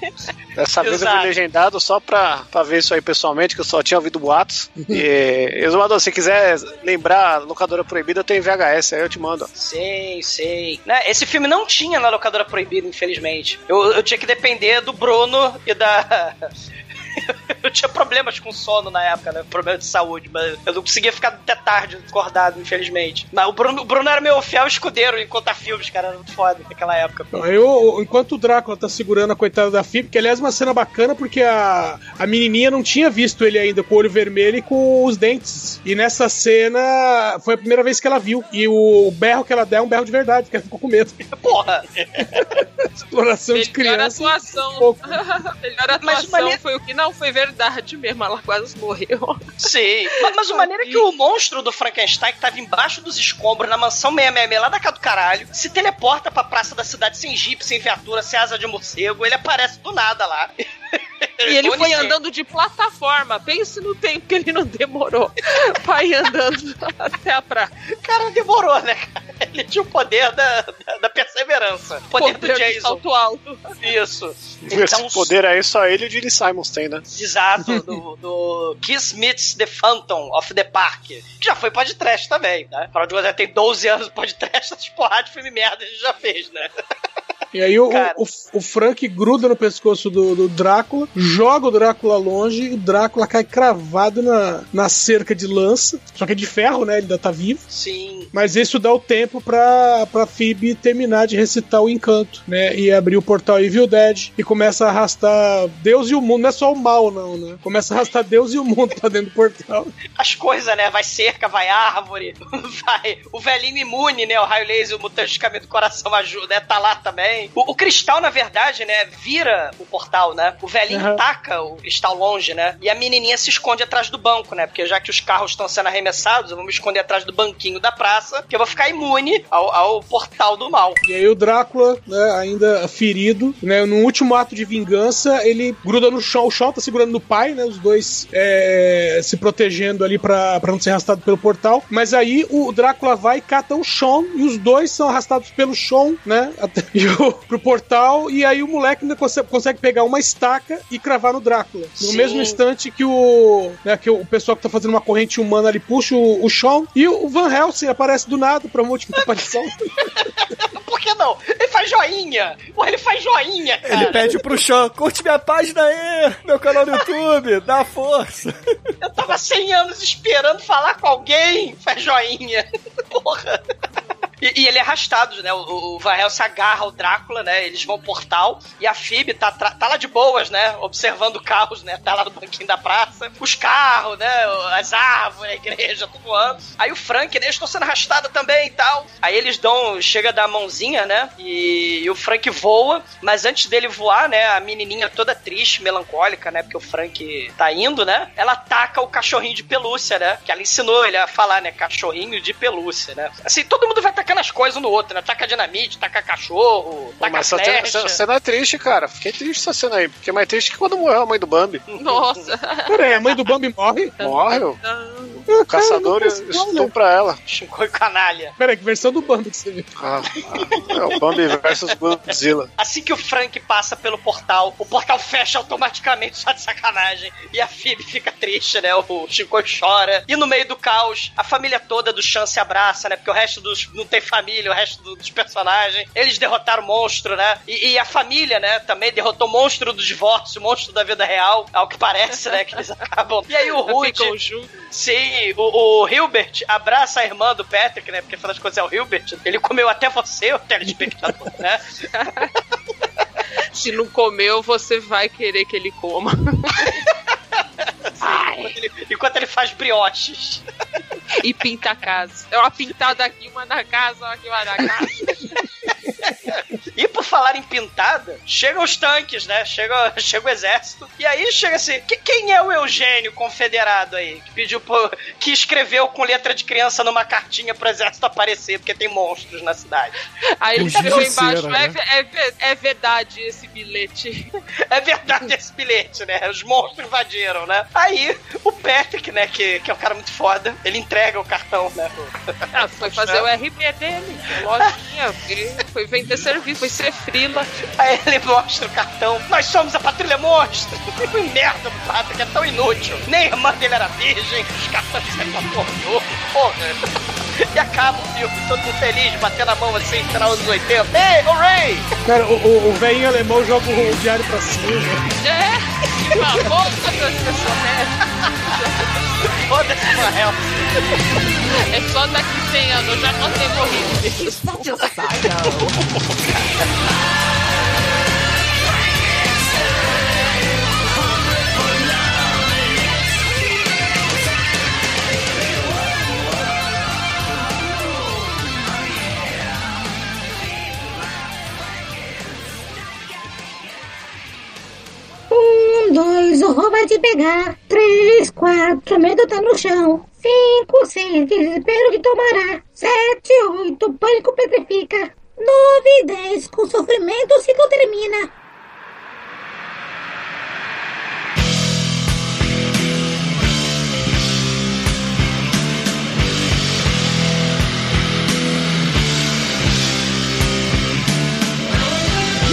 Dessa vez eu Exato. fui legendado só pra, pra ver isso aí pessoalmente, que eu só tinha ouvido boatos. E, Exumador, se quiser lembrar Locadora Proibida, eu tenho VHS, aí eu te mando. Sei, sei. Né, Esse filme não tinha na locadora proibida, infelizmente. Eu, eu tinha que depender do Bruno e da. eu tinha problemas com sono na época, né? Problema de saúde, mas eu não conseguia ficar até tarde acordado, infelizmente. Mas o Bruno, o Bruno era meu fiel escudeiro em contar filmes, cara. Era muito foda naquela época. Então, Eu, enquanto o Drácula tá segurando a coitada da Phoebe, que aliás é uma cena bacana porque a, a menininha não tinha visto ele ainda com o olho vermelho e com os dentes. E nessa cena foi a primeira vez que ela viu. E o berro que ela dá é um berro de verdade, que ela ficou com medo. Porra! Exploração de Melhor criança. atuação. pouco. Melhor Mas atuação maneiro- foi o que não foi verdade mesmo. Ela quase morreu. Sim. Mas, mas o maneiro é que o monstro do Frankenstein, que tava embaixo dos escombros na mansão 666 lá da casa do caralho, se teleporta pra praça da cidade sem jipe, sem viatura, sem asa de morcego. Ele aparece do nada lá. E ele foi andando de plataforma. Pense no tempo que ele não demorou pra ir andando até a praia. Cara, demorou, né, cara? Ele tinha o poder da, da, da perseverança. O poder, do Poder de Jason. salto alto. Isso. Esse poder aí só ele e o Gene Simons tem, né? Exato, do, do Kiss Meets the Phantom of the Park. Que já foi podcast também, tá? Afinal de tem 12 anos de podcast, essas porra de filme merda a gente já fez, né? E aí o, o, o Frank gruda no pescoço do, do Drácula, joga o Drácula longe e o Drácula cai cravado na, na cerca de lança. Só que é de ferro, né? Ele ainda tá vivo. Sim. Mas isso dá o tempo pra, pra Phoebe terminar de recitar o encanto, né? E abrir o portal Evil Dead e começa a arrastar Deus e o mundo. Não é só o mal, não, né? Começa a arrastar Deus e o mundo pra dentro do portal. As coisas, né? Vai cerca, vai árvore, vai o velhinho imune, né? O raio laser, o mutante de caminho do coração ajuda, né? Tá lá também. O, o cristal, na verdade, né? Vira o portal, né? O velhinho Uhum. taca o cristal longe, né? E a menininha se esconde atrás do banco, né? Porque já que os carros estão sendo arremessados, eu vou me esconder atrás do banquinho da praça, que eu vou ficar imune ao, ao portal do mal. E aí o Drácula, né, ainda ferido, né, no último ato de vingança, ele gruda no chão, o chão tá segurando no pai, né, os dois é, se protegendo ali pra, pra não ser arrastado pelo portal, mas aí o Drácula vai e cata o Sean, e os dois são arrastados pelo Sean, né, até, e o- pro portal, e aí o moleque ainda consegue, consegue pegar uma estaca e cravar no Drácula. No Sim. mesmo instante que o, né, que o pessoal que tá fazendo uma corrente humana ali puxa o, o Sean, e o Van Helsing aparece do nada pra uma última aparição. Por que não? Ele faz joinha! Porra, ele faz joinha, cara! Ele pede pro Sean, curte minha página aí, meu canal no YouTube, dá força. Eu tava 100 anos esperando falar com alguém! Faz joinha! Porra! E, e ele é arrastado, né? O, o Helsing agarra o Drácula, né? Eles vão portal e a Phoebe tá, tá lá de boas, né? Observando carros, né? Tá lá no banquinho da praça. Os carros, né? As árvores, a igreja, tudo voando. Aí o Frank, né? Eles estão sendo arrastados também e tal. Aí eles dão... Chega a dar a mãozinha, né? E, e o Frank voa. Mas antes dele voar, né? A menininha toda triste, melancólica, né? Porque o Frank tá indo, né? Ela ataca o cachorrinho de pelúcia, né? Que ela ensinou ele a falar, né? Cachorrinho de pelúcia, né? Assim, todo mundo vai tacando as coisas um no outro, né? Taca dinamite, taca cachorro, taca Mas flecha. essa cena é triste, cara. Fiquei triste essa cena aí. Porque é mais triste que quando morreu a mãe do Bambi. Nossa. Peraí, a mãe do Bambi morre? Morre, o caçador estupra ela. Chincoi canalha. Peraí, que versão do Bambi que você viu? Ah, é o Bambi versus Godzilla. Assim que o Frank passa pelo portal, o portal fecha automaticamente, só de sacanagem. E a Phoebe fica triste, né? O Shinkoi chora. E no meio do caos, a família toda do Chan se abraça, né? Porque o resto dos. não tem família, o resto do- dos personagens. Eles derrotaram o monstro, né? E, e a família, né? Também derrotou o monstro do divórcio, o monstro da vida real, ao que parece, né? Que eles acabam. E aí o Rude. Ficam o, o Hilbert abraça a irmã do Patrick, né? Porque afinal de contas é o Hilbert. Ele comeu até você, o telespectador, né? Se não comeu, você vai querer que ele coma. Enquanto ele, enquanto ele faz brioches. E pinta a casa. É uma pintada aqui, uma na casa, uma aqui, uma na casa. E por falar em pintada, chegam os tanques, né? Chega, chega o exército. E aí chega assim: que- quem é o Eugênio confederado aí? Que pediu pro- que escreveu com letra de criança numa cartinha pro exército aparecer, porque tem monstros na cidade. Aí ele Com escreveu embaixo: né? é, ve- é ve- é verdade esse bilhete. É verdade esse bilhete, né? Os monstros invadiram, né? Aí o Patrick, né, que, que é um cara muito foda, ele entrega o cartão, né? Ah, foi fazer o RP dele, lojinha, foi vender serviço, foi ser frila. Aí ele mostra o cartão. Nós somos a Patrulha Monstro. Que merda do Patrick, é tão inútil. Nem a irmã dele era virgem, os cartões saíram pornô. Porra. E acaba o filme, todo mundo feliz, batendo a mão assim, final dos 80. Ei, hooray! Cara, o, o, o velhinho alemão joga o diário pra cima. É, uma boca das pessoas, né? Foda-se, Rael. É só daqui 100 anos, eu já não tenho morrido. Um, roubo vai te pegar. Três, quatro, medo tá no chão. Cinco, seis, desespero de tomará. Sete, oito, pânico petrifica. Nove, dez, com sofrimento ciclo termina.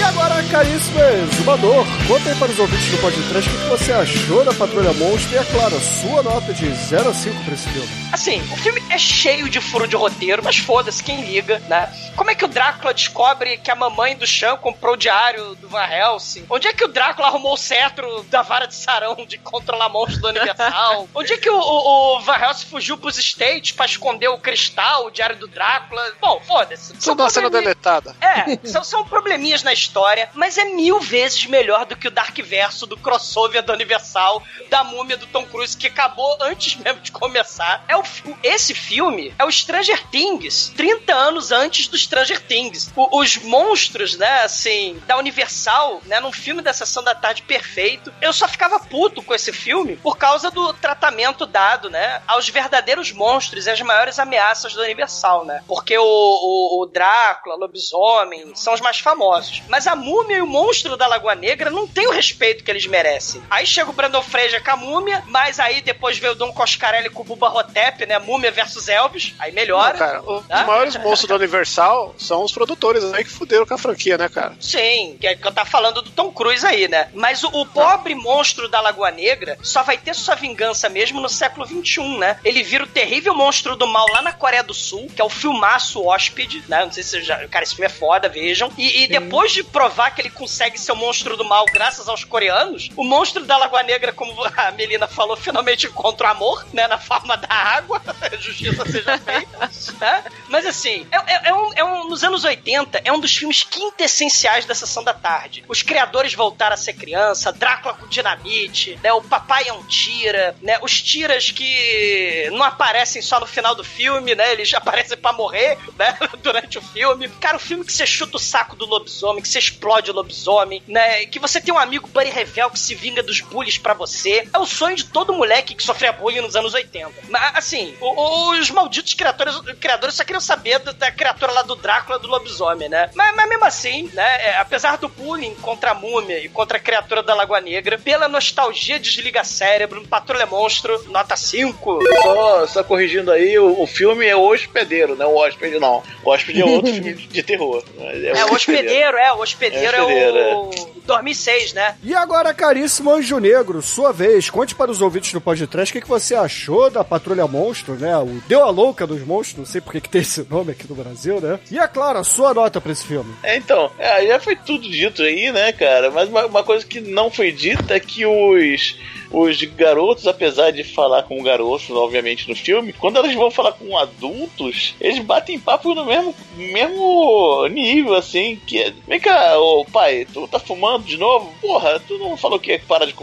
E agora, caríssimo exumador, conta aí para os ouvintes do podcast o que você achou da Patrulha Monstro e, é claro, a sua nota de 0 a 5 para esse filme. Assim, o filme é cheio de furo de roteiro, mas foda-se, quem liga, né? Como é que o Drácula descobre que a mamãe do Chan comprou o diário do Van Helsing? Onde é que o Drácula arrumou o cetro da vara de sarão de controlar monstros do Universal? Onde é que o, o, o Van Helsing fugiu pros States pra esconder o cristal, o diário do Drácula? Bom, foda-se. Tudo uma cena probleminhas- deletada. É, são, são probleminhas na história, mas é mil vezes melhor do que o Dark Verso do crossover da Universal, da múmia do Tom Cruise, que acabou antes mesmo de começar. É o, esse filme é o Stranger Things, 30 anos antes do Stranger Things. O- os monstros, né, assim, da Universal, né, num filme da Sessão da Tarde perfeito, eu só ficava puto com esse filme por causa do tratamento dado, né, aos verdadeiros monstros e às maiores ameaças da Universal, né? Porque o, o, o Drácula, lobisomem, são os mais famosos. Mas a múmia e o monstro da Lagoa Negra não tem o respeito que eles merecem. Aí chega o Brandon Fraser com a múmia, mas aí depois veio o Dom Coscarelli com o Bubba Hotep, né? Múmia versus Elvis. Aí melhora. Não, cara, o- tá? os maiores monstros da Universal são os produtores aí que fuderam com a franquia, né, cara? Sim, que é que eu tá falando do Tom Cruise aí, né? Mas o, o pobre monstro da Lagoa Negra só vai ter sua vingança mesmo no século XXI, né? Ele vira o terrível monstro do mal lá na Coreia do Sul, que é o filmaço Hóspede, né? Não sei se você já. Cara, esse filme é foda, vejam. E, e depois de provar que ele consegue ser o monstro do mal graças aos coreanos, o monstro da Lagoa Negra, como a Melina falou, finalmente encontra o amor, né? Na forma da água. Justiça seja feita. né? Mas assim, é, é- é um, é um- nos anos 80, é um dos filmes quintessenciais da Sessão da Tarde. Os criadores voltaram a ser criança, Drácula com dinamite, né? O papai é um tira, né? Os tiras que não aparecem só no final do filme, né? Eles aparecem pra morrer, né? Durante o filme. Cara, o filme que você chuta o saco do lobisomem, que você explode o lobisomem, né? Que você tem um amigo Buddy Revel que se vinga dos bullies pra você. É o sonho de todo moleque que sofria bullying nos anos 80. Mas, assim, os malditos criadores, criadores só queriam saber da, criatura lá do Drácula do lobisomem, né? Mas, mas mesmo assim, né? é, apesar do bullying contra a múmia e contra a criatura da Lagoa Negra, pela nostalgia desliga cérebro, Patrulha Monstro, nota 5. Só, só corrigindo aí, o, o filme é O Hospedeiro, não é o Hóspede, não. O Hóspede é outro filme de terror. mas É, o hospedeiro, é, o hospedeiro é, É, o. Dormir 6, né? E agora, caríssimo Anjo Negro, sua vez, conte para os ouvintes do podcast o que, que você achou da Patrulha Monstro, né? O Deu a Louca dos Monstros, não sei por que que tem esse nome aqui no Brasil, né? E é claro, a sua nota para esse filme. É, então, é, já foi tudo dito aí, né, cara? Mas uma, uma coisa que não foi dita é que os, os garotos, apesar de falar com garotos, obviamente, no filme, quando elas vão falar com adultos, eles batem papo no mesmo, mesmo nível, assim, que é, vem cá, ô pai, tu tá fumando de novo? Porra, tu não falou que ia parar de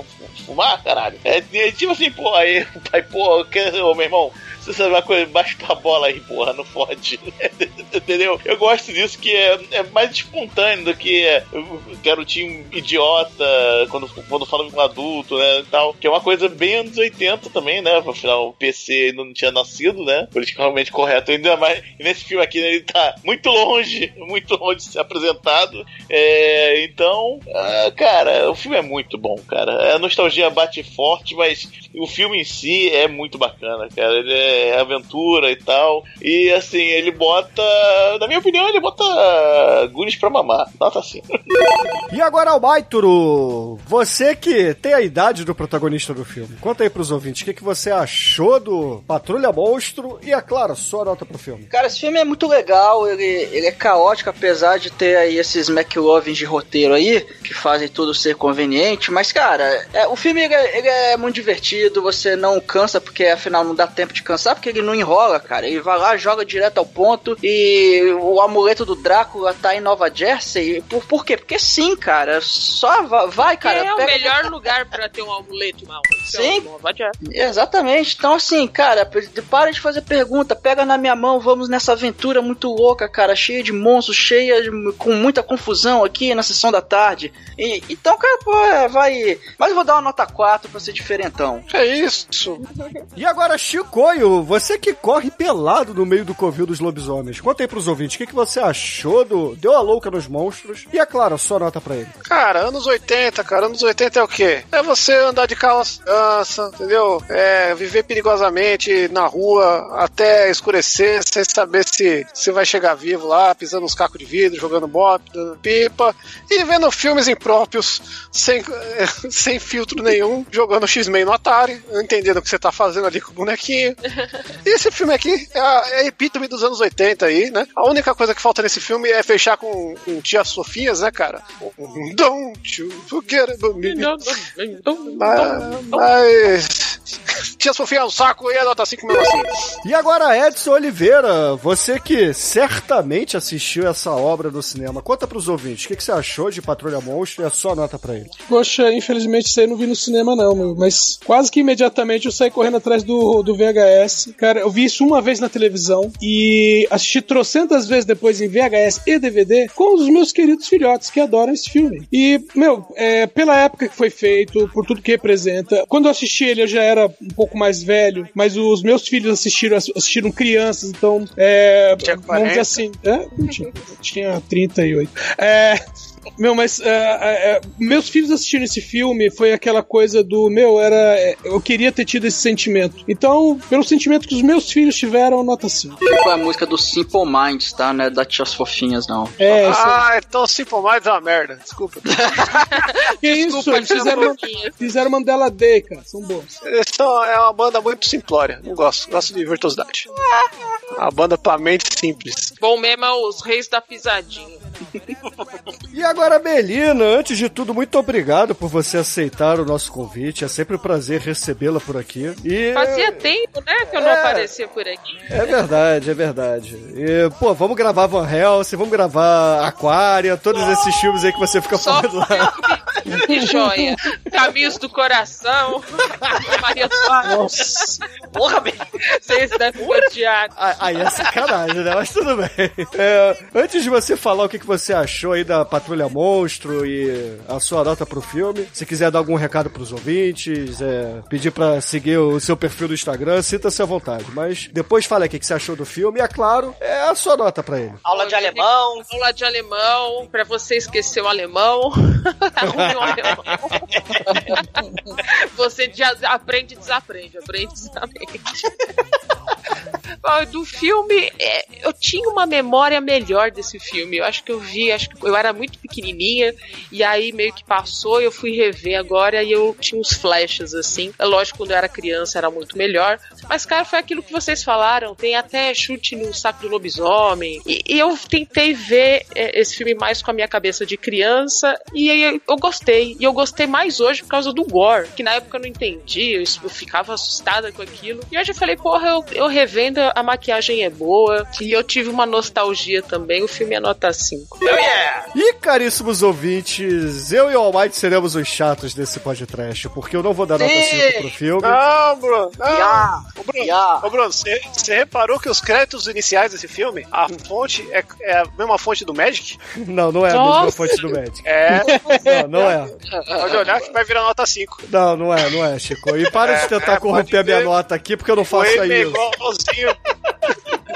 fumar, caralho? É, é tipo assim, porra, aí, o pai, porra, que- ô meu irmão, você sabe uma coisa, baixa tua bola aí, porra, não fode. Entendeu? Eu gosto disso que é, é mais espontâneo do que é, garotinho idiota quando, quando fala com um adulto, né? Tal, que é uma coisa bem anos 80 também, né? Afinal, o PC ainda não tinha nascido, né? Politicamente correto, ainda mais. Nesse filme aqui, né, ele tá muito longe, muito longe de ser apresentado. É, então, ah, cara, o filme é muito bom, cara. A nostalgia bate forte, mas o filme em si é muito bacana, cara. Ele é aventura e tal. E assim, ele bota. Na minha opinião, ele bota Gunis pra mamar. Nota assim. E agora, Albaituro, você que tem a idade do protagonista do filme, conta aí pros ouvintes o que, que você achou do Patrulha Monstro e, é claro, sua nota pro filme. Cara, esse filme é muito legal, ele, ele é caótico, apesar de ter aí esses McLovins de roteiro aí, que fazem tudo ser conveniente, mas, cara, é, o filme ele é, ele é muito divertido, você não cansa, porque afinal não dá tempo de cansar, porque ele não enrola, cara. Ele vai lá, joga direto ao ponto, e o amuleto do Drácula tá em Nova Jersey. Por, por quê? Porque sim, cara. Só vai, vai cara. é o melhor lugar pra ter um amuleto mal. Sim. Nova Jersey. Exatamente. Então, assim, cara, para de fazer pergunta, pega na minha mão, vamos nessa aventura muito louca, cara, cheia de monstros, cheia de, com muita confusão aqui na sessão da tarde. E, então, cara, pô, é, vai. Mas eu vou dar uma nota 4 pra ser diferentão. É isso. E agora, Chicoio, Você que corre pelado no meio do covil dos lobisomens, conta aí pros ouvintes, o que, que você achou do Deu a Louca nos Monstros? E, é claro, a sua nota pra ele. Cara, anos 80, cara, anos 80 é o quê? É você andar de dança, entendeu? É viver perigosamente na rua até escurecer, sem saber se você vai chegar vivo lá, pisando nos cacos de vidro, jogando bop, dando pipa, e vendo filmes impróprios, sem, sem filtro nenhum, jogando X-Men no Atari, não entendendo o que você tá fazendo ali com o bonequinho. E esse filme aqui é a, é a epítome dos anos 80 aí, né? A única coisa que falta nesse filme é fechar com, com Tia Sofias, né, cara? Don't you forget about me. Mas, mas... Tia Sofia é um saco e a nota 5 mesmo assim. E agora, Edson Oliveira, você que certamente assistiu essa obra no cinema, conta pros ouvintes, o que, que você achou de Patrulha Monstro e a sua nota pra ele? Poxa, infelizmente isso aí eu não vi no cinema, não, meu. Mas quase que imediatamente eu saí correndo atrás do, do VHS. Cara, eu vi isso uma vez na televisão e assisti trocentas vezes depois em VHS e DVD com os meus queridos filhotes que adoram esse filme. E, meu, é, pela época que foi feito, por tudo que representa, quando eu assisti ele eu já era um pouco mais velho, mas os meus filhos assistiram, assistiram crianças, então, é, vamos dizer assim, é, tinha, tinha 38. É, meu, mas é, é, meus filhos assistindo esse filme foi aquela coisa do meu, era. Eu queria ter tido esse sentimento. Então, pelo sentimento que os meus filhos tiveram, nota 5. Foi a música do Simple Minds, tá? Não é da Tias Fofinhas, não. É, essa- Ah, então Simple Minds é uma merda. Desculpa. que isso? Eles fizeram, fizeram Mandela Day, cara. São bons. Essa é uma banda muito simplória. Não gosto. Gosto de virtuosidade. A banda pra mente simples. Bom mesmo é os reis da pisadinha. E agora, Melina, antes de tudo, muito obrigado por você aceitar o nosso convite. É sempre um prazer recebê-la por aqui. E Fazia tempo, né, que eu não É. aparecia por aqui. É verdade, é verdade. E, pô, vamos gravar Van Helsing, vamos gravar Aquária, todos esses filmes aí que você fica Só falando lá. Que joia. Caminhos do coração. Maria Soares. Porra, bem. Vocês devem odiar. Aí é sacanagem, né? Mas tudo bem. É, antes de você falar o que que você achou aí da Patrulha Monstro e a sua nota pro filme, se quiser dar algum recado pros ouvintes, é, pedir pra seguir o seu perfil do Instagram, sinta-se à vontade. Mas depois fala aí o que que você achou do filme e, é claro, é a sua nota pra ele. Aula de alemão. Aula de alemão, pra você esquecer o alemão. Você aprende e desaprende, aprende desaprende. Do filme, é, eu tinha uma memória melhor desse filme. Eu acho que eu vi, acho que eu era muito pequenininha e aí meio que passou. Eu fui rever agora e eu tinha uns flashes assim. É lógico, quando eu era criança era muito melhor, mas cara, foi aquilo que vocês falaram. Tem até chute no saco do lobisomem. E, e eu tentei ver é, esse filme mais com a minha cabeça de criança e aí eu, eu gostei. E eu gostei mais hoje por causa do gore, que na época eu não entendi, eu, eu ficava assustada com aquilo. E hoje eu falei, porra, eu, eu revendo, a maquiagem é boa. E eu tive uma nostalgia também. O filme é nota 5. E caríssimos ouvintes, eu e o Almighty seremos os chatos desse podcast, porque eu não vou dar nota Sim. 5 pro filme. Não, Bruno. Não. Ya, Ô, Bruno, ya. ô, Bruno, você você reparou que os créditos iniciais desse filme, a fonte é, é a mesma fonte do Magic? Não, não é a mesma Nossa. fonte do Magic. É. Não, não é. Pode olhar que vai virar nota 5. Não, não é, não é, Chico. E para de tentar é, corromper a minha nota aqui, porque eu não faço Foi isso. igualzinho.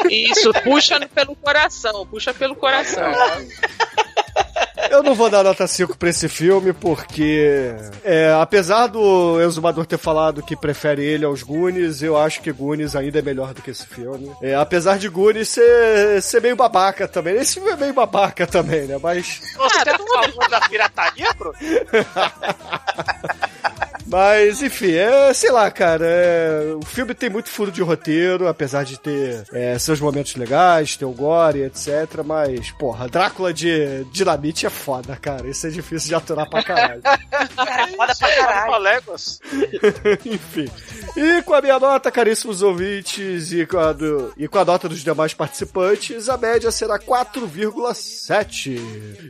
Isso, puxa pelo coração, puxa pelo coração. Eu não vou dar nota 5 pra esse filme, porque, é, apesar do Exumador ter falado que prefere ele aos Goonies, eu acho que Goonies ainda é melhor do que esse filme. É, apesar de Goonies ser, ser meio babaca também. Esse filme é meio babaca também, né? Mas. Você tá falando da pirataria, Bruno? Mas, enfim, é, sei lá, cara. é, o filme tem muito furo de roteiro, apesar de ter é, seus momentos legais, ter o gore, etc. Mas, porra, Drácula de dinamite é foda, cara. Isso é difícil de aturar pra caralho. Cara, é foda pra caralho. Enfim. E com a minha nota, caríssimos ouvintes, e com, a do- e com a nota dos demais participantes, a média será 4,7.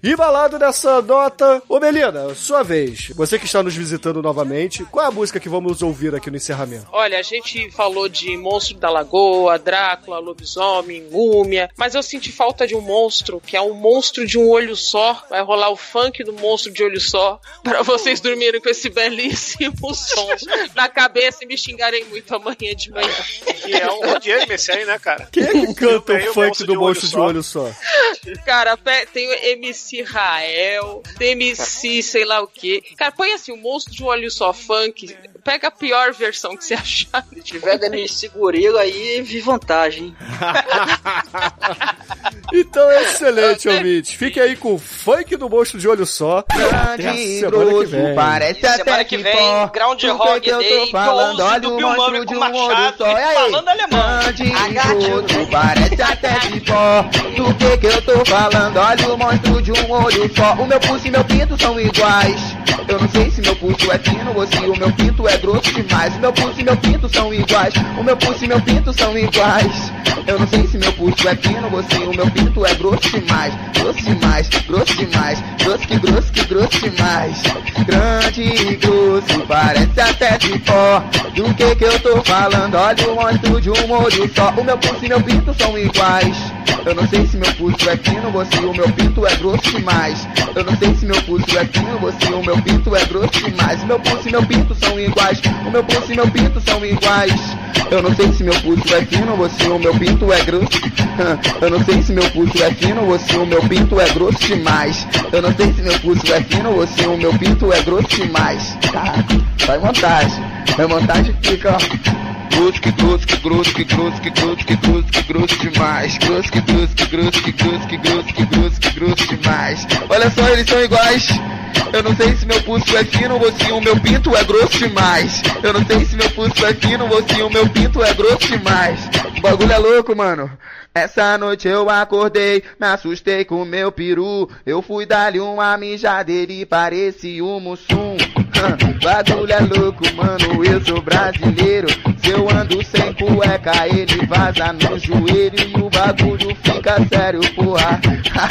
E balado nessa nota, ô Melina, sua vez. Você que está nos visitando novamente, qual é a música que vamos ouvir aqui no encerramento? Olha, a gente falou de Monstro da Lagoa, Drácula, Lobisomem, Múmia, mas eu senti falta de um monstro, que é um monstro de um olho só. Vai rolar o funk do monstro de olho só, para vocês dormirem com esse belíssimo som na cabeça e me xingar xingarei muito amanhã de manhã. Que é um aí, né, cara? Quem é que canta o funk monstro do de olho monstro de olho só? Cara, tem o MC Rael, tem MC sei lá o que. Cara, põe assim, o monstro de um olho só funk. Pega a pior versão que você achar. Se tiver da MC Gorila aí, vi vantagem. Então é excelente, ouvinte. Fique aí com o funk do monstro de olho só. Até a Grande, semana que grosso, vem. parece Semana até que que vem. Groundhog Do que que eu Day, tô falando, 12 olha do o Bill monstro Murray de com um olho machado, só. ele E aí? falando alemão. Grande, parece até que pó. Do que que eu tô falando, olha o monstro de um olho só. O meu pulso e meu pinto são iguais. Eu não sei se meu pulso é fino ou se o meu pinto é grosso demais. O meu pulso e meu pinto são iguais. O meu pulso e meu pinto são iguais. Eu não sei se meu pulso é fino ou se o meu pinto é grosso demais. Grosso demais, grosso demais. Grosso que grosso que grosso demais. Grande e grosso, parece até de pó. Do que que eu tô falando? Olha o monstro de um olho só. O meu pulso e meu pinto são iguais. Eu não sei se meu pulso é fino ou se o meu pinto é grosso demais. Eu não sei se meu pulso é fino ou se o meu pinto é grosso demais. O meu pulso e meu pinto são iguais. O meu pulso e meu pinto são iguais. Eu não sei se meu pulso é fino ou se o meu pinto é grosso. Eu não sei se meu pulso é fino ou se o meu pinto é grosso demais. Eu não sei se meu pulso é fino ou se o meu pinto é grosso demais. Caraca, vai montagem. Vai montagem fica, ó. Grosso, que grosso, que grosso, que grosso, que grosso, que grosso, que grosso demais. Grosso, que grosso, que grosso, que grosso, que grosso, que grosso, que grosso demais. Olha só, eles são iguais. Eu não sei se meu pulso é fino ou se o meu pinto é grosso demais. Eu não sei se meu pulso é fino ou se o meu pinto é grosso demais. O bagulho é louco, mano. Essa noite eu acordei, me assustei com meu peru. Eu fui dar-lhe uma mijadeira e parecia um mussum. Bagulho é louco, mano, eu sou brasileiro. Se eu ando sem cueca, ele vaza no joelho e o bagulho fica sério, porra.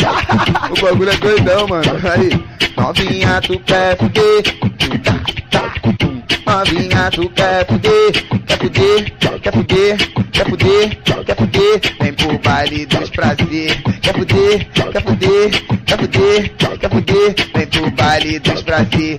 o bagulho é doidão, mano. Aí, novinha, tu quer fuder? Tá, tá. Novinha, tu quer fuder? Quer fuder? Quer fuder? Quer fuder? Quer fuder? Vem pro baile dos prazer. Quer fuder? Quer fuder? Quer fuder? Quer fuder? Vem pro baile dos prazer.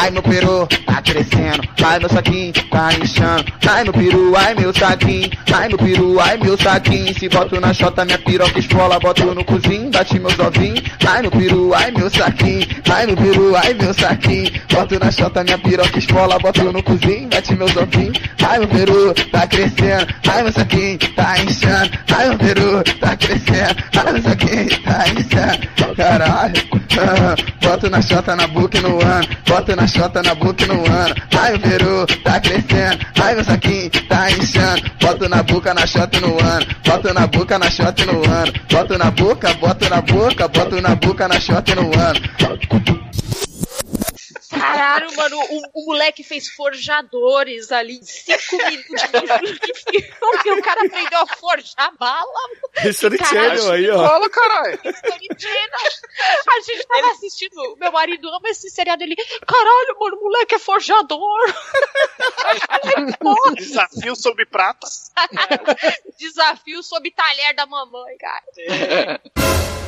Ai meu peru, tá crescendo. Ai meu saquinho, tá inchando. Ai meu peru, ai meu saquinho. Ai meu peru, ai meu saquinho. Se boto na chota, minha piroca esfola. Boto no cozinho, bate meus ovinhos. Ai meu peru, ai meu saquinho. Ai meu peru, ai meu saquinho. Boto na chota, minha piroca esfola. Boto no cozinho, bate meus ovinhos. Ai meu peru, tá crescendo. Ai meu saquinho, tá inchando. Ai meu peru, tá crescendo. Ai meu saquinho, tá inchando. Caralho. Boto na chota, na boca e no ano. Boto na chota, na boca e no ano. Ai meu peru, tá crescendo. Ai meu saquinho, tá inchando. Boto na boca, na chota e no ano. Boto na boca, na chota e no ano. Boto na boca, boto na boca, boto na boca, na chota e no ano. Caralho, mano, o, o moleque fez forjadores ali em cinco minutos de filme. O cara aprendeu a forjar bala. History Caralho, Channel aí, ó. Fala, caralho. History Channel. A gente tava assistindo, meu marido ama esse seriado ele. Caralho, mano, o moleque é forjador. Desafio sobre prata. Desafio sob talher da mamãe, cara.